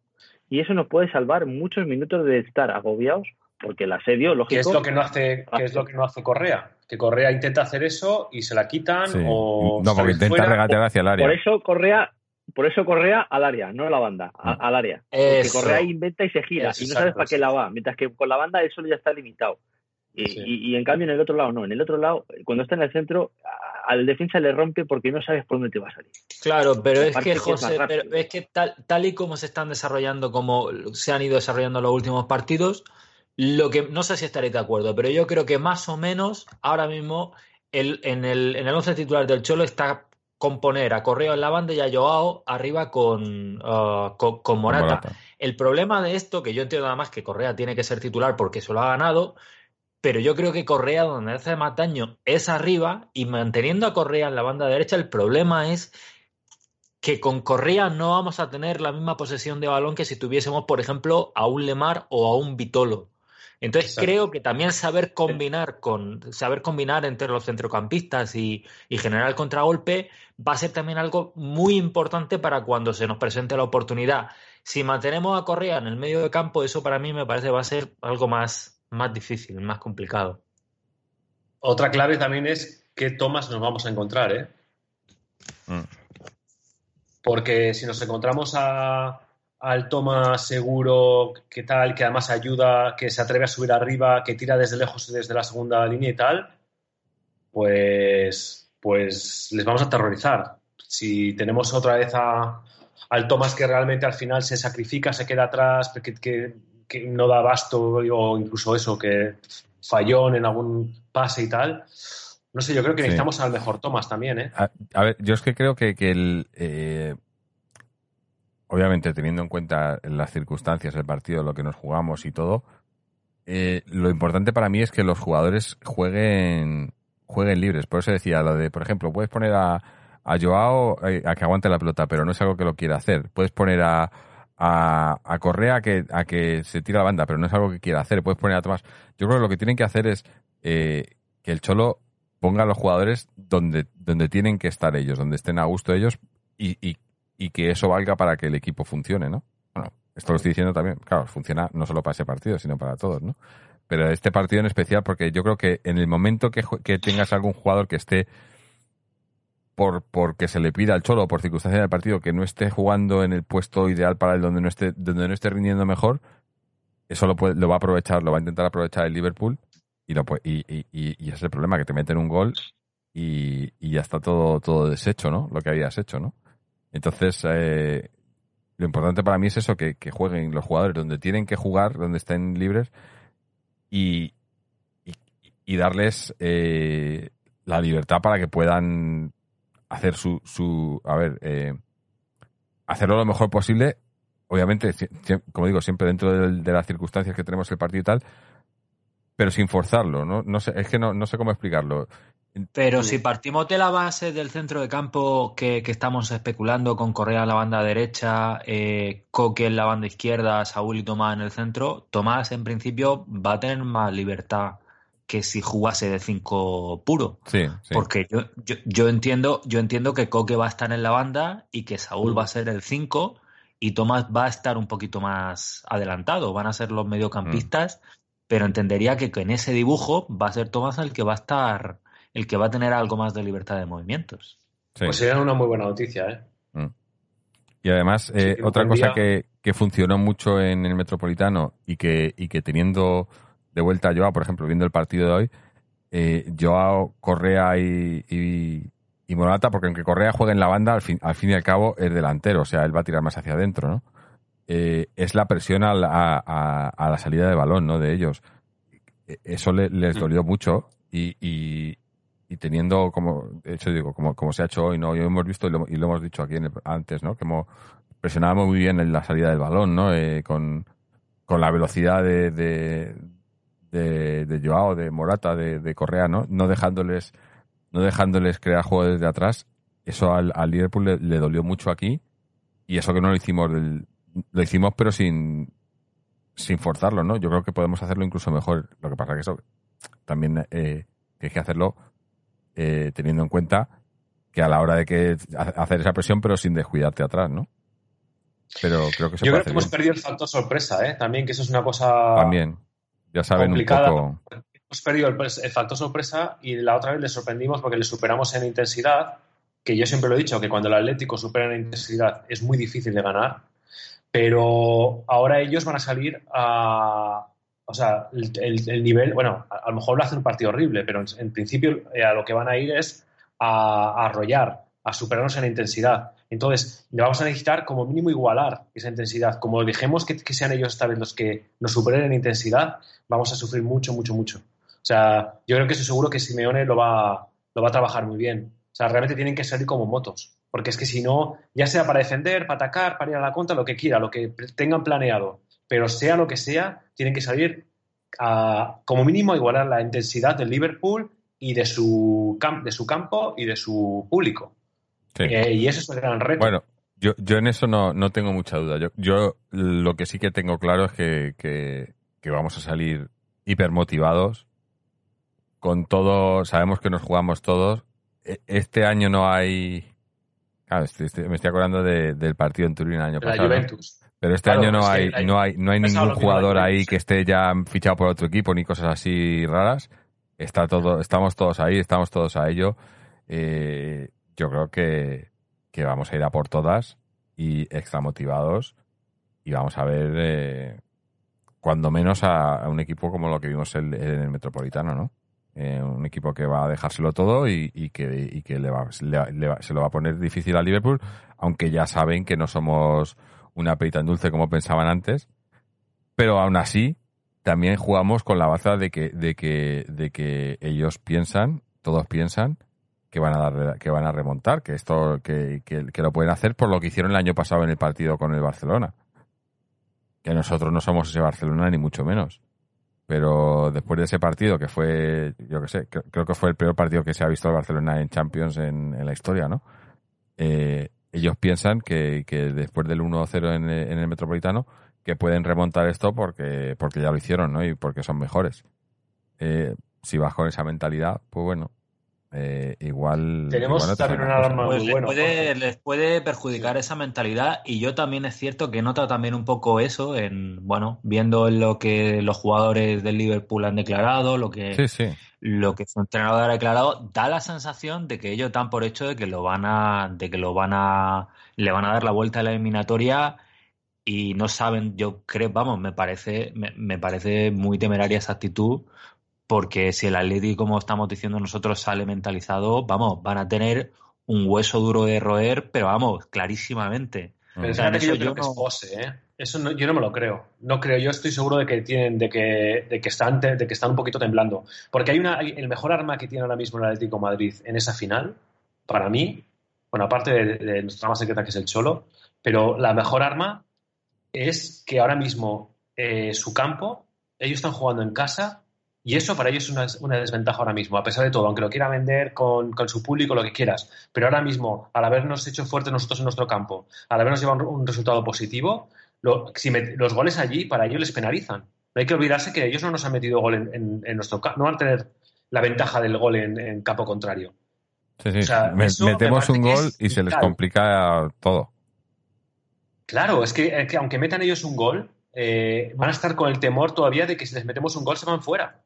y eso nos puede salvar muchos minutos de estar agobiados porque el asedio, ¿Qué lógico, es lo que no hace, qué es lo que no hace Correa? Que Correa intenta hacer eso y se la quitan Sí. o No, porque intenta fuera. regatear hacia el área. por eso Correa, por eso Correa al área, no a la banda, a- Mm. al área. Porque Eso. Correa inventa y se gira Eso, y no sabes exacto, para qué la va, mientras que con la banda eso ya está limitado. Y, Sí. y- y en cambio en el otro lado no, en el otro lado, cuando está en el centro, al defensa le rompe porque no sabes por dónde te va a salir. Claro, pero es que, que es José, rápido. pero es que tal, tal y como se están desarrollando, como se han ido desarrollando los últimos partidos, lo que no sé si estaréis de acuerdo, pero yo creo que más o menos ahora mismo el, en el en el once titular del Cholo está con poner a Correo en la banda y a Joao arriba con, ah, con, con Morata. Morata. El problema de esto, que yo entiendo nada más que Correa tiene que ser titular porque se lo ha ganado, pero yo creo que Correa donde hace más daño es arriba y manteniendo a Correa en la banda derecha, el problema es que con Correa no vamos a tener la misma posesión de balón que si tuviésemos, por ejemplo, a un Lemar o a un Vitolo. Entonces Exacto. creo que también saber combinar con saber combinar entre los centrocampistas y, y generar el contragolpe va a ser también algo muy importante para cuando se nos presente la oportunidad. Si mantenemos a Correa en el medio de campo, eso para mí me parece va a ser algo más, más difícil, más complicado. Otra clave también es qué tomas nos vamos a encontrar, ¿eh? Mm. Porque si nos encontramos a, al toma seguro, que tal, que además ayuda, que se atreve a subir arriba, que tira desde lejos, desde la segunda línea y tal, pues, pues les vamos a aterrorizar. Si tenemos otra vez a, al Thomas que realmente al final se sacrifica, se queda atrás, que, que, que no da abasto o incluso eso, que fallón en algún pase y tal. No sé, yo creo que Sí. necesitamos al mejor Thomas también, ¿eh? A, a ver, yo es que creo que, que el. eh, obviamente, teniendo en cuenta las circunstancias, el partido, lo que nos jugamos y todo, eh, lo importante para mí es que los jugadores jueguen, jueguen libres. Por eso decía lo de, por ejemplo, puedes poner a, a Joao eh, a que aguante la pelota, pero no es algo que lo quiera hacer. Puedes poner a, a, a Correa a que, a que se tire la banda, pero no es algo que quiera hacer. Puedes poner a Tomás. Yo creo que lo que tienen que hacer es eh, que el Cholo ponga a los jugadores donde, donde tienen que estar ellos, donde estén a gusto ellos y, y que eso valga para que el equipo funcione, ¿no? Bueno, esto lo estoy diciendo también, claro, funciona no solo para ese partido, sino para todos, ¿no? Pero este partido en especial, porque yo creo que en el momento que, que tengas algún jugador que esté por porque se le pida al cholo por circunstancias del partido que no esté jugando en el puesto ideal para él donde no esté donde no esté rindiendo mejor eso lo puede- lo va a aprovechar lo va a intentar aprovechar el Liverpool y lo y, y, y- es el problema que te meten un gol y, y ya está todo todo deshecho no lo que habías hecho no entonces eh, lo importante para mí es eso que, jueguen los jugadores donde tienen que jugar donde estén libres y darles eh, la libertad para que puedan hacer su, su a ver, eh, hacerlo lo mejor posible, obviamente, como digo, siempre dentro de, las circunstancias que tenemos el partido y tal, pero sin forzarlo, ¿no? No sé, es que no sé cómo explicarlo. Pero si partimos de la base del centro de campo que, que estamos especulando con Correa en la banda derecha, eh, Coque en la banda izquierda, Saúl y Tomás en el centro, Tomás en principio va a tener más libertad que si jugase de 5 puro. Sí, sí. Porque yo, yo, yo entiendo, yo entiendo que Coque va a estar en la banda y que Saúl va a ser el 5 y Tomás va a estar un poquito más adelantado, van a ser los mediocampistas, pero entendería que en ese dibujo va a ser Tomás el que va a estar, el que va a tener algo más de libertad de movimientos. sí. Pues sería una muy buena noticia, ¿eh? Y además, eh, Sí, otra cosa día- que, que funcionó mucho en el Metropolitano y que, y que teniendo de vuelta a Joao, por ejemplo, viendo el partido de hoy, eh, Joao, Correa y, y, y Morata, porque aunque Correa juegue en la banda, al fin, al fin y al cabo es delantero, o sea, él va a tirar más hacia adentro, ¿no? Eh, es la presión a la, a- la salida de balón, ¿no? De ellos. e- eso le- les dolió mucho y, y, y teniendo como, de hecho digo, como, como se ha hecho hoy, ¿no? Y hemos visto y lo, y lo hemos dicho aquí en el- antes, ¿no? Que hemos, presionábamos muy bien en la salida del balón, ¿no? Eh, con, con la velocidad de, de, de, Joao, de Morata, de, Correa, ¿no? No dejándoles, no dejándoles crear juego desde atrás. Eso al, Liverpool le, le dolió mucho aquí y eso que no lo hicimos del, lo hicimos pero sin, sin forzarlo, ¿no? Yo creo que podemos hacerlo incluso mejor. Lo que pasa que eso también eh, tienes que hacerlo eh, teniendo en cuenta que a la hora de que hacer esa presión, pero sin descuidarte atrás, ¿no? Pero creo que se Yo puede creo que hemos perdido el factor sorpresa, ¿eh? También, que eso es una cosa También. Ya saben complicada. un poco. Hemos perdido el, el factor sorpresa y la otra vez le sorprendimos porque le superamos en intensidad, que yo siempre lo he dicho, que cuando el Atlético supera en intensidad es muy difícil de ganar, pero ahora ellos van a salir a... O sea, el, el- el nivel, bueno, a, lo mejor lo hacen un partido horrible, pero en, principio eh, a lo que van a ir es a, arrollar, a superarnos en intensidad. Entonces, le vamos a necesitar como mínimo igualar esa intensidad. Como dejemos que, que sean ellos esta vez los que nos superen en intensidad, vamos a sufrir mucho, mucho, mucho. O sea, yo creo que estoy seguro que Simeone lo va, lo va a trabajar muy bien. O sea, realmente tienen que salir como motos. Porque es que si no, ya sea para defender, para atacar, para ir a la contra, lo que quiera, lo que tengan planeado, pero sea lo que sea, tienen que salir a, como mínimo a igualar la intensidad del Liverpool y de su, cam- de su campo y de su público. Sí. Eh, y eso es el gran reto. Bueno, yo, yo en eso no, no tengo mucha duda. Yo, yo lo que sí que tengo claro es que, que, que vamos a salir hipermotivados. Con todo, sabemos que nos jugamos todos. E- Este año no hay. Claro, estoy- estoy- me estoy acordando de- del partido en Turín el año la pasado. Juventus. Pero este Claro, año no hay, hay- no hay, no hay ningún jugador ahí que esté ya fichado por otro equipo ni cosas así raras. Está todo, estamos todos ahí, estamos todos a ello. Eh, yo creo que, que vamos a ir a por todas y extra motivados y vamos a ver eh, cuando menos a, a un equipo como lo que vimos en, en el Metropolitano, ¿no? Eh, un equipo que va a dejárselo todo y, y que, y que le va, le va- le va- se lo va a poner difícil a Liverpool, aunque ya saben que no somos una perita en dulce como pensaban antes, pero aún así también jugamos con la baza de que, de que, de que ellos piensan, todos piensan que van a dar, que van a remontar, que esto, que, que, que lo pueden hacer por lo que hicieron el año pasado en el partido con el Barcelona. Que nosotros no somos ese Barcelona ni mucho menos. Pero después de ese partido, que fue, yo que sé, creo, que fue el peor partido que se ha visto el Barcelona en Champions en, en la historia, ¿no? Eh, ellos piensan que, que después del 1-0 en, en el Metropolitano, que pueden remontar esto porque, porque ya lo hicieron, ¿no? Y porque son mejores. Eh, si vas con esa mentalidad, pues bueno, eh, igual. Tenemos igual no te también salen una las alarma cosas. Pues muy les, puede, les puede perjudicar esa mentalidad y yo también es cierto que noto también un poco eso en, bueno, viendo lo que los jugadores del Liverpool han declarado, lo que, Sí, sí. lo que su entrenador ha declarado, da la sensación de que ellos dan por hecho de que lo van a, de que lo van a, le van a dar la vuelta a la eliminatoria y no saben, yo creo, vamos, me parece, me, me parece muy temeraria esa actitud, porque si el Atleti, como estamos diciendo nosotros, sale mentalizado, vamos, van a tener un hueso duro de roer, pero vamos, clarísimamente. Pero O sea, que yo creo que es pose, ¿eh? Eso no- yo no me lo creo. No creo. Yo estoy seguro de que tienen, de que, de que están, de que están un poquito temblando. Porque hay una, el mejor arma que tiene ahora mismo el Atlético de Madrid en esa final, para mí, bueno, aparte de, de nuestra arma secreta que es el Cholo, pero la mejor arma es que ahora mismo eh, su campo, ellos están jugando en casa y eso para ellos es una, una desventaja ahora mismo, a pesar de todo, aunque lo quiera vender con, con su público, lo que quieras. Pero ahora mismo, al habernos hecho fuertes nosotros en nuestro campo, al habernos llevado un, un resultado positivo, lo- si met- los goles allí para ellos les penalizan. No hay que olvidarse que ellos no nos han metido gol en, en- en nuestro campo, no van a tener la ventaja del gol en, en campo contrario. Sí, sí. O sea, Me- eso me metemos un gol y se les complica todo. Claro, es que, es que aunque metan ellos un gol, eh, van a estar con el temor todavía de que si les metemos un gol se van fuera.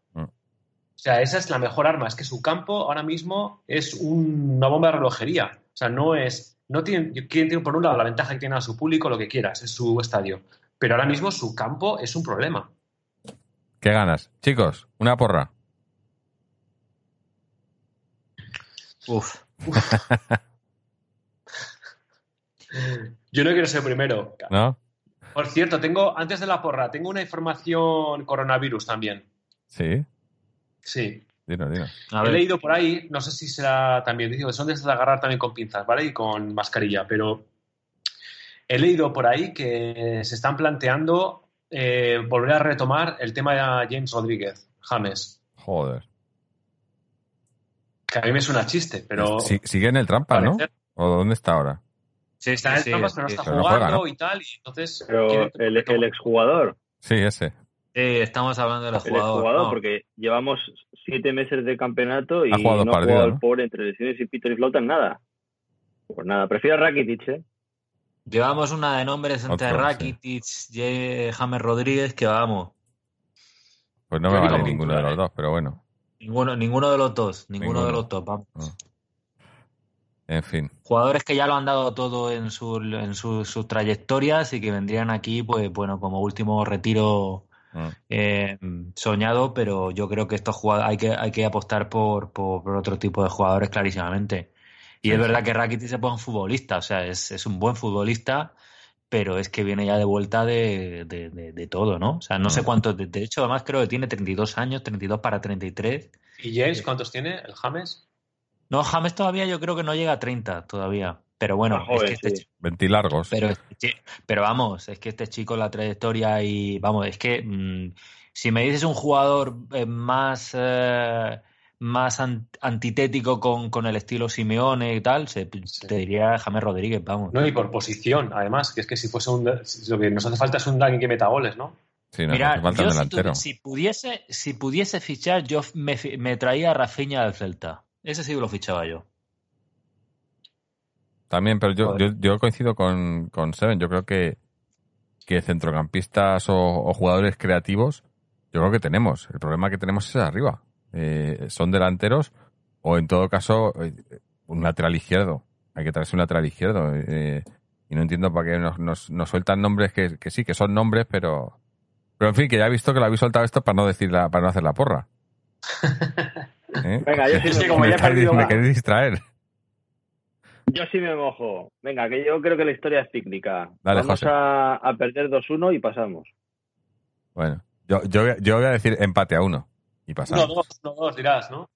O sea, esa es la mejor arma. Es que su campo ahora mismo es un- una bomba de relojería. O sea, no es. No tienen, quieren tiene por un lado la ventaja que tiene a su público, lo que quieras, es su estadio. Pero ahora mismo su campo es un problema. ¿Qué ganas? Chicos, una porra. Uf, Yo no quiero ser primero. ¿No? Por cierto, tengo, antes de la porra, tengo una información coronavirus también. Sí, Sí. dinos. A He ver, leído por ahí, no sé si será también, digo, son de agarrar también con pinzas, ¿vale? Y con mascarilla, pero he leído por ahí que se están planteando eh, volver a retomar el tema de James Rodríguez, James, Joder. que a mí me suena chiste, pero Sí- sigue en el trampa, ¿no? ¿O dónde está ahora? sí, está en sí, trampas, pero no está pero no jugando juega, ¿no? y tal, y entonces... Pero el, el exjugador, Sí, ese. Sí, estamos hablando del el jugador. exjugador, no. porque llevamos siete meses de campeonato y Ha jugado no ha partido, jugado ¿no? el pobre entre lesiones y pito y flauta en nada. Pues nada, prefiero a Rakitic, ¿eh? Llevamos una de nombres entre Otro, sí. Rakitic y James Rodríguez que vamos. Pues no me vale ninguno de los dos, pero bueno. Ninguno, ninguno de los dos, ninguno, Ninguno. de los dos, vamos. No. En fin. Jugadores que ya lo han dado todo en, su- en su- sus trayectorias y que vendrían aquí, pues bueno, como último retiro Mm. eh, soñado, pero yo creo que estos jugadores hay que, hay que apostar por, por, por otro tipo de jugadores clarísimamente. Y Sí, es verdad que Rakitic es buen futbolista, o sea, es, es un buen futbolista, pero es que viene ya de vuelta de, de, de- de todo, ¿no? O sea, no sé Mm. cuántos, de, de hecho, además creo que tiene 32 años, 32 para 33. ¿Y James cuántos tiene, el James? No, James todavía yo creo que no llega a 30 todavía, pero bueno, joven, es que este sí. chi- Ventilargos. pero, pero vamos, es que este chico, la trayectoria y vamos, es que mm, si me dices un jugador eh, más, eh, más an- antitético con, con el estilo Simeone y tal, se- Sí. te diría James Rodríguez, vamos. No, y por posición, además, que es que si fuese un... Lo que nos hace falta es un alguien que meta goles, ¿no? Sí, no, falta yo si, delantero. tuvi- si pudiese, si pudiese fichar, yo me, me traía a Rafinha del Celta. Ese sí lo fichaba yo. También, pero yo, yo, yo coincido con, con Seven. Yo creo que, que centrocampistas o, o jugadores creativos, yo creo que tenemos. El problema que tenemos es arriba. Eh, son delanteros o en todo caso eh, un lateral izquierdo. Hay que traerse un lateral izquierdo. eh, y no entiendo para qué nos, nos, nos sueltan nombres que, que sí, que son nombres, pero... Pero en fin, que ya he visto que lo habéis soltado esto para no decir la, para no hacer la porra. ¿Eh? Venga, yo sí como me, ya he perdido me queréis distraer. Yo sí me mojo. Venga, que yo creo que la historia es pícnica. Dale, Vamos José. a, a perder 2-1 y pasamos. Bueno, yo, yo, yo voy a decir empate a uno. Y pasamos. 1-2, 1-2 dirás, ¿no?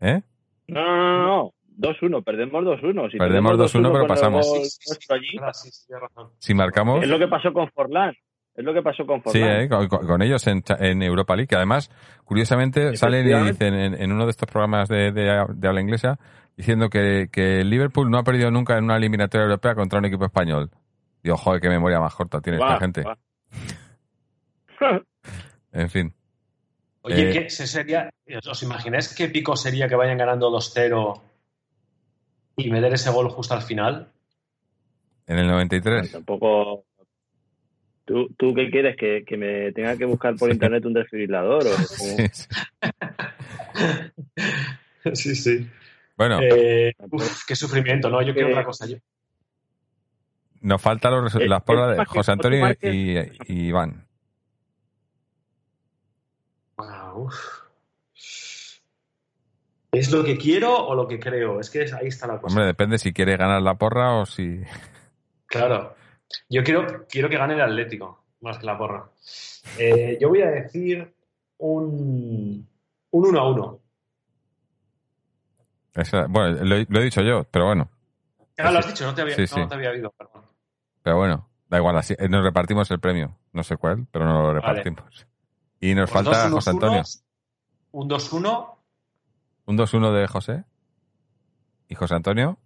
¿Eh? No, no, no, no. 2-1, perdemos 2-1. Si Perdemos 2-1, pero pasamos. gol Sí, sí, sí, allí, verdad, sí, sí, razón. Si marcamos... es lo que pasó con Forlán. Es lo que pasó con Sí, Forlán. eh, con, con- ellos en, cha- en Europa League, que además, curiosamente, salen y dicen en, en uno de estos programas de, de- de habla inglesa, diciendo que, que Liverpool no ha perdido nunca en una eliminatoria europea contra un equipo español. Digo, joder, qué memoria más corta tiene esta gente. En fin. Oye, Eh, ¿qué se sería, ¿os imagináis qué pico sería que vayan ganando 2-0 y meter ese gol justo al final? En el 93. Tampoco. ¿Tú, ¿Tú qué quieres? ¿Que, que me tenga que buscar por Sí. internet un desfibrilador? O, Sí, sí. sí, sí. Bueno, Eh, uf, qué sufrimiento, ¿no? Yo quiero Eh, otra cosa. Yo, nos faltan los eh, las porras es de José Antonio y, y Iván. Uf. ¿Es lo que quiero o lo que creo? Es que ahí está la cosa. Hombre, depende si quiere ganar la porra o si... Claro. Yo quiero, quiero que gane el Atlético, más que la porra. Eh, yo voy a decir un, un 1 a 1. Esa- bueno, lo, he- lo he dicho yo, pero bueno. Ah, lo has dicho, no te había, Sí, no, sí. no te había oído, perdón. Pero bueno, da igual, así eh, nos repartimos el premio. No sé cuál, pero nos lo Vale. repartimos. Y nos Pues falta dos José 1-1, Antonio. Un 2-1. Un 2-1 de José. ¿Y José Antonio?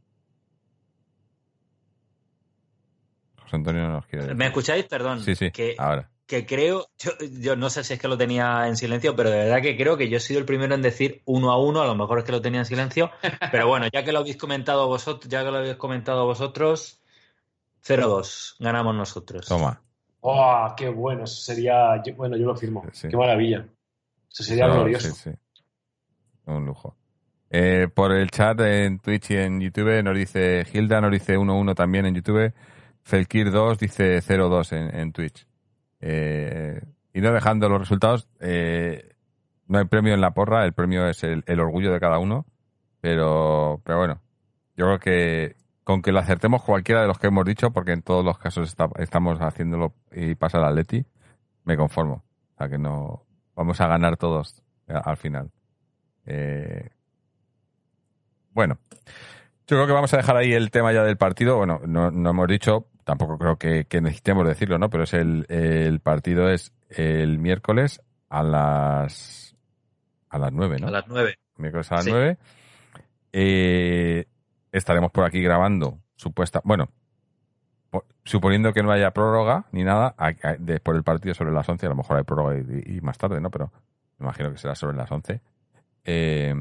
José Antonio no nos quiere decir. ¿Me escucháis? Perdón. Sí, sí, Que, ahora. Que creo, yo, yo no sé si es que lo tenía en silencio, pero de verdad que creo que yo he sido el primero en decir uno a uno, a lo mejor es que lo tenía en silencio, pero bueno, ya que lo habéis comentado vosotros, ya que lo habéis comentado vosotros, 0-2, ganamos nosotros. Toma. ¡Oh, qué bueno! Eso sería. yo- bueno, yo lo firmo. Sí. ¡Qué maravilla! Eso sería No, glorioso. sí, sí. Un lujo. Eh, por el chat en Twitch y en YouTube nos dice Hilda, nos dice 1-1 también en YouTube. Felkir 2 dice 0-2 en, en Twitch. Eh, y no dejando los resultados, eh, no hay premio en la porra, el premio es el, orgullo de cada uno. Pero, pero bueno, yo creo que con que lo acertemos cualquiera de los que hemos dicho, porque en todos los casos estamos haciéndolo y pasa el Atleti, me conformo. O sea que no, vamos a ganar todos al final. Eh, bueno, yo creo que vamos a dejar ahí el tema ya del partido. Bueno, no, no hemos dicho, tampoco creo que, necesitemos decirlo, ¿no? Pero es el, el partido es el miércoles a las a las nueve, ¿no? A las nueve. Miércoles a las nueve. Eh, estaremos por aquí grabando, supuesta, bueno, suponiendo que no haya prórroga ni nada, después del partido sobre las 11, a lo mejor hay prórroga y, más tarde, ¿no? Pero me imagino que será sobre las 11. Eh,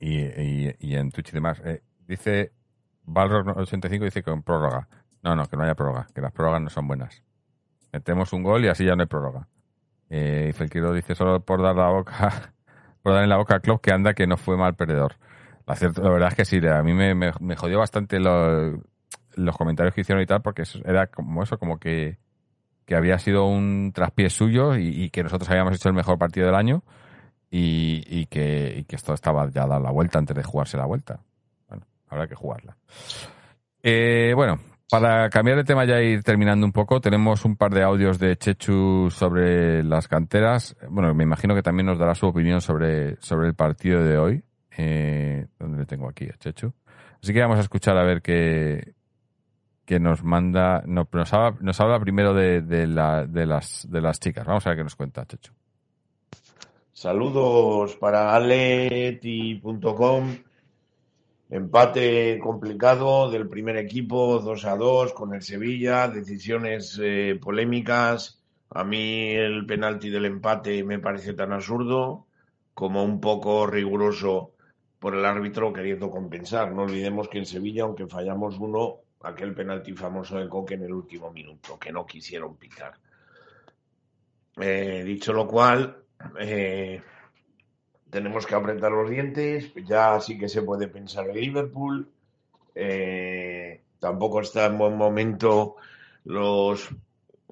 y, en Twitch y demás. Eh, dice Balrog85 dice que con prórroga. No, no, que no haya prórroga, que las prórrogas no son buenas. Metemos un gol y así ya no hay prórroga. Eh, y Felquiro dice solo por dar la boca, por dar en la boca a Klopp que anda que no fue mal perdedor. La, verdad es que sí, a mí me, jodió bastante los comentarios que hicieron y tal, porque era como eso, como que, había sido un traspié suyo y, que nosotros habíamos hecho el mejor partido del año y, que, y que esto estaba ya dado la vuelta antes de jugarse la vuelta. Bueno, habrá que jugarla. Eh, bueno, para cambiar de tema ya ir terminando un poco, tenemos un par de audios de Chechu sobre las canteras. Bueno, me imagino que también nos dará su opinión sobre, sobre el partido de hoy. Eh, ¿Dónde le tengo aquí a Chechu? Así que vamos a escuchar a ver qué, qué nos manda. No, nos, habla, nos habla primero de, de, de, las, de las chicas. Vamos a ver qué nos cuenta Chechu. Saludos para aleti.com Empate complicado del primer equipo, 2 a 2 con el Sevilla, decisiones eh, polémicas. A mí el penalti del empate me parece tan absurdo como un poco riguroso por el árbitro queriendo compensar. No olvidemos que en Sevilla, aunque fallamos uno, aquel penalti famoso de Coque en el último minuto, que no quisieron pitar. Eh, dicho lo cual, eh, tenemos que apretar los dientes, ya sí que se puede pensar en Liverpool. Eh, tampoco está en buen momento los,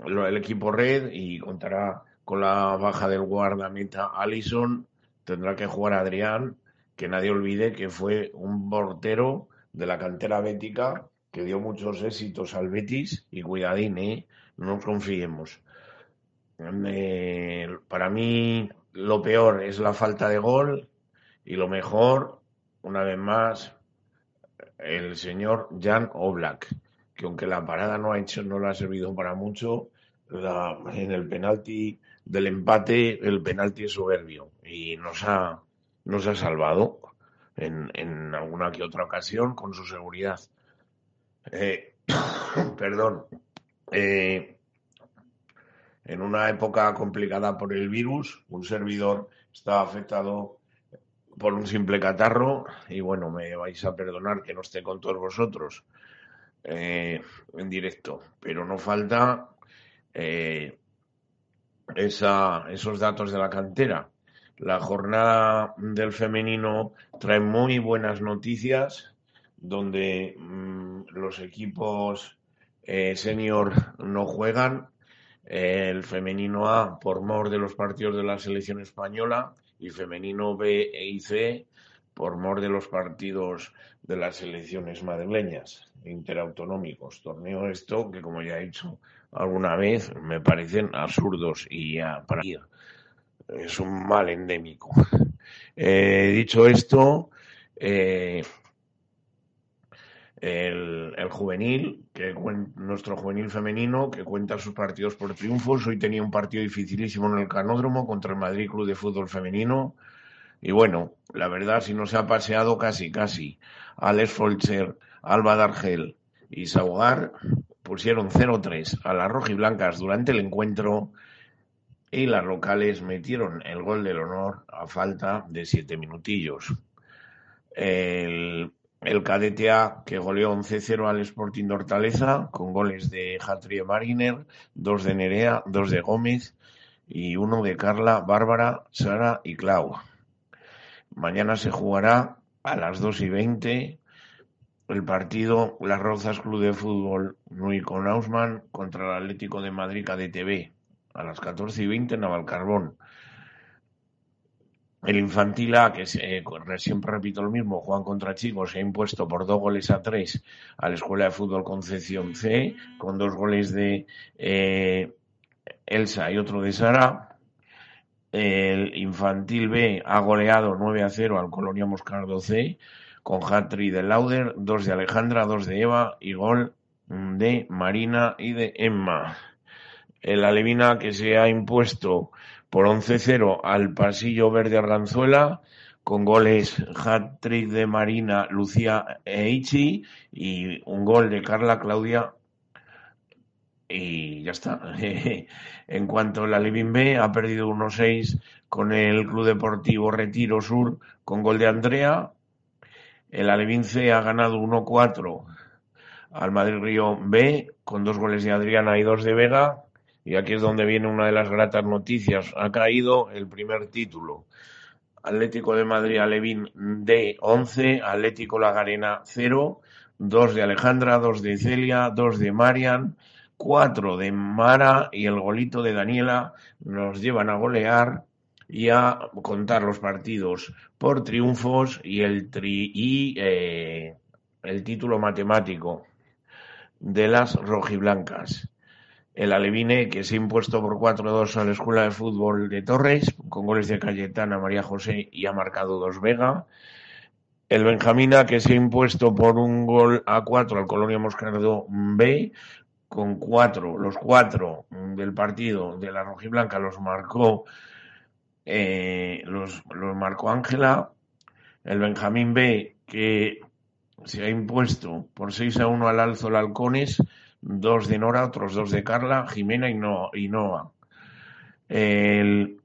el equipo red y contará con la baja del guardameta Allison. Tendrá que jugar Adrián, que nadie olvide que fue un portero de la cantera bética que dio muchos éxitos al Betis y cuidadín, ¿eh? no nos confiemos. Eh, para mí lo peor es la falta de gol y lo mejor, una vez más, el señor Jan Oblak, que aunque la parada no ha hecho, no le ha servido para mucho, en el penalti del empate, el penalti es soberbio y nos ha, nos ha salvado en, en alguna que otra ocasión con su seguridad. Eh, perdón. Eh, en una época complicada por el virus, un servidor estaba afectado por un simple catarro y bueno, me vais a perdonar que no esté con todos vosotros eh, en directo, pero no falta eh, esa, esos datos de la cantera. La jornada del femenino trae muy buenas noticias donde mm, los equipos eh, senior no juegan el femenino A por mor de los partidos de la selección española y femenino B e y C por mor de los partidos de las selecciones madrileñas, interautonómicos. Torneo esto que, como ya he dicho alguna vez, me parecen absurdos y para es un mal endémico. Eh, dicho esto, eh, el, juvenil, que nuestro juvenil femenino, que cuenta sus partidos por triunfos. Hoy tenía un partido dificilísimo en el Canódromo contra el Madrid Club de Fútbol Femenino. Y bueno, la verdad, si no se ha paseado casi, casi. Alex Folcher, Alba Dargel y Saugar pusieron 0-3 a las rojiblancas durante el encuentro y las locales metieron el gol del honor a falta de siete minutillos. El el cadete A que goleó 11-0 al Sporting de Hortaleza con goles de Hatrie Mariner, dos de Nerea, dos de Gómez y uno de Carla, Bárbara, Sara y Clau. Mañana se jugará a las 2 y 20 el partido Las Rozas Club de Fútbol Nui con Ausman contra el Atlético de Madrid KDTV a las 14 y 20 en Navalcarbón. El Infantil A, que eh, siempre repito lo mismo, Juan contra Chicos, se ha impuesto por dos goles a tres a la Escuela de Fútbol Concepción C, con dos goles de eh, Elsa y otro de Sara. El Infantil B ha goleado 9 a 0 al Colonia Moscardo C con hat-trick de Lauder, dos de Alejandra, dos de Eva y gol de Marina y de Emma. El Alevina que se ha impuesto por 11-0 al Pasillo Verde Arganzuela con goles hat-trick de Marina, Lucía e y un gol de Carla, Claudia y ya está. en cuanto la Living B ha perdido 1-6 con el Club Deportivo Retiro Sur con gol de Andrea. El Alevín C ha ganado 1-4 al Madrid Río B con dos goles de Adriana y dos de Vega. Y aquí es donde viene una de las gratas noticias. Ha caído el primer título. Atlético de Madrid Alevín D 11, Atlético Lagarena 0, dos de Alejandra, dos de Celia, dos de Marian, cuatro de Mara y el golito de Daniela nos llevan a golear y a contar los partidos por triunfos y el tri y eh, el título matemático de las rojiblancas. El Alevine, que se ha impuesto por 4-2 a la Escuela de Fútbol de Torres, con goles de Cayetana, María José y ha marcado dos Vega. El Benjamina, que se ha impuesto por un gol a 4 al Colonia Moscardo B, con cuatro, los cuatro del partido de la rojiblanca los marcó eh, los, los marcó Ángela, el Benjamín B que se ha impuesto por 6 a 1 al Alzo Halcones, dos de Nora, otros dos de Carla, Jimena y, no, Noa. El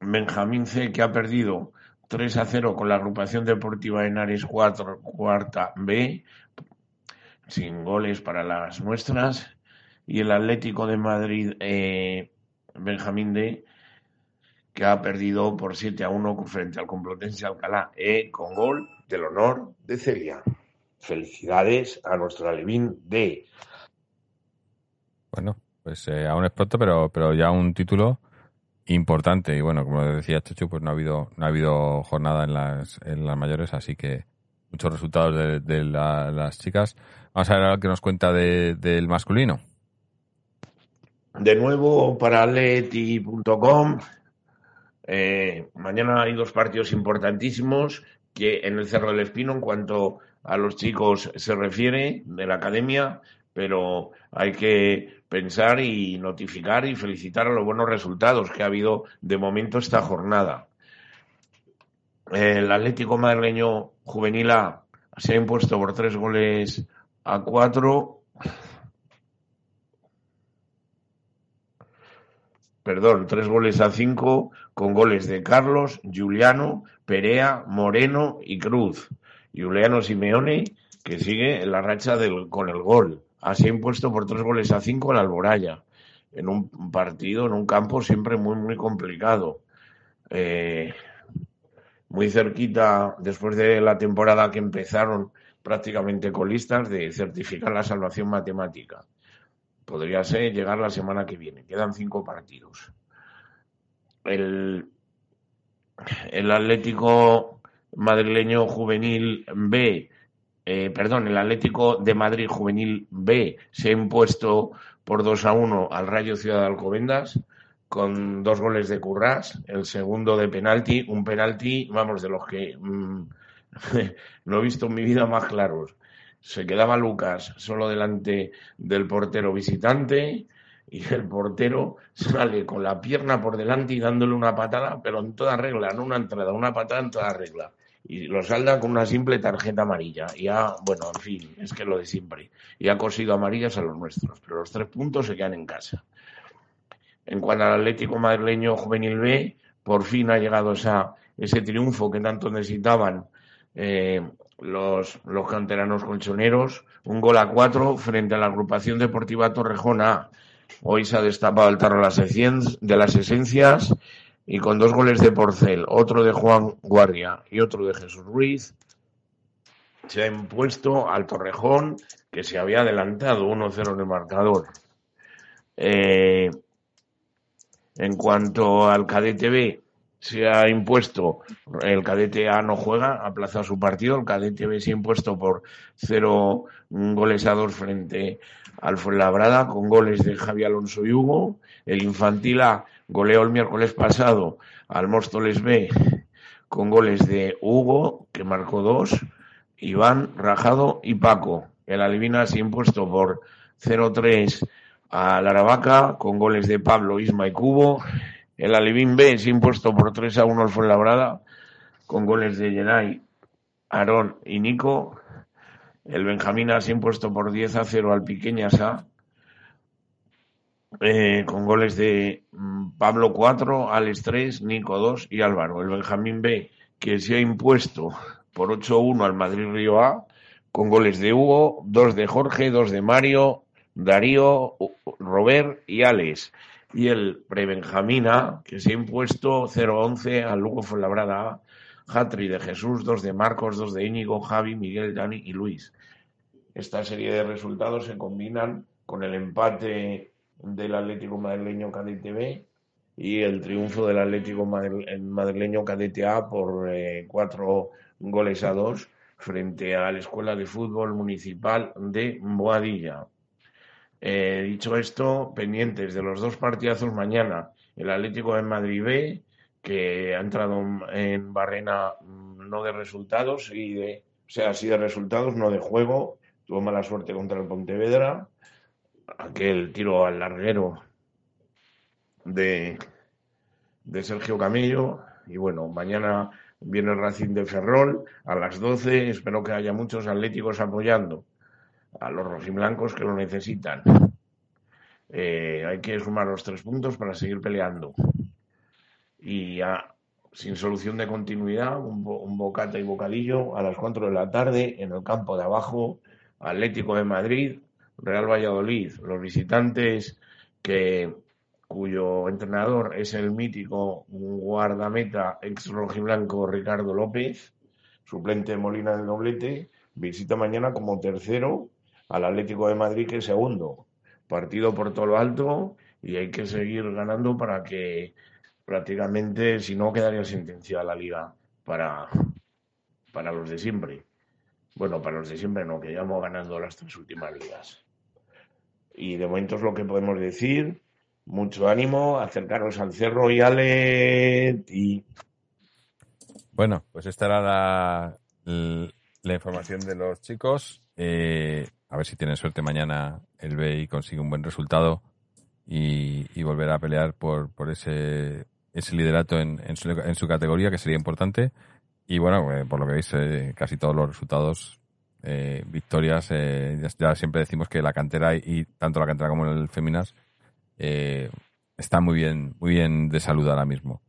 Benjamín C que ha perdido 3 a 0 con la agrupación deportiva Henares 4, cuarta B, sin goles para las muestras. Y el Atlético de Madrid, eh, Benjamín D, que ha perdido por 7 a 1 frente al Complutense Alcalá E con gol del honor de Celia. Felicidades a nuestro Alevín D. Bueno, pues eh, aún es pronto, pero, pero ya un título importante. Y bueno, como decía Chuchu, pues no ha habido, no ha habido jornada en las, en las mayores, así que muchos resultados de, de las chicas. Vamos a ver ahora qué nos cuenta de, del masculino. De nuevo para leti.com. Eh, mañana hay dos partidos importantísimos que en el Cerro del Espino en cuanto a los chicos se refiere de la academia, pero hay que pensar y notificar y felicitar a los buenos resultados que ha habido de momento esta jornada. El Atlético Madrileño Juvenil A se ha impuesto por tres goles a cuatro. Perdón, tres goles a cinco con goles de Carlos, Juliano, Perea, Moreno y Cruz. Juliano Simeone, que sigue en la racha del, con el gol. Así impuesto por tres goles a cinco la Alboraya. En un partido, en un campo siempre muy, muy complicado. Eh, muy cerquita, después de la temporada que empezaron prácticamente colistas de certificar la salvación matemática. Podría ser llegar la semana que viene. Quedan cinco partidos. El, el Atlético madrileño juvenil B, eh, perdón, el Atlético de Madrid juvenil B se ha impuesto por 2 a 1 al Rayo Ciudad de Alcobendas con dos goles de Currás, el segundo de penalti, un penalti, vamos, de los que mmm, no he visto en mi vida más claros. Se quedaba Lucas solo delante del portero visitante y el portero sale con la pierna por delante y dándole una patada, pero en toda regla, no una entrada, una patada en toda regla. Y lo salda con una simple tarjeta amarilla. Y ya, bueno, en fin, es que lo de siempre. Y ha cosido amarillas a los nuestros, pero los tres puntos se quedan en casa. En cuanto al Atlético Madrileño Juvenil B, por fin ha llegado esa, ese triunfo que tanto necesitaban eh, los, los canteranos colchoneros. Un gol a cuatro frente a la agrupación deportiva Torrejón A. Hoy se ha destapado el tarro de las esencias y con dos goles de Porcel, otro de Juan Guardia y otro de Jesús Ruiz, se ha impuesto al Torrejón que se había adelantado 1-0 en el marcador. Eh, en cuanto al cadete B, se ha impuesto, el cadete A no juega, ha aplazado su partido, el cadete B se ha impuesto por cero goles a dos frente al Fuenlabrada, con goles de Javi Alonso y Hugo, el infantil A goleó el miércoles pasado al Móstoles B con goles de Hugo, que marcó dos, Iván, Rajado y Paco. El Alivina se impuesto por 0-3 a la Aravaca con goles de Pablo, Isma y Cubo. El Alevín B se impuesto por 3 a 1 al Fuenlabrada con goles de Yenay, Aarón y Nico. El Benjamín se impuesto por 10 a 0 al Piqueñasa eh, con goles de mm, Pablo 4, Alex 3, Nico 2 y Álvaro. El Benjamín B que se ha impuesto por 8-1 al Madrid Río A con goles de Hugo, 2 de Jorge, 2 de Mario, Darío, Robert y Alex. Y el Prebenjamina, que se ha impuesto 0-11 al Lugo Fuenlabrada Hatri de Jesús, 2 de Marcos, 2 de Íñigo, Javi, Miguel, Dani y Luis. Esta serie de resultados se combinan con el empate del Atlético Madrileño Cadete B y el triunfo del Atlético Madrileño Cadete A por eh, cuatro goles a dos frente a la Escuela de Fútbol Municipal de Boadilla. Eh, dicho esto, pendientes de los dos partidazos mañana, el Atlético de Madrid B, que ha entrado en barrena mm, no de resultados, y sea, de resultados, no de juego, tuvo mala suerte contra el Pontevedra, aquel tiro al larguero de, de Sergio Camillo, y bueno, mañana viene el Racing de Ferrol a las 12, espero que haya muchos atléticos apoyando a los rojiblancos que lo necesitan. Eh, hay que sumar los tres puntos para seguir peleando. Y sin solución de continuidad, un, bocata y bocadillo a las 4 de la tarde en el campo de abajo, Atlético de Madrid, Real Valladolid. Los visitantes que cuyo entrenador es el mítico guardameta ex rojiblanco Ricardo López, suplente de Molina del Doblete, visita mañana como tercero al Atlético de Madrid, que es segundo. Partido por todo lo alto y hay que seguir ganando para que prácticamente, si no, quedaría sentenciada la liga para, para los de siempre. Bueno, para los de siempre no, que hemos ganando las tres últimas ligas. Y de momento es lo que podemos decir. Mucho ánimo, acercaros al cerro y Ale. Y... Bueno, pues esta era la, la información de los chicos. Eh, a ver si tienen suerte mañana el B y consigue un buen resultado y, y volver a pelear por, por ese, ese liderato en, en, su, categoría, que sería importante. Y bueno, eh, por lo que veis, eh, casi todos los resultados, eh, victorias, eh, ya, siempre decimos que la cantera y, tanto la cantera como el Feminas eh, está muy bien, muy bien de salud ahora mismo.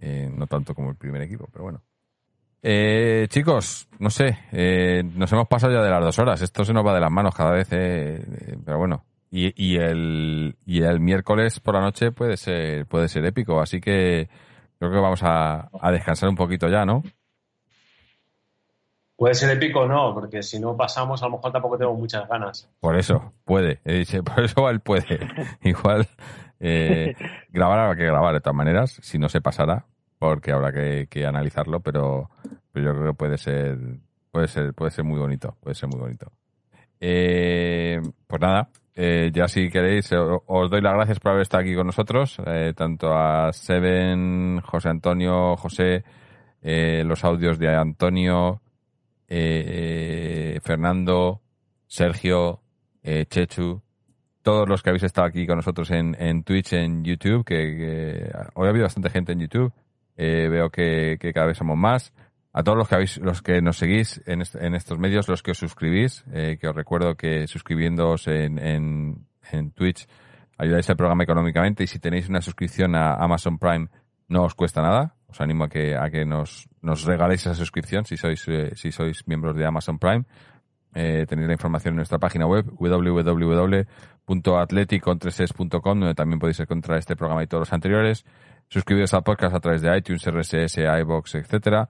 no tanto como el primer equipo, pero bueno. Eh, chicos, no sé, eh, nos hemos pasado ya de las dos horas. Esto se nos va de las manos cada vez, eh, pero bueno. Y, y, el, y el miércoles por la noche puede ser, puede ser épico, así que creo que vamos a, a descansar un poquito ya, ¿no? Puede ser épico o no, porque si no pasamos, a lo mejor tampoco tengo muchas ganas. Por eso, puede. Por eso él puede. Igual, eh, grabar habrá que grabar de todas maneras, si no se pasará, porque habrá que, que analizarlo, pero, pero, yo creo que puede ser, puede ser, puede ser muy bonito, puede ser muy bonito. Eh, pues nada, eh, ya si queréis, os doy las gracias por haber estado aquí con nosotros, eh, tanto a Seven, José Antonio, José, eh, los audios de Antonio, Fernando, Sergio, Chechu, todos los que habéis estado aquí con nosotros en, en Twitch, en YouTube, que, hoy ha habido bastante gente en YouTube, eh, veo que, que, cada vez somos más. A todos los que habéis, los que nos seguís en, en estos medios, los que os suscribís, eh, que os recuerdo que suscribiéndoos en, en, en Twitch ayudáis al programa económicamente y si tenéis una suscripción a Amazon Prime no os cuesta nada. Os animo a que, a que nos, nos regaléis esa suscripción si sois, eh, si sois miembros de Amazon Prime. Eh, tenéis la información en nuestra página web www.atleticontreses.com donde también podéis encontrar este programa y todos los anteriores suscribiros al podcast a través de iTunes, RSS, iBox, etcétera.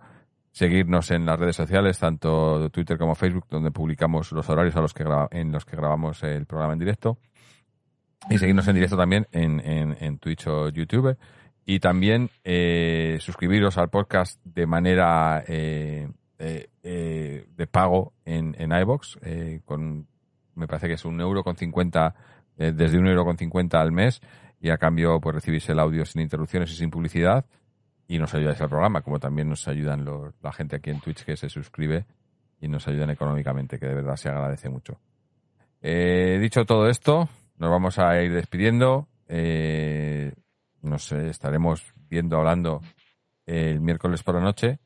Seguirnos en las redes sociales, tanto Twitter como Facebook, donde publicamos los horarios a los que en los que grabamos el programa en directo. Y seguirnos en directo también en, en, en Twitch o YouTube. Y también eh, suscribiros al podcast de manera eh, eh, de pago en, en iVox, eh, con, me parece que es un euro con cincuenta, desde un euro con cincuenta al mes, y a cambio pues recibís el audio sin interrupciones y sin publicidad, y nos ayudáis al programa, como también nos ayudan la gente aquí en Twitch que se suscribe y nos ayudan económicamente, que de verdad se agradece mucho. Dicho todo esto, nos vamos a ir despidiendo no sé, estaremos viendo, hablando el miércoles por la noche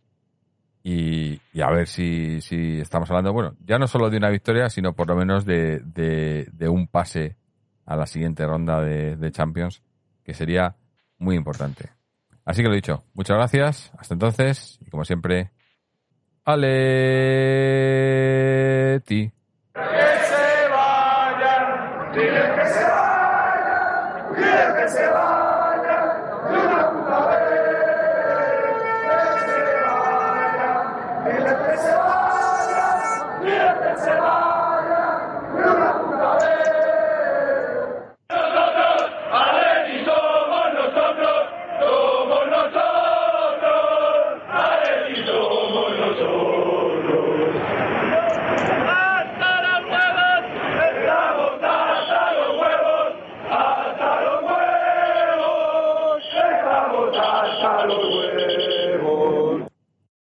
y, a ver si, si, estamos hablando, bueno, ya no solo de una victoria, sino por lo menos de, de, un pase a la siguiente ronda de, Champions, que sería muy importante. Así que lo dicho, muchas gracias, hasta entonces y como siempre, Aleti. que se vayan, que se vayan, que se vayan.